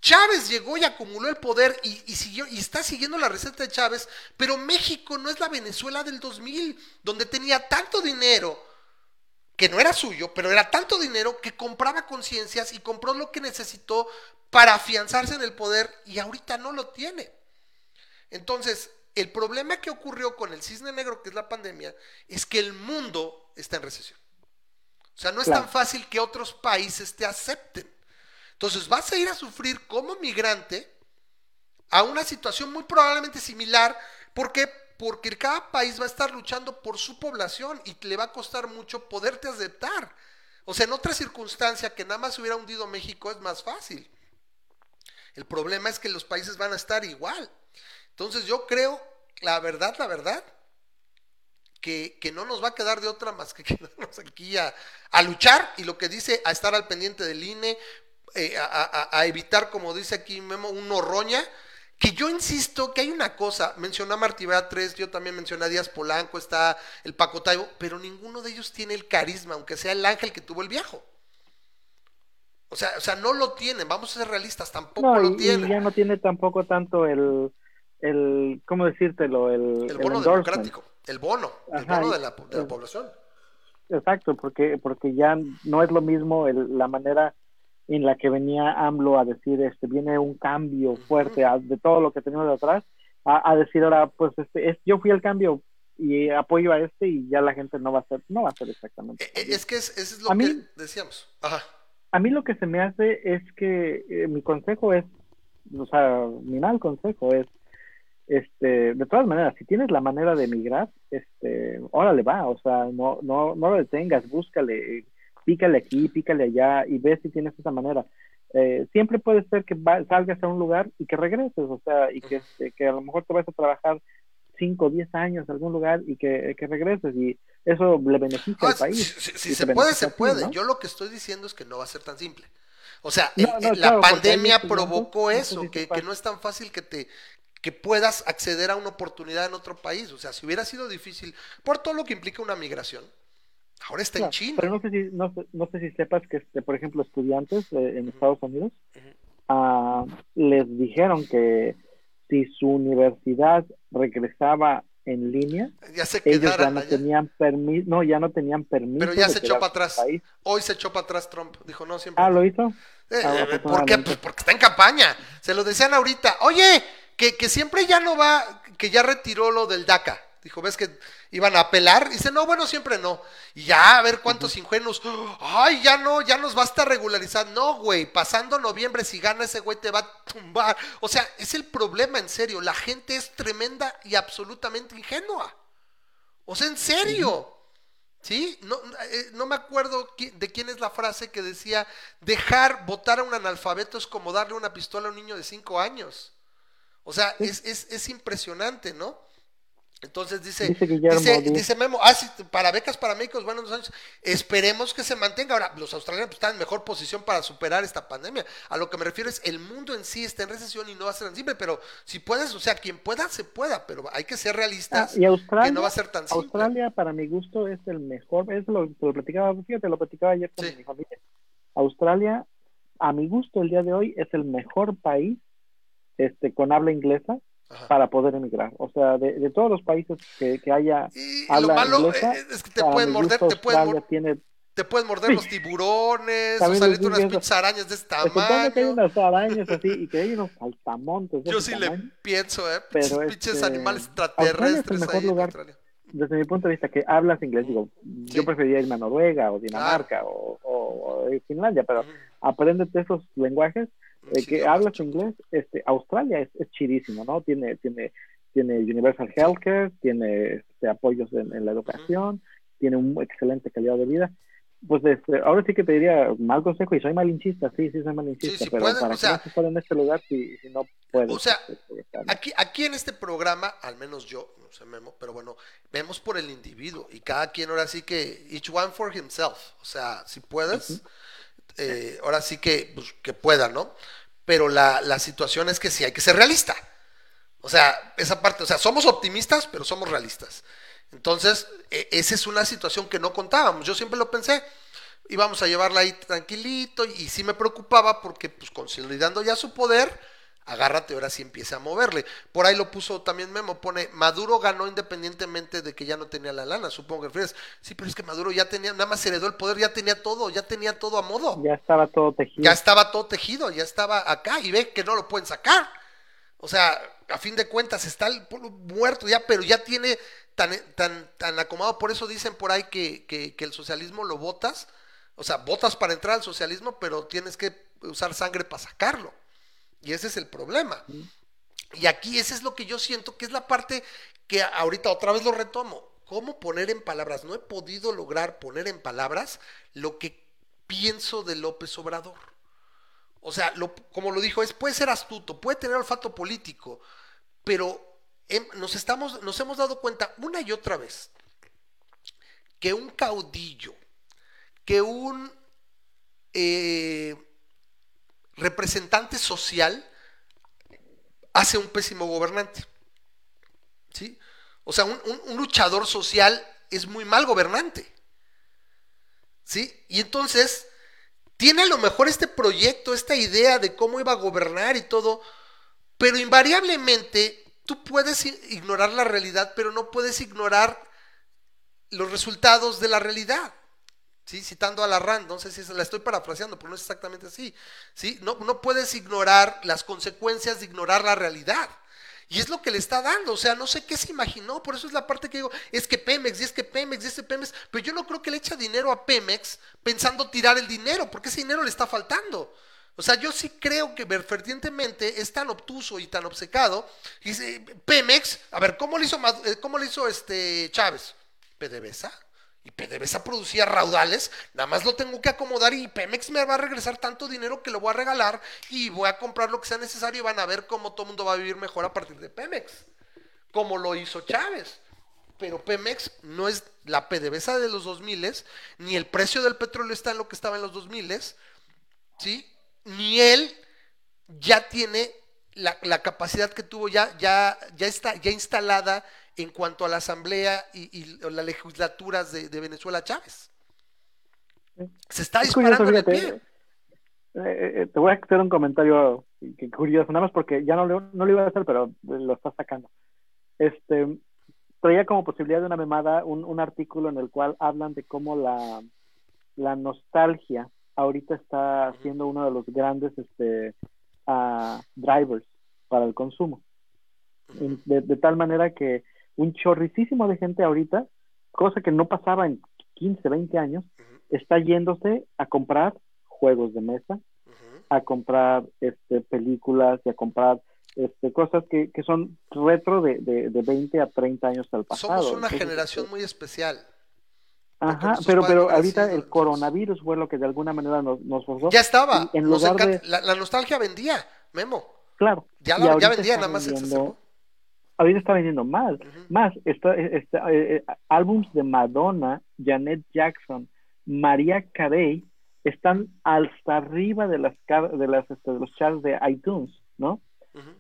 B: Chávez llegó y acumuló el poder y, y, siguió, y está siguiendo la receta de Chávez, pero México no es la Venezuela del 2000, donde tenía tanto dinero que no era suyo, pero era tanto dinero que compraba conciencias y compró lo que necesitó para afianzarse en el poder y ahorita no lo tiene. Entonces, el problema que ocurrió con el cisne negro, que es la pandemia, es que el mundo está en recesión. O sea, no es tan fácil que otros países te acepten. Entonces, vas a ir a sufrir como migrante a una situación muy probablemente similar, porque porque cada país va a estar luchando por su población y le va a costar mucho poderte aceptar. O sea, en otra circunstancia que nada más hubiera hundido México es más fácil. El problema es que los países van a estar igual. Entonces yo creo, la verdad, la verdad, que, no nos va a quedar de otra más que [laughs] quedarnos aquí a, luchar y lo que dice, a estar al pendiente del INE, eh, a, a, evitar, como dice aquí Memo, un horroña que yo insisto que hay una cosa, mencionó a Martí 3, yo también mencioné a Díaz Polanco, está el Paco Taibo, pero ninguno de ellos tiene el carisma, aunque sea el ángel que tuvo el viejo. O sea, o sea, no lo tienen, vamos a ser realistas, tampoco lo tienen.
D: Y ya no tiene tampoco tanto el, el ¿cómo decírtelo? El,
B: el bono democrático, el bono, el bono de la, de la población.
D: Exacto, porque, porque ya no es lo mismo el, la manera en la que venía AMLO a decir, este, viene un cambio fuerte de todo lo que teníamos de atrás, a, decir ahora, pues, este, yo fui el cambio y apoyo a este y ya la gente no va a ser, no va a ser exactamente.
B: Eh, es que es, es lo que decíamos.
D: A mí lo que se me hace es que eh, mi consejo es, o sea, mi mal consejo es, este, de todas maneras, si tienes la manera de emigrar, este, órale va, o sea, no, no, no lo detengas, búscale, pícale aquí, pícale allá y ve si tienes esa manera. Eh, siempre puede ser que salgas a un lugar y que regreses, o sea, y que, este, que a lo mejor te vas a trabajar 5 o 10 años en algún lugar y que, regreses y eso le beneficia al ah, país.
B: Si, se puede, se puede. Yo lo que estoy diciendo es que no va a ser tan simple. O sea, la pandemia provocó eso, que, que no es tan fácil que te que puedas acceder a una oportunidad en otro país. O sea, si hubiera sido difícil, por todo lo que implica una migración, Ahora está en China.
D: Pero no sé si, no, no sé si sepas que, este, por ejemplo, estudiantes eh, en Estados Unidos ah, les dijeron que si su universidad regresaba en línea,
B: ya se
D: ellos ya no tenían permiso, no, ya no tenían permiso.
B: Pero ya se echó para atrás. Hoy se echó para atrás Trump. Dijo, no, siempre.
D: Ah, ¿lo hizo?
B: Eh, ah, eh, ¿Por qué? Pues porque está en campaña. Se lo decían ahorita. Oye, que, que siempre ya no va, que ya retiró lo del DACA. Dijo, ¿ves que iban a apelar? dice, no, bueno, siempre no. Y ya, a ver cuántos ingenuos. Ay, ya no, ya nos basta regularizar. No, güey, pasando noviembre, si gana ese güey te va a tumbar. O sea, es el problema, en serio. La gente es tremenda y absolutamente ingenua. O sea, en serio. ¿Sí? No, eh, no me acuerdo de quién es la frase que decía, dejar votar a un analfabeto es como darle una pistola a un niño de cinco años. O sea, es, es, es impresionante, ¿no? Entonces dice,
D: Dice
B: Memo, ah, sí, para becas para médicos, buenos años, esperemos que se mantenga. Ahora, los australianos pues, están en mejor posición para superar esta pandemia. A lo que me refiero es, el mundo en sí está en recesión y no va a ser tan simple, pero si puedes, o sea, quien pueda, se pueda, pero hay que ser
D: Ah,
B: realistas,
D: y Australia,
B: que no va a ser tan simple.
D: Australia para mi gusto es el mejor, es lo que lo platicaba, fíjate, lo platicaba ayer con
B: Sí.
D: mi familia. Australia, a mi gusto el día de hoy es el mejor país este con habla inglesa
B: Ajá.
D: para poder emigrar. O sea, de, de todos los países que, que haya
B: Y lo
D: habla
B: malo
D: inglesa,
B: eh, es que te pueden morder, te pueden,
D: Australia
B: mor-
D: tiene
B: te pueden morder los tiburones, o
D: También
B: salirte
D: les
B: unas pinches arañas de este
D: Exceptuando que hay
B: tamaño.
D: unas arañas así y que hay unos saltamontes de
B: Yo
D: ese
B: sí le
D: tamaño.
B: pienso, ¿eh?
D: Pero,
B: Pinches, pinches
D: este,
B: animales
D: Australia es el
B: extraterrestres
D: mejor
B: ahí
D: lugar. Desde mi punto de vista, que hablas inglés, digo, yo preferiría irme a Noruega o Dinamarca o, o- o Finlandia, pero apréndete esos lenguajes eh, que hablas inglés, este, Australia es, es chidísimo, ¿no? Tiene, tiene, tiene Universal Healthcare, tiene este, apoyos en, en la educación, tiene un excelente calidad de vida. Pues este, ahora sí que te diría mal consejo y soy malinchista, sí, sí soy malinchista,
B: Sí, sí
D: pero
B: puedes,
D: para
B: o
D: que
B: sea,
D: estar en este lugar si, si no puedes.
B: o sea,
D: este.
B: Aquí, aquí en este programa, al menos yo, no sé Memo, pero bueno, vemos por el individuo y cada quien ahora sí que, each one for himself, o sea, si puedes, eh, ahora sí que, pues, que pueda, ¿no? Pero la, la situación es que sí hay que ser realista. O sea, esa parte, o sea, somos optimistas, pero somos realistas. Entonces, e- esa es una situación que no contábamos. Yo siempre lo pensé. Íbamos a llevarla ahí tranquilito y sí me preocupaba porque, pues, consolidando ya su poder, agárrate, ahora sí empieza a moverle. Por ahí lo puso también Memo, pone, Maduro ganó independientemente de que ya no tenía la lana, supongo que refieres. Sí, pero es que Maduro ya tenía, nada más heredó el poder, ya tenía todo, ya tenía todo a modo
D: Ya estaba todo tejido.
B: ya estaba todo tejido, ya estaba acá y ve que no lo pueden sacar. O sea, a fin de cuentas está el pueblo muerto ya, pero ya tiene tan, tan, tan acomodado. Por eso dicen por ahí que, que, que el socialismo lo votas. O sea, votas para entrar al socialismo, pero tienes que usar sangre para sacarlo. Y ese es el problema. Y aquí ese es lo que yo siento que es la parte que ahorita otra vez lo retomo. ¿Cómo poner en palabras? No he podido lograr poner en palabras lo que pienso de López Obrador. O sea, lo- como lo dijo, es, puede ser astuto, puede tener olfato político, pero nos, estamos, nos hemos dado cuenta una y otra vez que un caudillo, que un eh, representante social hace un pésimo gobernante. ¿Sí? O sea, un, un- luchador social es muy mal gobernante. ¿Sí? Y entonces, tiene a lo mejor este proyecto, esta idea de cómo iba a gobernar y todo, pero invariablemente tú puedes ignorar la realidad, pero no puedes ignorar los resultados de la realidad. ¿Sí? Citando a la Rand, no sé si la estoy parafraseando, pero no es exactamente así. ¿Sí? No, no puedes ignorar las consecuencias de ignorar la realidad. Y es lo que le está dando, o sea, no sé qué se imaginó, por eso es la parte que digo, es que Pemex, y es que Pemex, y es que Pemex, pero yo no creo que le echa dinero a Pemex pensando tirar el dinero, porque ese dinero le está faltando. O sea, yo sí creo que vertientemente es tan obtuso y tan obcecado, dice, Pemex, a ver, ¿cómo le hizo, eh, cómo le hizo este Chávez? PDVSA. Y PDVSA producía raudales, nada más lo tengo que acomodar y Pemex me va a regresar tanto dinero que lo voy a regalar y voy a comprar lo que sea necesario y van a ver cómo todo el mundo va a vivir mejor a partir de Pemex, como lo hizo Chávez. Pero Pemex no es la PDVSA de los 2000, ni el precio del petróleo está en lo que estaba en los 2000, ¿sí? Ni él ya tiene la, la capacidad que tuvo, ya, ya, ya está ya instalada en cuanto a la asamblea y, y las legislaturas de, de Venezuela Chávez. Se está
D: Es curioso,
B: en el pie.
D: eh, eh, te voy a hacer un comentario que curioso, nada más porque ya no, no lo iba a hacer, pero lo está sacando. Este, traía como posibilidad de una memada un, un artículo en el cual hablan de cómo la, la nostalgia ahorita está siendo uno de los grandes este, ah, drivers para el consumo. De, de tal manera que un chorricísimo de gente ahorita, cosa que no pasaba en 15, 20 años, está yéndose a comprar juegos de mesa, a comprar este, películas y a comprar este, cosas que, que son retro de, de, de 20 a 30 años al pasado.
B: Somos una
D: Entonces,
B: generación
D: este,
B: muy especial.
D: Ajá, pero, pero ahorita el coronavirus fue lo que de alguna manera nos, nos forzó.
B: Ya estaba.
D: En lugar de-
B: la, la nostalgia vendía, Memo.
D: Claro.
B: Ya, la- ya vendía, nada más
D: vendiendo-. Ahorita está vendiendo más, más, está, está eh, eh, álbums de Madonna, Janet Jackson, María Carey, están hasta arriba de las de las este, de los charts de iTunes, ¿no?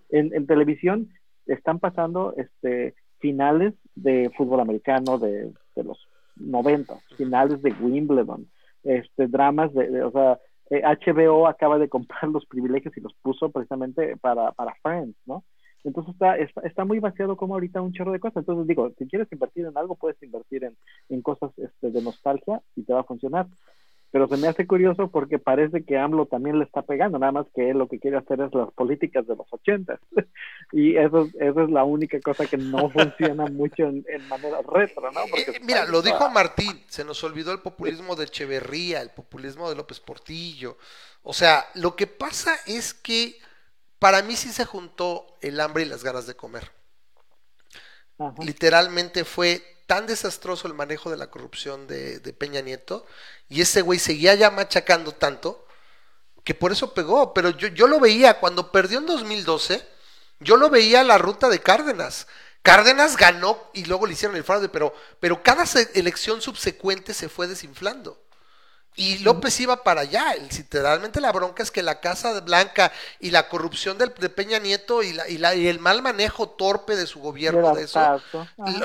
D: en, en, televisión están pasando este finales de fútbol americano de, de los 90, finales de Wimbledon, este dramas de, o sea, HBO eh, acaba de comprar los privilegios y los puso precisamente para, para Friends, ¿no? Entonces está, está, muy vaciado como ahorita un chorro de cosas. Entonces digo, si quieres invertir en algo, puedes invertir en, en cosas este, de nostalgia y te va a funcionar pero se me hace curioso porque parece que AMLO también le está pegando, nada más que él lo que quiere hacer es las políticas de los ochentas. [laughs] y eso, eso es la única cosa que no [laughs] funciona mucho en, manera retro, ¿no?
B: Porque eh, mira, lo dijo Martín, se nos olvidó el populismo de Echeverría, el populismo de López Portillo. O sea, lo que pasa es que para mí sí se juntó el hambre y las ganas de comer. Literalmente fue tan desastroso el manejo de la corrupción de, Peña Nieto y ese güey seguía ya machacando tanto que por eso pegó. Pero yo, yo lo veía cuando perdió en 2012, yo lo veía la ruta de Cárdenas. Cárdenas ganó y luego le hicieron el fraude, pero, pero cada elección subsecuente se fue desinflando. Y López iba para allá. Literalmente la bronca es que la Casa Blanca y la corrupción del, de Peña Nieto y, la, y, la, y el mal manejo torpe de su gobierno de eso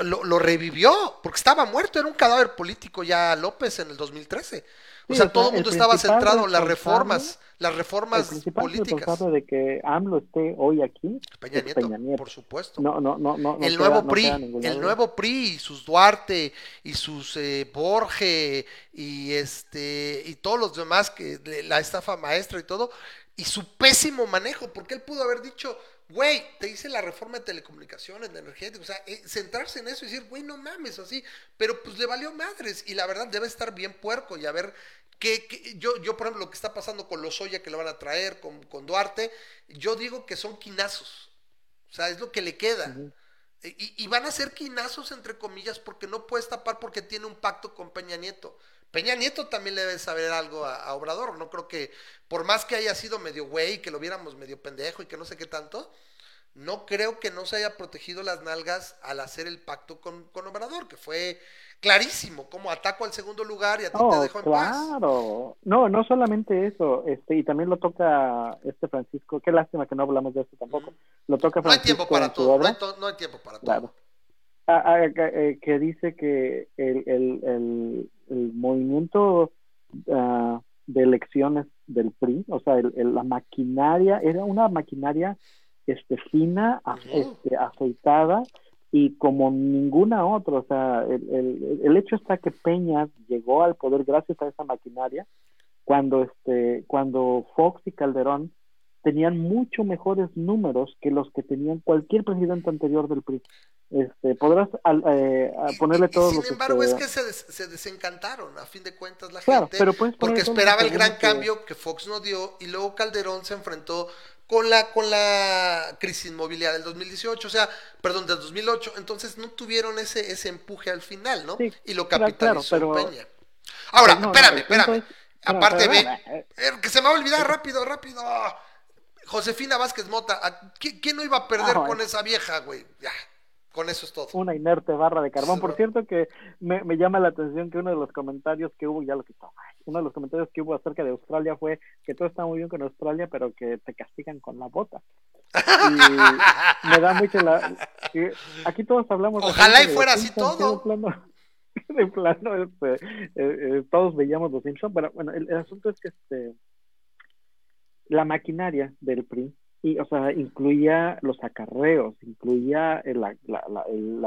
B: lo, lo, revivió, porque estaba muerto, era un cadáver político ya López en el 2013 o sea, todo el mundo estaba centrado en las reformas, las reformas el políticas.
D: de que AMLO esté hoy aquí
B: Peña Nieto, por supuesto.
D: No, no, no, no.
B: El nuevo PRI, el nuevo PRI, sus Duarte y sus eh, Borge y este y todos los demás que la estafa maestra y todo y su pésimo manejo, porque él pudo haber dicho Güey, te hice la reforma de telecomunicaciones, de energética, o sea, eh, centrarse en eso y decir, güey, no mames, así, pero pues le valió madres y la verdad debe estar bien puerco y a ver qué, yo, yo por ejemplo, lo que está pasando con los Oya que lo van a traer, con, con Duarte, yo digo que son quinazos, o sea, es lo que le queda. y, y, van a ser quinazos, entre comillas, porque no puedes tapar porque tiene un pacto con Peña Nieto. Peña Nieto también le debe saber algo a, Obrador. No creo que, por más que haya sido medio güey, que lo viéramos medio pendejo y que no sé qué tanto, no creo que no se haya protegido las nalgas al hacer el pacto con, Obrador, que fue clarísimo, como ataco al segundo lugar y a ti te dejo en
D: claro. No, no solamente eso, este, y también lo toca este Francisco, qué lástima que no hablamos de esto tampoco. Lo toca Francisco.
B: No hay tiempo para todo, no hay, tiempo para todo.
D: Eh, que dice que el, el, el, movimiento ah, de elecciones del PRI, o sea, la maquinaria, era una maquinaria este, fina, este, aceitada y como ninguna otra, o sea, el, el, hecho está que Peña llegó al poder gracias a esa maquinaria cuando este cuando Fox y Calderón tenían mucho mejores números que los que tenían cualquier presidente anterior del PRI. Este, podrás eh, ponerle todos
B: Sin embargo, es que se, desencantaron, a fin de cuentas, la gente, porque esperaba el gran cambio que Fox no dio y luego Calderón se enfrentó con la, con la crisis inmobiliaria del 2018, o sea, perdón, del 2008, entonces no tuvieron ese, ese empuje al final, ¿no? y lo capitalizó Peña. Ahora, espérame, espérame. Aparte, ve, eh. Eh, que se me va a olvidar rápido, rápido. Josefina Vázquez Mota, ¿quién no iba a perder con esa vieja, güey? Ya, con eso es todo.
D: Una inerte barra de carbón. Por cierto que me, llama la atención que uno de los comentarios que hubo, ya lo quitó, uno de los comentarios que hubo acerca de Australia fue que todo está muy bien con Australia, pero que te castigan con la bota. Y me da mucho la... Aquí todos hablamos...
B: Ojalá y fuera así todo.
D: De [laughs] plano, este, eh, eh, todos veíamos los Simpsons, pero bueno, el, el asunto es que este la maquinaria del PRI, y, o sea, incluía los acarreos, incluía el,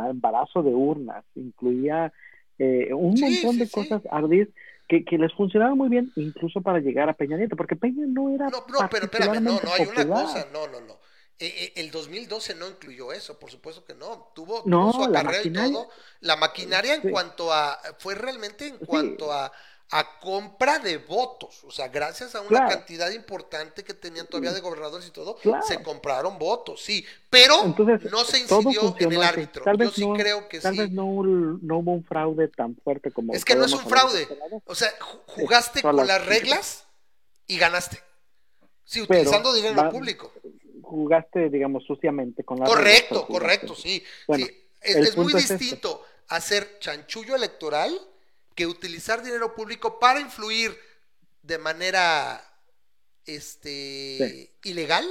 D: embarazo de urnas, incluía eh, un montón de cosas ardidas que, que, les funcionaban muy bien, incluso para llegar a Peña Nieto, porque Peña no era.
B: No, no, pero espérame, no, no, hay una cosa, no, no, no. Eh, eh, el 2012 no incluyó eso, por supuesto que no. Tuvo, su acarreo y todo. La maquinaria en cuanto a. Fue realmente en cuanto a a compra de votos. O sea, gracias a una cantidad importante que tenían todavía de gobernadores y todo, se compraron votos, sí. Pero no se incidió en el árbitro. Yo sí creo que
D: tal vez no, hubo un fraude tan fuerte como.
B: Es que no es un fraude. O sea, jugaste con las reglas y ganaste. Sí, utilizando dinero público.
D: jugaste, digamos, suciamente con la
B: Correcto, correcto, sí. Es, muy este. distinto hacer chanchullo electoral que utilizar dinero público para influir de manera este ilegal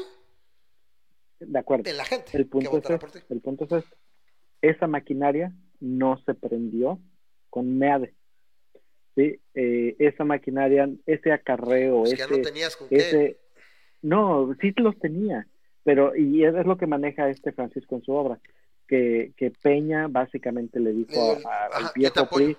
D: de acuerdo.
B: en la gente.
D: El punto, es este, el punto es este. Esa maquinaria no se prendió con MEADE. ¿sí? Eh, esa maquinaria, ese acarreo, pues ese,
B: no tenías con
D: ese, no, sí los tenía, pero y es lo que maneja este Francisco en su obra, que, que Peña básicamente le dijo al viejo PRI,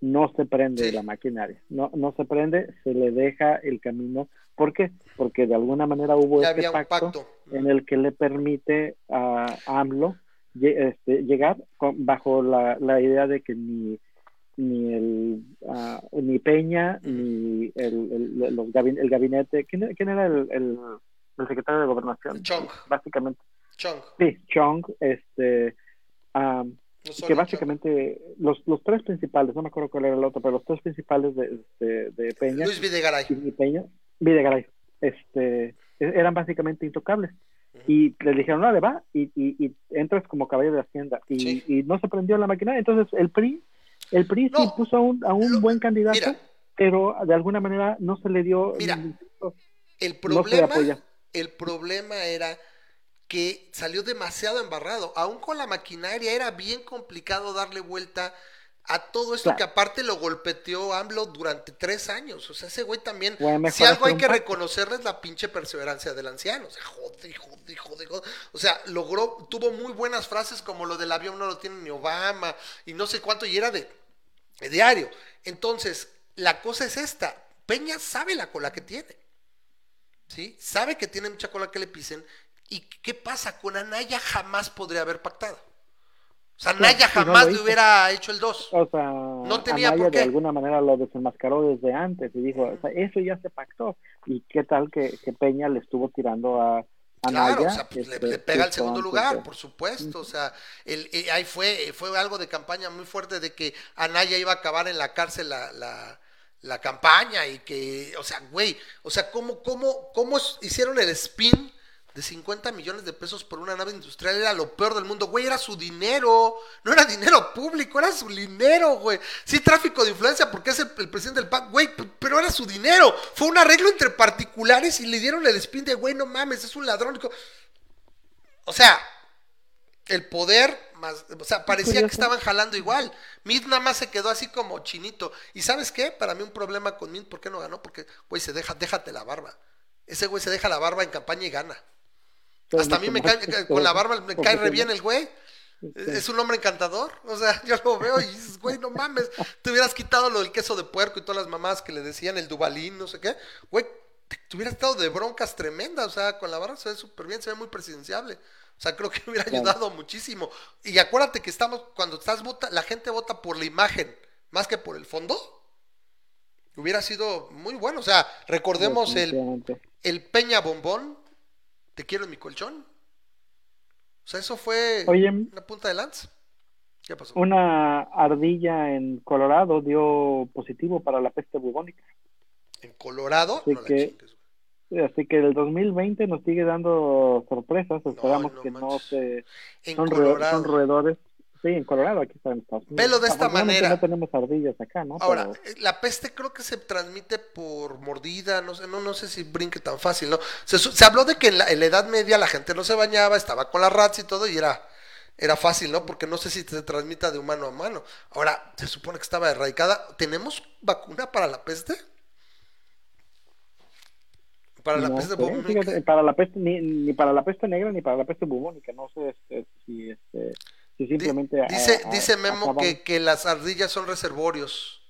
D: no se prende la maquinaria, no, no se prende, se le deja el camino. ¿Por qué? Porque de alguna manera hubo este pacto, en el que le permite a AMLO este, llegar bajo la, la idea de que ni ni el ah, ni Peña ni el, el, los el gabinete ¿quién, era el, el, secretario de gobernación
B: Chong.
D: Básicamente.
B: Chong.
D: Sí Chong este que básicamente los, los tres principales no me acuerdo cuál era el otro pero los tres principales de, de, Peña.
B: Luis Videgaray.
D: Y Peña. Videgaray. Este e, eran básicamente intocables. Y le dijeron, no, le va, y, y, entras como caballo de Hacienda. Y, y no se prendió la maquinaria. Entonces, el PRI el PRI sí puso a un, a un buen candidato, pero de alguna manera no se le dio.
B: Mira, el problema, el problema era que salió demasiado embarrado. Aún con la maquinaria era bien complicado darle vuelta a todo esto que aparte lo golpeteó AMLO durante tres años. O sea, ese güey también, si algo hay que reconocerle es la pinche perseverancia del anciano. O sea, joder, joder, joder, joder. O sea, logró, tuvo muy buenas frases como lo del avión no lo tiene ni Obama y no sé cuánto, y era de, diario. Entonces, la cosa es esta. Peña sabe la cola que tiene. ¿Sí? Sabe que tiene mucha cola que le pisen. ¿Y qué pasa? Con Anaya jamás podría haber pactado. O sea, Anaya jamás le hubiera hecho el 2.
D: O sea, no tenía Anaya por qué. de alguna manera lo desenmascaró desde antes y dijo, o sea, eso ya se pactó. ¿Y qué tal que, que Peña le estuvo tirando a,
B: Claro, o sea, pues, le, este, pega el segundo lugar, por supuesto. O sea, el, eh, ahí fue, fue algo de campaña muy fuerte de que Anaya iba a acabar en la cárcel la, la, la campaña y que, o sea, güey, o sea, ¿cómo, cómo, cómo hicieron el spin de 50 millones de pesos por una nave industrial era lo peor del mundo, güey, era su dinero, no era dinero público, era su dinero, güey. Sí, tráfico de influencia porque es el, presidente del PAC, güey, pero era su dinero. Fue un arreglo entre particulares y le dieron el spin de, güey, no mames, es un ladrón. O sea, el poder más, o sea, parecía que estaban jalando igual. Mint nada más se quedó así como chinito. ¿Y sabes qué? Para mí un problema con Mint, ¿por qué no ganó? Porque, güey, se deja, déjate la barba. Ese güey se deja la barba en campaña y gana. Hasta a mí me cae, con la barba me cae re bien el güey. Es un hombre encantador. O sea, yo lo veo y dices, güey, no mames. Te hubieras quitado lo del queso de puerco y todas las mamás que le decían el dubalín, no sé qué. Güey, te hubieras estado de broncas tremendas. O sea, con la barba se ve súper bien, se ve muy presidenciable. O sea, creo que hubiera ayudado muchísimo. Y acuérdate que estamos, cuando estás vota, la gente vota por la imagen más que por el fondo. Hubiera sido muy bueno. O sea, recordemos el, el Peña Bombón te quiero en mi colchón. O sea, eso fue una punta de lanza. ¿Qué pasó?
D: Una ardilla en Colorado dio positivo para la peste bubónica.
B: ¿En Colorado?
D: Así, que, así que el 2020 nos sigue dando sorpresas. Esperamos que no se. son roedores Sí, en Colorado, aquí está en Estados Unidos.
B: Velo de esta manera.
D: No tenemos ardillas acá, ¿no?
B: Ahora, eh, la peste creo que se transmite por mordida, no sé, no, no sé si brinque tan fácil, ¿no? Se, habló de que en la, Edad Media la gente no se bañaba, estaba con las rats y todo, y era, era fácil, ¿no? Porque no sé si se transmita de humano a mano. Ahora, se supone que estaba erradicada. ¿Tenemos vacuna para la peste?
D: Para la peste bubónica. para la peste, ni, ni, para la peste negra ni para la peste bubónica. No sé este, si este, simplemente
B: dice, dice Memo que, que, las ardillas son reservorios.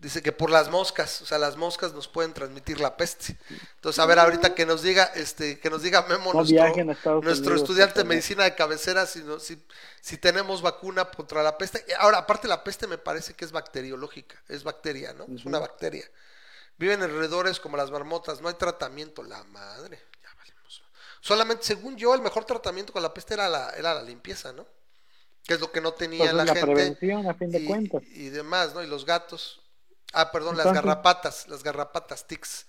B: Dice que por las moscas, o sea, las moscas nos pueden transmitir la peste. Entonces, a ver, ahorita que nos diga, este, que nos diga Memo, nuestro, nuestro estudiante de medicina de cabecera, si, si, si tenemos vacuna contra la peste. Ahora, aparte la peste me parece que es bacteriológica, es bacteria, ¿no? Es una bacteria. Viven en alrededores como las marmotas, no hay tratamiento, la madre. Ya valimos. Solamente, según yo, el mejor tratamiento con la peste era la, era la limpieza, ¿no? Que es lo que no tenía pues la, la, gente.
D: Prevención, a fin de y, cuentas.
B: y demás, ¿no? Y los gatos. Ah, perdón, las garrapatas, las garrapatas, tics.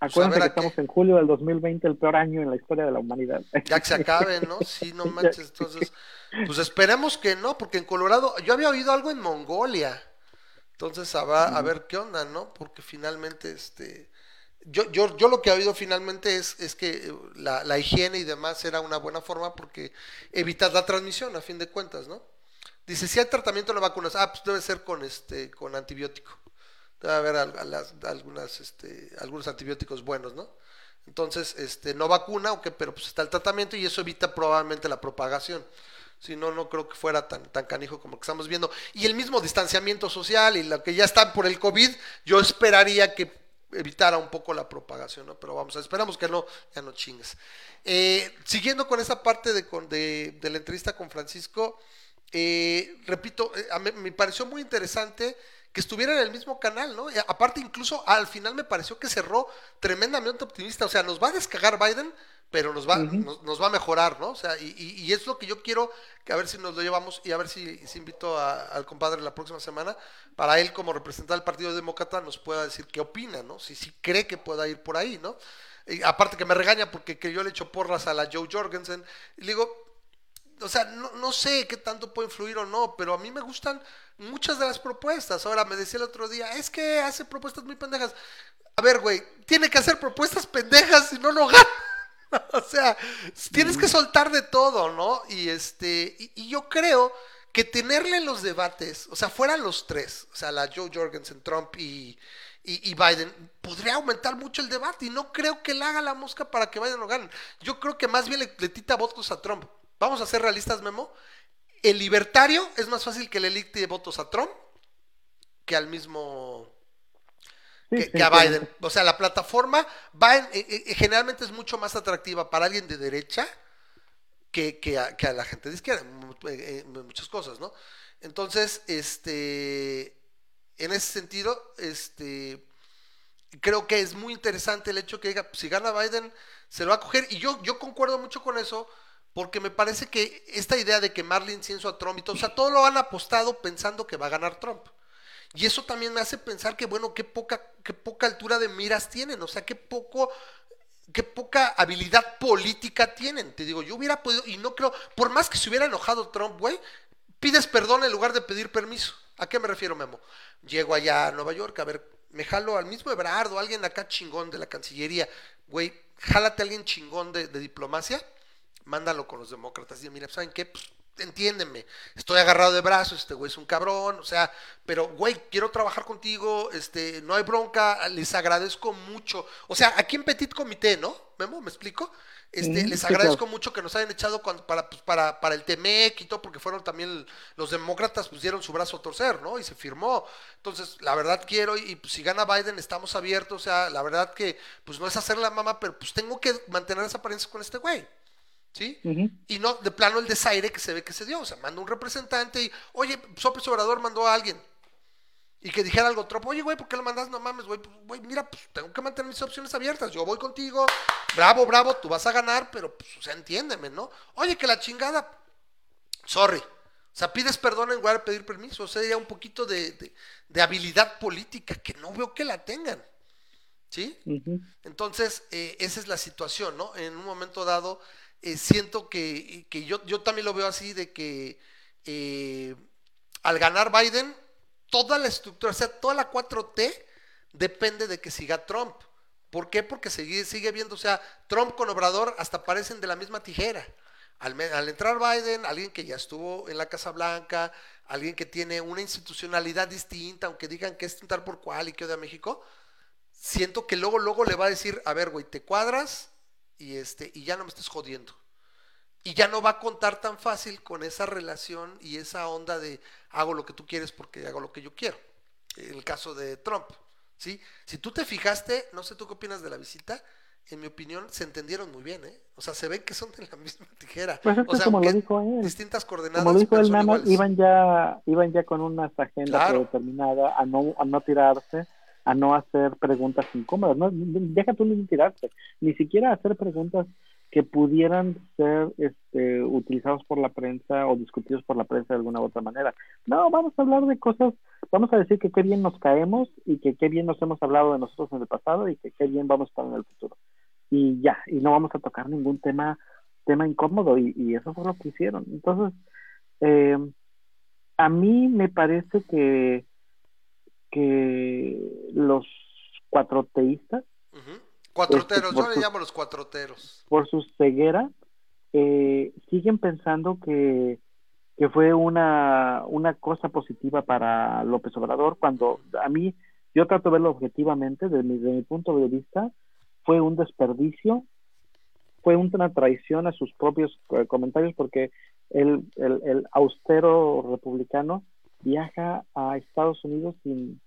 D: Acuérdense que estamos en julio del 2020, el peor año en la historia de la humanidad. [laughs]
B: Ya que se acabe, ¿no? Sí, no [laughs] manches. Entonces, pues esperemos que no, porque en Colorado, yo había oído algo en Mongolia. Entonces, a, a ver qué onda, ¿no? Porque finalmente, este. Yo, yo, yo lo que he oído finalmente es, es que la, la higiene y demás era una buena forma porque evitas la transmisión, a fin de cuentas, ¿no? Dice, si hay tratamiento de vacunas, ah, pues debe ser con este, con antibiótico. Debe haber algunas, este, algunos antibióticos buenos, ¿no? Entonces, este, no vacuna, aunque, pero pues está el tratamiento y eso evita probablemente la propagación. Si no, no creo que fuera tan, tan canijo como que estamos viendo. Y el mismo distanciamiento social y lo que ya está por el COVID, yo esperaría que evitara un poco la propagación, ¿no? Pero vamos, esperamos que no, ya no chingues. Eh, siguiendo con esa parte de, de, de la entrevista con Francisco, eh, repito, eh, me, pareció muy interesante que estuviera en el mismo canal, ¿no? aparte, incluso al final me pareció que cerró tremendamente optimista. O sea, nos va a descagar Biden, pero nos va, nos, va a mejorar, ¿no? O sea, y, es lo que yo quiero, que a ver si nos lo llevamos y a ver si, invito al compadre la próxima semana, para él como representante del Partido Demócrata nos pueda decir qué opina, ¿no? Si, si cree que pueda ir por ahí, ¿no? aparte que me regaña porque que yo le echo porras a la Joe Jorgensen. Y le digo, o sea, no, sé qué tanto puede influir o no, pero a mí me gustan muchas de las propuestas. Ahora, me decía el otro día, es que hace propuestas muy pendejas. A ver, güey, tiene que hacer propuestas pendejas si no, no gana. [laughs] o sea, tienes que soltar de todo, ¿no? Y este, y, yo creo que tenerle los debates, o sea, fueran los tres, o sea, la Joe Jorgensen, Trump y, y, Biden, podría aumentar mucho el debate. Y no creo que le haga la mosca para que Biden lo gane. Yo creo que más bien le, le tita votos a Trump. Vamos a ser realistas, Memo. El libertario es más fácil que le elite votos a Trump que al mismo que, a Biden. O sea, la plataforma Biden, eh, eh, generalmente es mucho más atractiva para alguien de derecha que, a, la gente de izquierda, en muchas cosas, ¿no? Entonces, este, en ese sentido, este, creo que es muy interesante el hecho que diga, si gana Biden, se lo va a coger. Y yo, yo concuerdo mucho con eso, porque me parece que esta idea de que Marlin incienso a Trump y todo, o sea, todo lo han apostado pensando que va a ganar Trump. Y eso también me hace pensar que, bueno, qué poca, qué poca altura de miras tienen, o sea, qué poco, qué poca habilidad política tienen. Te digo, yo hubiera podido, y no creo, por más que se hubiera enojado Trump, güey, pides perdón en lugar de pedir permiso. ¿A qué me refiero, Memo? Llego allá a Nueva York, a ver, me jalo al mismo Ebrardo, alguien acá chingón de la Cancillería, güey, jálate a alguien chingón de diplomacia mándalo con los demócratas y mira, ¿saben qué? Pues, entiéndeme, estoy agarrado de brazos, este güey es un cabrón, o sea, pero güey, quiero trabajar contigo, este, no hay bronca, les agradezco mucho. O sea, aquí en Petit Comité, ¿no? Memo, ¿me explico? Este, les agradezco mucho que nos hayan echado para, pues, para, para el TEMEC y todo, porque fueron también los demócratas, pues dieron su brazo a torcer, ¿no? Y se firmó. Entonces, la verdad quiero, y pues, si gana Biden, estamos abiertos, o sea, la verdad que, pues no es hacer la mamá, pero pues tengo que mantener esa apariencia con este güey. ¿Sí? Y no de plano el desaire que se ve que se dio. O sea, manda un representante y, oye, Sopes Obrador mandó a alguien. Y que dijera algo tropo, oye, güey, ¿por qué lo mandas? No mames, güey, pues, güey, mira, pues tengo que mantener mis opciones abiertas. Yo voy contigo, bravo, bravo, tú vas a ganar, pero, pues, o sea, entiéndeme, ¿no? Oye, que la chingada, sorry. O sea, pides perdón en lugar de pedir permiso. O sea, ya un poquito de, habilidad política que no veo que la tengan. ¿Sí? Entonces, eh, esa es la situación, ¿no? En un momento dado, eh, siento que, yo, yo, también lo veo así de que eh, al ganar Biden, toda la estructura, o sea, toda la 4T depende de que siga Trump. ¿Por qué? Porque sigue, sigue viendo, o sea, Trump con Obrador hasta parecen de la misma tijera. Al, al, entrar Biden, alguien que ya estuvo en la Casa Blanca, alguien que tiene una institucionalidad distinta, aunque digan que es tentar por cuál y que odia México, siento que luego, luego le va a decir, a ver, güey, te cuadras, y, este, y ya no me estés jodiendo. Y ya no va a contar tan fácil con esa relación y esa onda de hago lo que tú quieres porque hago lo que yo quiero. En el caso de Trump. ¿sí? Si tú te fijaste, no sé tú qué opinas de la visita, en mi opinión se entendieron muy bien. ¿eh? O sea, se ve que son de la [laughs] misma tijera.
D: Pues
B: o sea,
D: como lo dijo él.
B: distintas coordenadas.
D: Como lo dijo él, iban ya, iban ya con una agenda predeterminada a no, a no tirarse a no hacer preguntas incómodas. No, deja tú ni tirarte, ni siquiera hacer preguntas que pudieran ser este, utilizados por la prensa o discutidos por la prensa de alguna u otra manera. No, vamos a hablar de cosas vamos a decir que qué bien nos caemos y que qué bien nos hemos hablado de nosotros en el pasado y que qué bien vamos a estar en el futuro. Y ya, y no vamos a tocar ningún tema tema incómodo y, eso fue lo que hicieron. Entonces, eh, a mí me parece que, que los cuatroteístas,
B: cuatroteros, este, yo le llamo los cuatroteros,
D: por su ceguera, eh, siguen pensando que, que fue una, una cosa positiva para López Obrador, cuando a mí, yo trato de verlo objetivamente, desde mi, desde mi punto de vista, fue un desperdicio fue una traición a sus propios eh, comentarios porque el, el, austero republicano viaja a Estados Unidos sin,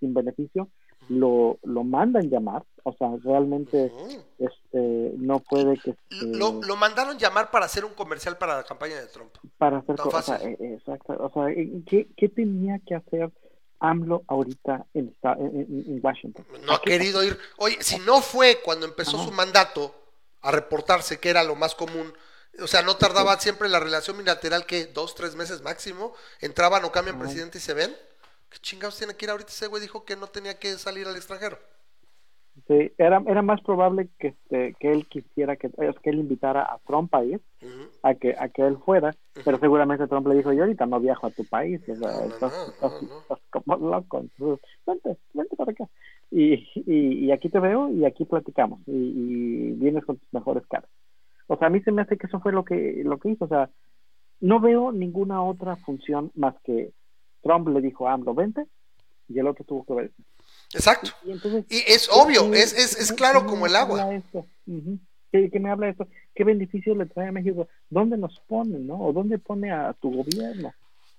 D: sin beneficio, lo, lo mandan llamar, o sea, realmente este, no puede que...
B: Lo, lo, mandaron llamar para hacer un comercial para la campaña de Trump.
D: Para hacer cosas, eh, exacto, o sea, ¿qué, ¿qué, tenía que hacer AMLO ahorita en, en, Washington?
B: No ha querido ir. Oye, si no fue cuando empezó su mandato, a reportarse, que era lo más común. O sea, no tardaba siempre la relación bilateral que dos, tres meses máximo. Entraban o cambian presidente y se ven. ¿Qué chingados tiene que ir ahorita? Ese güey dijo que no tenía que salir al extranjero.
D: Sí, era, era más probable que, este, que él quisiera que, que él invitara a Trump a ir, a, que, a que él fuera, pero seguramente Trump le dijo, yo ahorita no viajo a tu país, o sea, estás, como loco, vente, vente para acá y, y, aquí te veo y aquí platicamos y, vienes con tus mejores caras. O sea, a mí se me hace que eso fue lo que, lo que hizo. O sea, no veo ninguna otra función más que Trump le dijo a AMLO, vente, y el otro tuvo que ver.
B: Exacto. Y, es obvio, es, es, es claro como el agua.
D: Esto? ¿Qué, me habla esto? ¿Qué beneficio le trae a México? ¿Dónde nos pone, no? ¿O dónde pone a tu gobierno?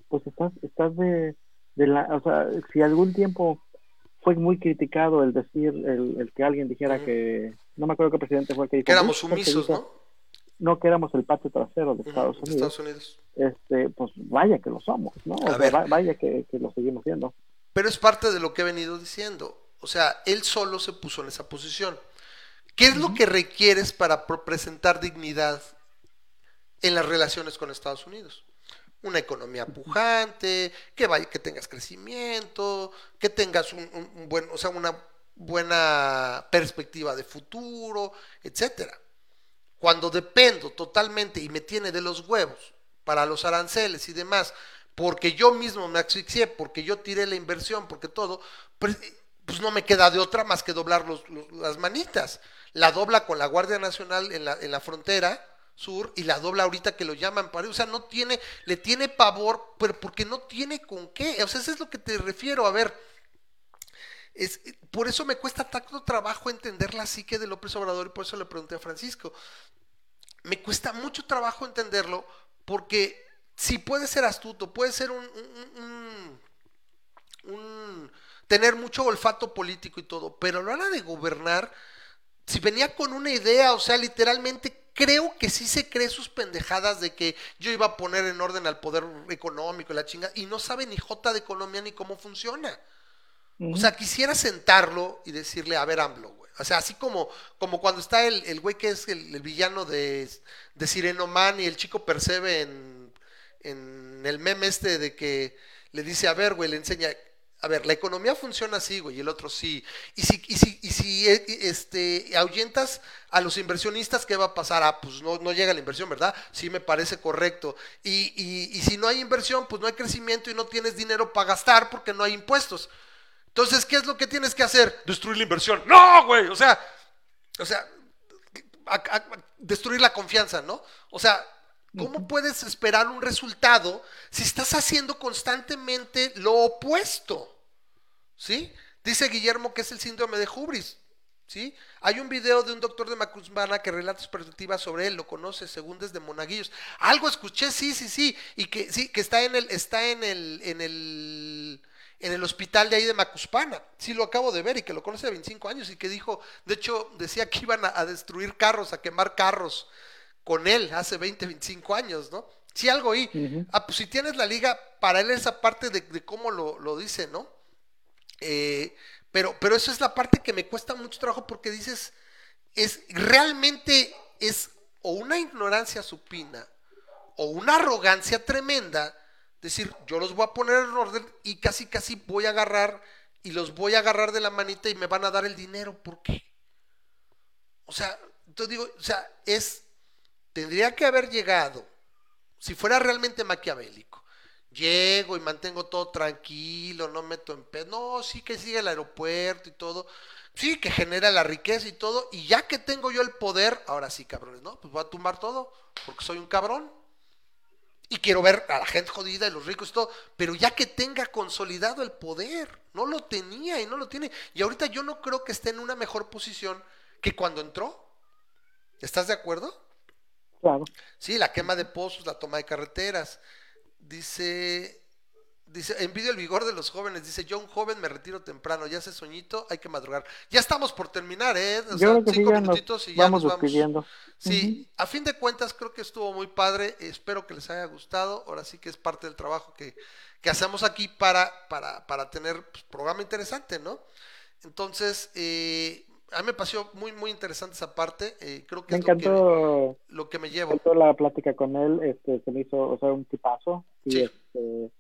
D: Pues estás, estás de, de la, o sea, si algún tiempo fue muy criticado el decir, el, que alguien dijera que, no me acuerdo qué presidente fue el que dijo.
B: Que éramos sumisos, ¿no?
D: No, que éramos el patio trasero de Estados, Unidos. Este, pues vaya que lo somos, ¿no? vaya que, lo seguimos viendo.
B: Pero es parte de lo que he venido diciendo. O sea, él solo se puso en esa posición. ¿Qué es lo que requieres para presentar dignidad en las relaciones con Estados Unidos? una economía pujante, que vaya, que tengas crecimiento, que tengas un, buen, o sea, una buena perspectiva de futuro, etcétera. Cuando dependo totalmente y me tiene de los huevos para los aranceles y demás, porque yo mismo me asfixié, porque yo tiré la inversión, porque todo, pues, no me queda de otra más que doblar las manitas. La dobla con la Guardia Nacional en la, en la frontera, Sur y la dobla ahorita que lo llaman para, o sea, no tiene, le tiene pavor, pero porque no tiene con qué, o sea, eso es lo que te refiero, a ver, es, por eso me cuesta tanto trabajo entender la psique de López Obrador y por eso le pregunté a Francisco, me cuesta mucho trabajo entenderlo porque si puede ser astuto, puede ser un, un tener mucho olfato político y todo, pero a la hora de gobernar, si venía con una idea, o sea, literalmente creo que sí se cree sus pendejadas de que yo iba a poner en orden al poder económico y la chinga, y no sabe ni jota de economía ni cómo funciona. O sea, quisiera sentarlo y decirle, a ver, AMLO. O sea, así como, como cuando está el, el güey que es el, villano de, de Sireno Man y el chico percebe en, en el meme este de que le dice, a ver, güey, le enseña, a ver, la economía funciona así, güey, y el otro sí. Y si, y si, y si eh, este, ahuyentas a los inversionistas, ¿qué va a pasar? Ah, pues no, no llega la inversión, ¿verdad? Sí, me parece correcto. Y, y, y si no hay inversión, pues no hay crecimiento y no tienes dinero para gastar porque no hay impuestos. Entonces, ¿qué es lo que tienes que hacer? Destruir la inversión. No, güey, o sea, o sea, destruir la confianza, ¿no? O sea, ¿Cómo puedes esperar un resultado si estás haciendo constantemente lo opuesto? ¿Sí? Dice Guillermo que es el síndrome de Hubris. ¿Sí? Hay un video de un doctor de Macuspana que relata sus perspectivas sobre él, lo conoce según desde Monaguillos. Algo escuché, sí, sí, sí, y que sí, que está en el, está en el, en el, en el hospital de ahí de Macuspana. Sí, lo acabo de ver y que lo conoce de 25 años y que dijo, de hecho, decía que iban a destruir carros, a quemar carros con él hace 20, 25 años, ¿no? Si algo ahí. Ah, pues si tienes la liga, para él esa parte de, cómo lo, dice, ¿no? Eh, pero, pero eso es la parte que me cuesta mucho trabajo porque dices, es realmente es o una ignorancia supina o una arrogancia tremenda Decir, yo los voy a poner en orden y casi, casi voy a agarrar y los voy a agarrar de la manita y me van a dar el dinero. ¿Por qué? O sea, entonces digo, o sea, es, tendría que haber llegado, si fuera realmente maquiavélico, llego y mantengo todo tranquilo, no meto en pedo, no, sí que sigue el aeropuerto y todo, sí que genera la riqueza y todo, y ya que tengo yo el poder, ahora sí, cabrones, ¿no? Pues voy a tumbar todo, porque soy un cabrón. Y quiero ver a la gente jodida y los ricos y todo, pero ya que tenga consolidado el poder, no lo tenía y no lo tiene. Y ahorita yo no creo que esté en una mejor posición que cuando entró. ¿Estás de acuerdo?
D: Claro.
B: Sí, la quema de pozos, la toma de carreteras. Dice, dice, envidio el vigor de los jóvenes. Dice, yo un joven me retiro temprano, ya hace soñito, hay que madrugar. Ya estamos por terminar, ¿eh? O sea, cinco minutitos y ya
D: vamos
B: nos vamos. Sí, a fin de cuentas creo que estuvo muy padre, espero que les haya gustado, ahora sí que es parte del trabajo que, que hacemos aquí para, para, para tener pues, programa interesante, ¿no? Entonces, eh, a mí me pareció muy, muy interesante esa parte, eh, creo que
D: Me
B: es lo que,
D: encantó,
B: lo que me
D: me
B: llevo.
D: encantó la plática con él, este, se me hizo, o sea, un tipazo. Y,
B: Sí.
D: este,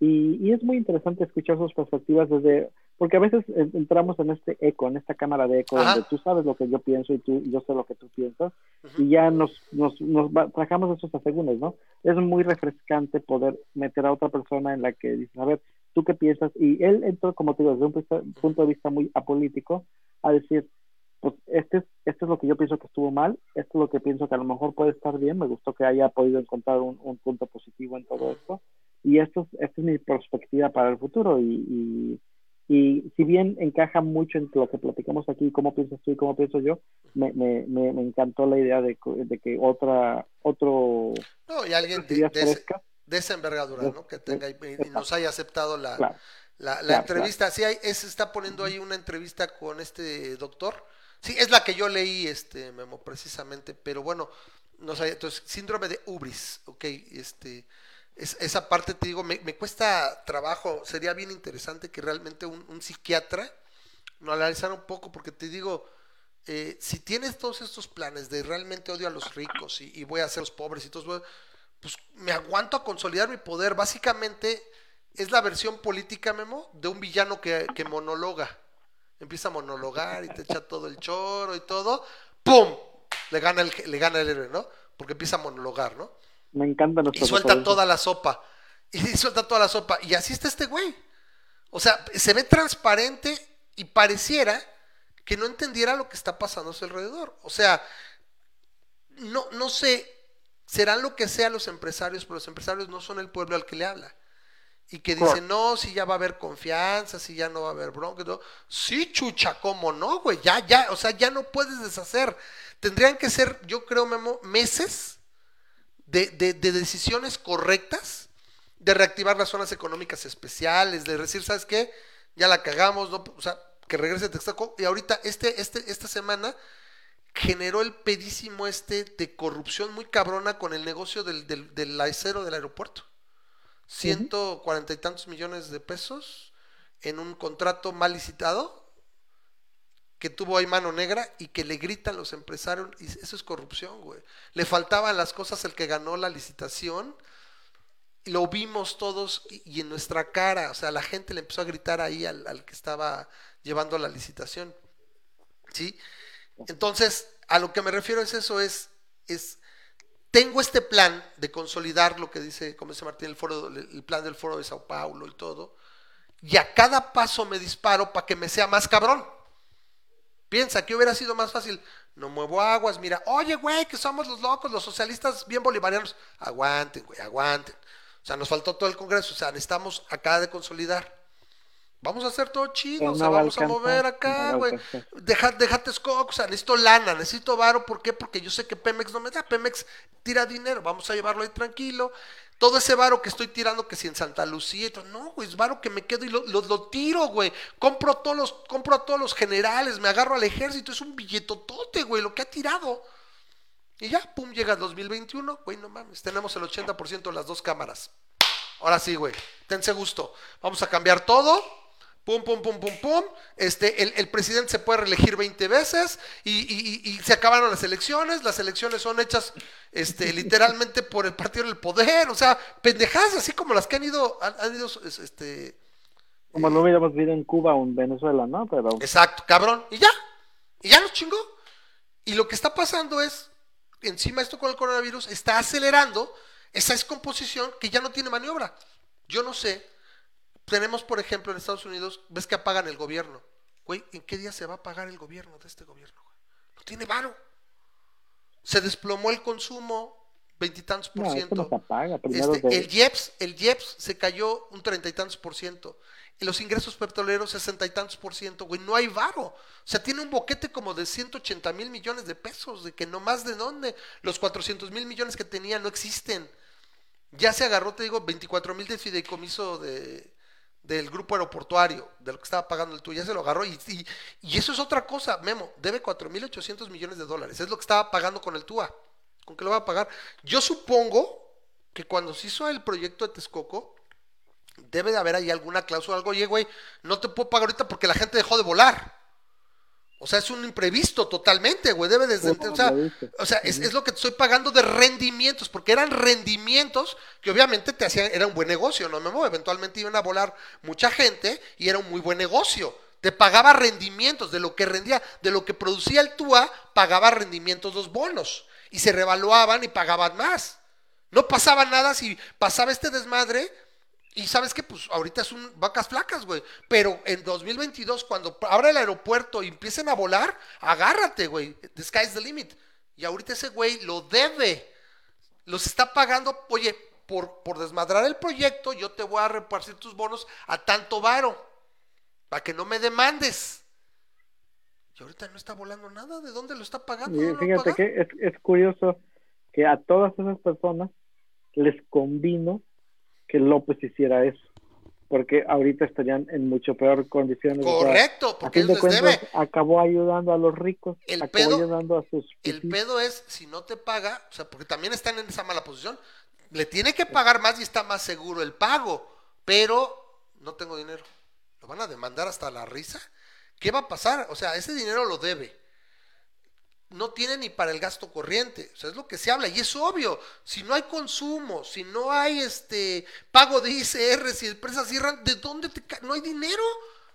D: y, y es muy interesante escuchar sus perspectivas desde, porque a veces en- entramos en este eco, en esta cámara de eco,
B: Ajá.
D: donde tú sabes lo que yo pienso y tú y yo sé lo que tú piensas, y ya nos, nos, nos trabajamos esos asegúnes, ¿no? Es muy refrescante poder meter a otra persona en la que dices, a ver, ¿tú qué piensas? Y él entró, como te digo, desde un punto- punto de vista muy apolítico, a decir, pues este es, esto es lo que yo pienso que estuvo mal, esto es lo que pienso que a lo mejor puede estar bien, me gustó que haya podido encontrar un, un punto positivo en todo esto, y esto es, esta es mi perspectiva para el futuro, y, y, y si bien encaja mucho en lo que platicamos aquí, cómo piensas tú y cómo pienso yo, me, me, me, me encantó la idea de, de que otra, otro
B: No, y alguien de, de
D: frescas,
B: de esa envergadura, ¿no? Que tenga y, y nos haya aceptado la,
D: claro,
B: la, la
D: Claro,
B: entrevista. Sí, hay, se está poniendo ahí una entrevista con este doctor. Sí, es la que yo leí, este, Memo, precisamente, pero bueno, no sé, entonces, síndrome de Ubris, ok, este, es, esa parte te digo, me, me cuesta trabajo, sería bien interesante que realmente un, psiquiatra lo analizara un poco, porque te digo, eh, si tienes todos estos planes de realmente odio a los ricos y, voy a hacer los pobres y todos, pues me aguanto a consolidar mi poder. Básicamente es la versión política, Memo, de un villano que, que monologa. Empieza a monologar y te echa todo el choro y todo. ¡Pum! Le gana el, le gana el héroe, ¿no? Porque empieza a monologar, ¿no?
D: Me encanta
B: Y
D: nuestro
B: suelta toda la sopa. [laughs] Y suelta toda la sopa. Y así está este güey. O sea, se ve transparente y pareciera que no entendiera lo que está pasando a su alrededor. O sea, no, no sé, serán lo que sean los empresarios, pero los empresarios no son el pueblo al que le habla. Y que dicen, no, si ya va a haber confianza, si ya no va a haber bronca. No. Sí, chucha, ¿cómo no, güey? Ya, ya, o sea, ya no puedes deshacer. Tendrían que ser, yo creo, Memo, meses de, de, de decisiones correctas, de reactivar las zonas económicas especiales, de decir, ¿sabes qué? Ya la cagamos, ¿no? O sea, que regrese Texaco. Y ahorita, este, este, esta semana, generó el pedísimo este de corrupción muy cabrona con el negocio del, del, del acero del aeropuerto. Ciento cuarenta y tantos millones de pesos en un contrato mal licitado que tuvo ahí mano negra y que le gritan los empresarios, y eso es corrupción, güey. Le faltaban las cosas el que ganó la licitación, y lo vimos todos y, en nuestra cara, o sea, la gente le empezó a gritar ahí al, al que estaba llevando la licitación, ¿sí? Entonces, a lo que me refiero es eso, es, es tengo este plan de consolidar lo que dice, como dice Martín, el, foro, el plan del foro de Sao Paulo y todo, y a cada paso me disparo para que me sea más cabrón. Piensa que hubiera sido más fácil. No muevo aguas, mira, oye, güey, que somos los locos, los socialistas bien bolivarianos. Aguanten, güey, aguanten. O sea, nos faltó todo el Congreso, o sea, necesitamos acá de consolidar. Vamos a hacer todo chido, o sea,
D: No a
B: vamos a mover
D: no
B: acá, güey.
D: alcanzar.
B: Deja, déjate o sea, necesito lana, necesito varo, ¿por qué? Porque yo sé que Pemex no me da, Pemex tira dinero, vamos a llevarlo ahí tranquilo. Todo ese varo que estoy tirando, que si en Santa Lucía y todo, no, güey, es varo que me quedo y lo, lo, tiro, güey. Compro todos compro a todos los generales, me agarro al ejército, es un billetotote, güey, lo que ha tirado. Y ya, pum, llega el 2021, güey, no mames, tenemos el 80% de las dos cámaras. Ahora sí, güey, tense gusto. Vamos a cambiar todo Pum, pum, pum, pum, pum. Este, el, el presidente se puede reelegir 20 veces y, y- y- y se acabaron las elecciones. Las elecciones son hechas este, [laughs] literalmente por el partido del poder. O sea, pendejadas así como las que han ido, han, han ido este,
D: Como lo hubiéramos vivido en Cuba o en Venezuela, ¿no? Pero
B: Exacto, cabrón. Y ya. Y ya nos chingó. Y lo que está pasando es, encima esto con el coronavirus, está acelerando esa descomposición que ya no tiene maniobra. Yo no sé. Tenemos, por ejemplo, en Estados Unidos, ves que apagan el gobierno. Güey, ¿en qué día se va a pagar el gobierno de este gobierno? güey? No tiene varo. Se desplomó el consumo, veintitantos por
D: no,
B: ciento.
D: no se apaga. Primero
B: Este,
D: de-
B: el IEPS, el IEPS se cayó un treinta y tantos por ciento. Y los ingresos petroleros, sesenta y tantos por ciento, güey, no hay varo. O sea, tiene un boquete como de 180 mil millones de pesos, de que no más de dónde. Los 400 mil millones que tenía no existen. Ya se agarró, te digo, 24 mil de fideicomiso de, del grupo aeroportuario, de lo que estaba pagando el tuyo, ya se lo agarró. Y, y- eso es otra cosa, Memo, debe 4.800 millones de dólares, es lo que estaba pagando con el TUA. ¿Con qué lo va a pagar? Yo supongo que cuando se hizo el proyecto de Texcoco, debe de haber ahí alguna cláusula, algo, oye, güey, no te puedo pagar ahorita porque la gente dejó de volar. O sea, es un imprevisto totalmente, güey, debe desde... O sea, o sea, es, es lo que te estoy pagando de rendimientos, porque eran rendimientos que obviamente te hacían, era un buen negocio, ¿no, Memo? Eventualmente iban a volar mucha gente y era un muy buen negocio. Te pagaba rendimientos de lo que rendía, de lo que producía el TUA, pagaba rendimientos los bonos y se revaluaban y pagaban más. No pasaba nada si pasaba este desmadre y sabes que pues ahorita es un vacas flacas, güey. Pero en 2022 cuando abra el aeropuerto y empiecen a volar, agárrate, güey. The sky's the limit. Y ahorita ese güey lo debe. Los está pagando, oye, por, por desmadrar el proyecto, yo te voy a repartir tus bonos a tanto varo. Para que no me demandes. Y ahorita no está volando nada. ¿De dónde lo está pagando?
D: Y
B: ¿No lo va a
D: fíjate que es, es curioso que a todas esas personas les convino que López hiciera eso, porque ahorita estarían en mucho peor condiciones. o sea,
B: Correcto,
D: a
B: porque
D: fin
B: él
D: de cuentas,
B: debe.
D: acabó ayudando a los ricos,
B: El
D: acabó
B: pedo-
D: ayudando a sus
B: El pedo es, si no te paga, o sea, porque también están en esa mala posición, le tiene que pagar más y está más seguro el pago, pero no tengo dinero. ¿Lo van a demandar hasta la risa? ¿Qué va a pasar? O sea, ese dinero lo debe. No tiene ni para el gasto corriente. O sea, es lo que se habla. Y es obvio. Si no hay consumo, si no hay este pago de ICR, si empresas cierran, ¿de dónde te no hay dinero?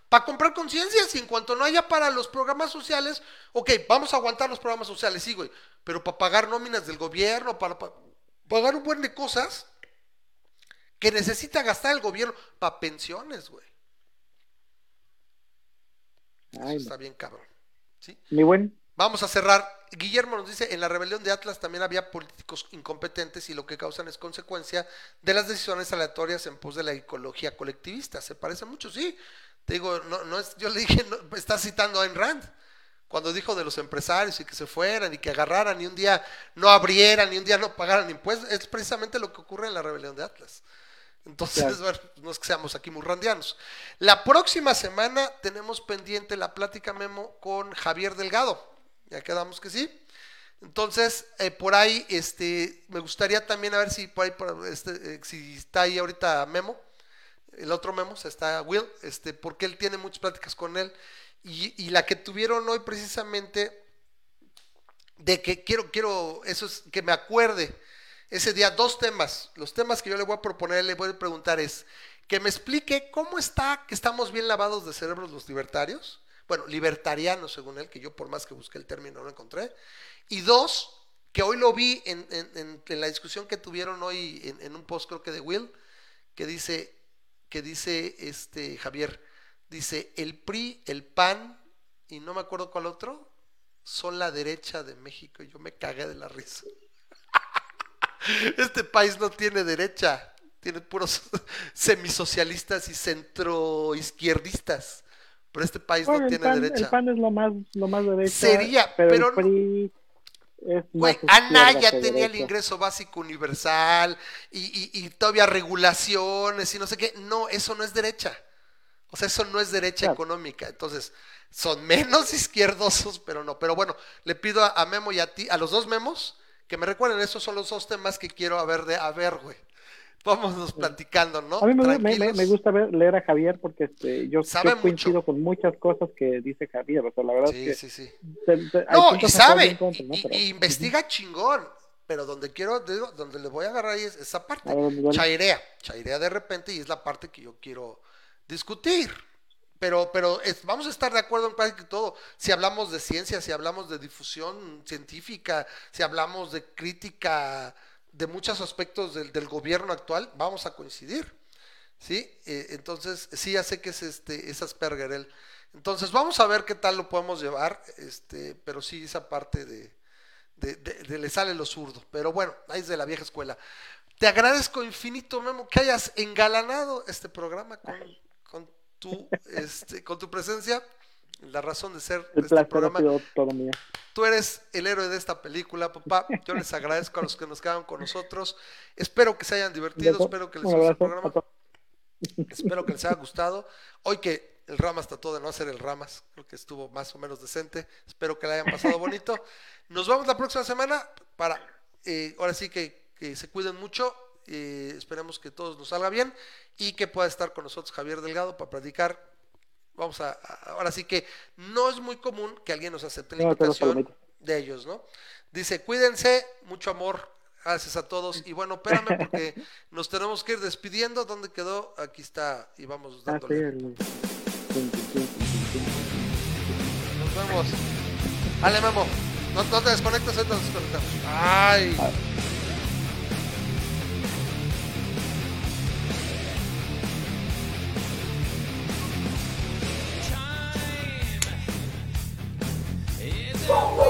B: Para comprar conciencias y en cuanto no haya para los programas sociales, ok, vamos a aguantar los programas sociales, sí, güey, pero para pagar nóminas del gobierno, para, pa- pagar un buen de cosas que necesita gastar el gobierno para pensiones, güey.
D: Ay,
B: Eso está bien cabrón. ¿sí?
D: Mi buen,
B: Vamos a cerrar. Guillermo nos dice, en la rebelión de Atlas también había políticos incompetentes y lo que causan es consecuencia de las decisiones aleatorias en pos de la ecología colectivista. Se parece mucho, sí. Te digo, no, no es, yo le dije, no, está citando a Ayn Rand, cuando dijo de los empresarios y que se fueran y que agarraran y un día no abrieran y un día no pagaran impuestos. Es precisamente lo que ocurre en la rebelión de Atlas. Entonces,
D: Claro.
B: bueno, no es que seamos aquí muy randianos. La próxima semana tenemos pendiente la plática memo con Javier Delgado. Ya quedamos que sí. Entonces, eh, por ahí, este, me gustaría también a ver si por ahí, por, este, eh, está ahí ahorita Memo, el otro Memo, o sea, está Will, este, porque él tiene muchas pláticas con él. Y, y la que tuvieron hoy precisamente, de que quiero, quiero, eso es, que me acuerde, ese día, dos temas. Los temas que yo le voy a proponer, le voy a preguntar es que me explique cómo está que estamos bien lavados de cerebros los libertarios. Bueno, libertarianos según él, que yo por más que busqué el término no lo encontré. Y dos, que hoy lo vi en, en- en- la discusión que tuvieron hoy en, en un post creo que de Will, que dice, que dice este Javier, dice el PRI, el PAN y no me acuerdo cuál otro, son la derecha de México. Y yo me cagué de la risa. [laughs] Este país no tiene derecha, tiene puros [laughs] semisocialistas y centroizquierdistas. Pero este país
D: bueno,
B: no tiene
D: pan,
B: derecha.
D: el PAN es lo más, lo más derecha,
B: Sería,
D: pero,
B: pero
D: el
B: no-
D: PRI es
B: Güey, Anaya tenía el ingreso básico universal y, y- y todavía regulaciones y no sé qué. No, eso no es derecha. O sea, eso no es derecha
D: Claro.
B: económica. Entonces, son menos [laughs] izquierdosos, pero no. Pero bueno, le pido a, a Memo y a ti, a los dos Memos, que me recuerden, esos son los dos temas que quiero a ver, de, a ver, güey. Vámonos platicando, ¿no?
D: A mí me, gusta ver, leer a Javier porque este, yo, yo coincido con muchas cosas que dice Javier. O sea, la verdad
B: Sí,
D: es que
B: sí, sí.
D: se- hay
B: No, y sabe, y,
D: Pero-
B: y investiga chingón, pero donde quiero, digo, donde le voy a agarrar ahí es esa parte.
D: Ver, bueno.
B: Chairea, chairea de repente y es la parte que yo quiero discutir. Pero, pero es- vamos a estar de acuerdo en casi todo. Si hablamos de ciencia, si hablamos de difusión científica, si hablamos de crítica de muchos aspectos del, del gobierno actual, vamos a coincidir. ¿Sí? Eh, entonces, sí, ya sé que es este, es Asperger. Entonces, vamos a ver qué tal lo podemos llevar, este, pero sí, esa parte de, de, de- de le sale lo zurdo. Pero bueno, ahí es de la vieja escuela. Te agradezco infinito, Memo, que hayas engalanado este programa con, con tu, este, con tu presencia, la razón de ser de
D: El
B: este
D: placer ha
B: programa.
D: sido todo mío.
B: Tú eres el héroe de esta película, papá. Yo les agradezco a los que nos quedaron con nosotros. Espero que se hayan divertido, espero que les guste el programa. Espero que les haya gustado. Hoy que el Ramas trató de no hacer el Ramas, creo que estuvo más o menos decente. Espero que la hayan pasado bonito. Nos vemos la próxima semana para, eh, ahora sí que, que se cuiden mucho. eh, esperemos que todos nos salga bien y que pueda estar con nosotros Javier Delgado para platicar. Vamos a, ahora sí que no es muy común que alguien nos acepte la
D: No,
B: invitación de ellos, ¿no? Dice, cuídense, mucho amor, gracias a todos. Y bueno, espérame [laughs] porque nos tenemos que ir despidiendo. ¿Dónde quedó? Aquí está y vamos
D: Ah,
B: dándole. Nos vemos. [laughs] Dale, Memo. No, no te desconectes, ahorita nos desconectamos. Ay.
D: Ah. Don't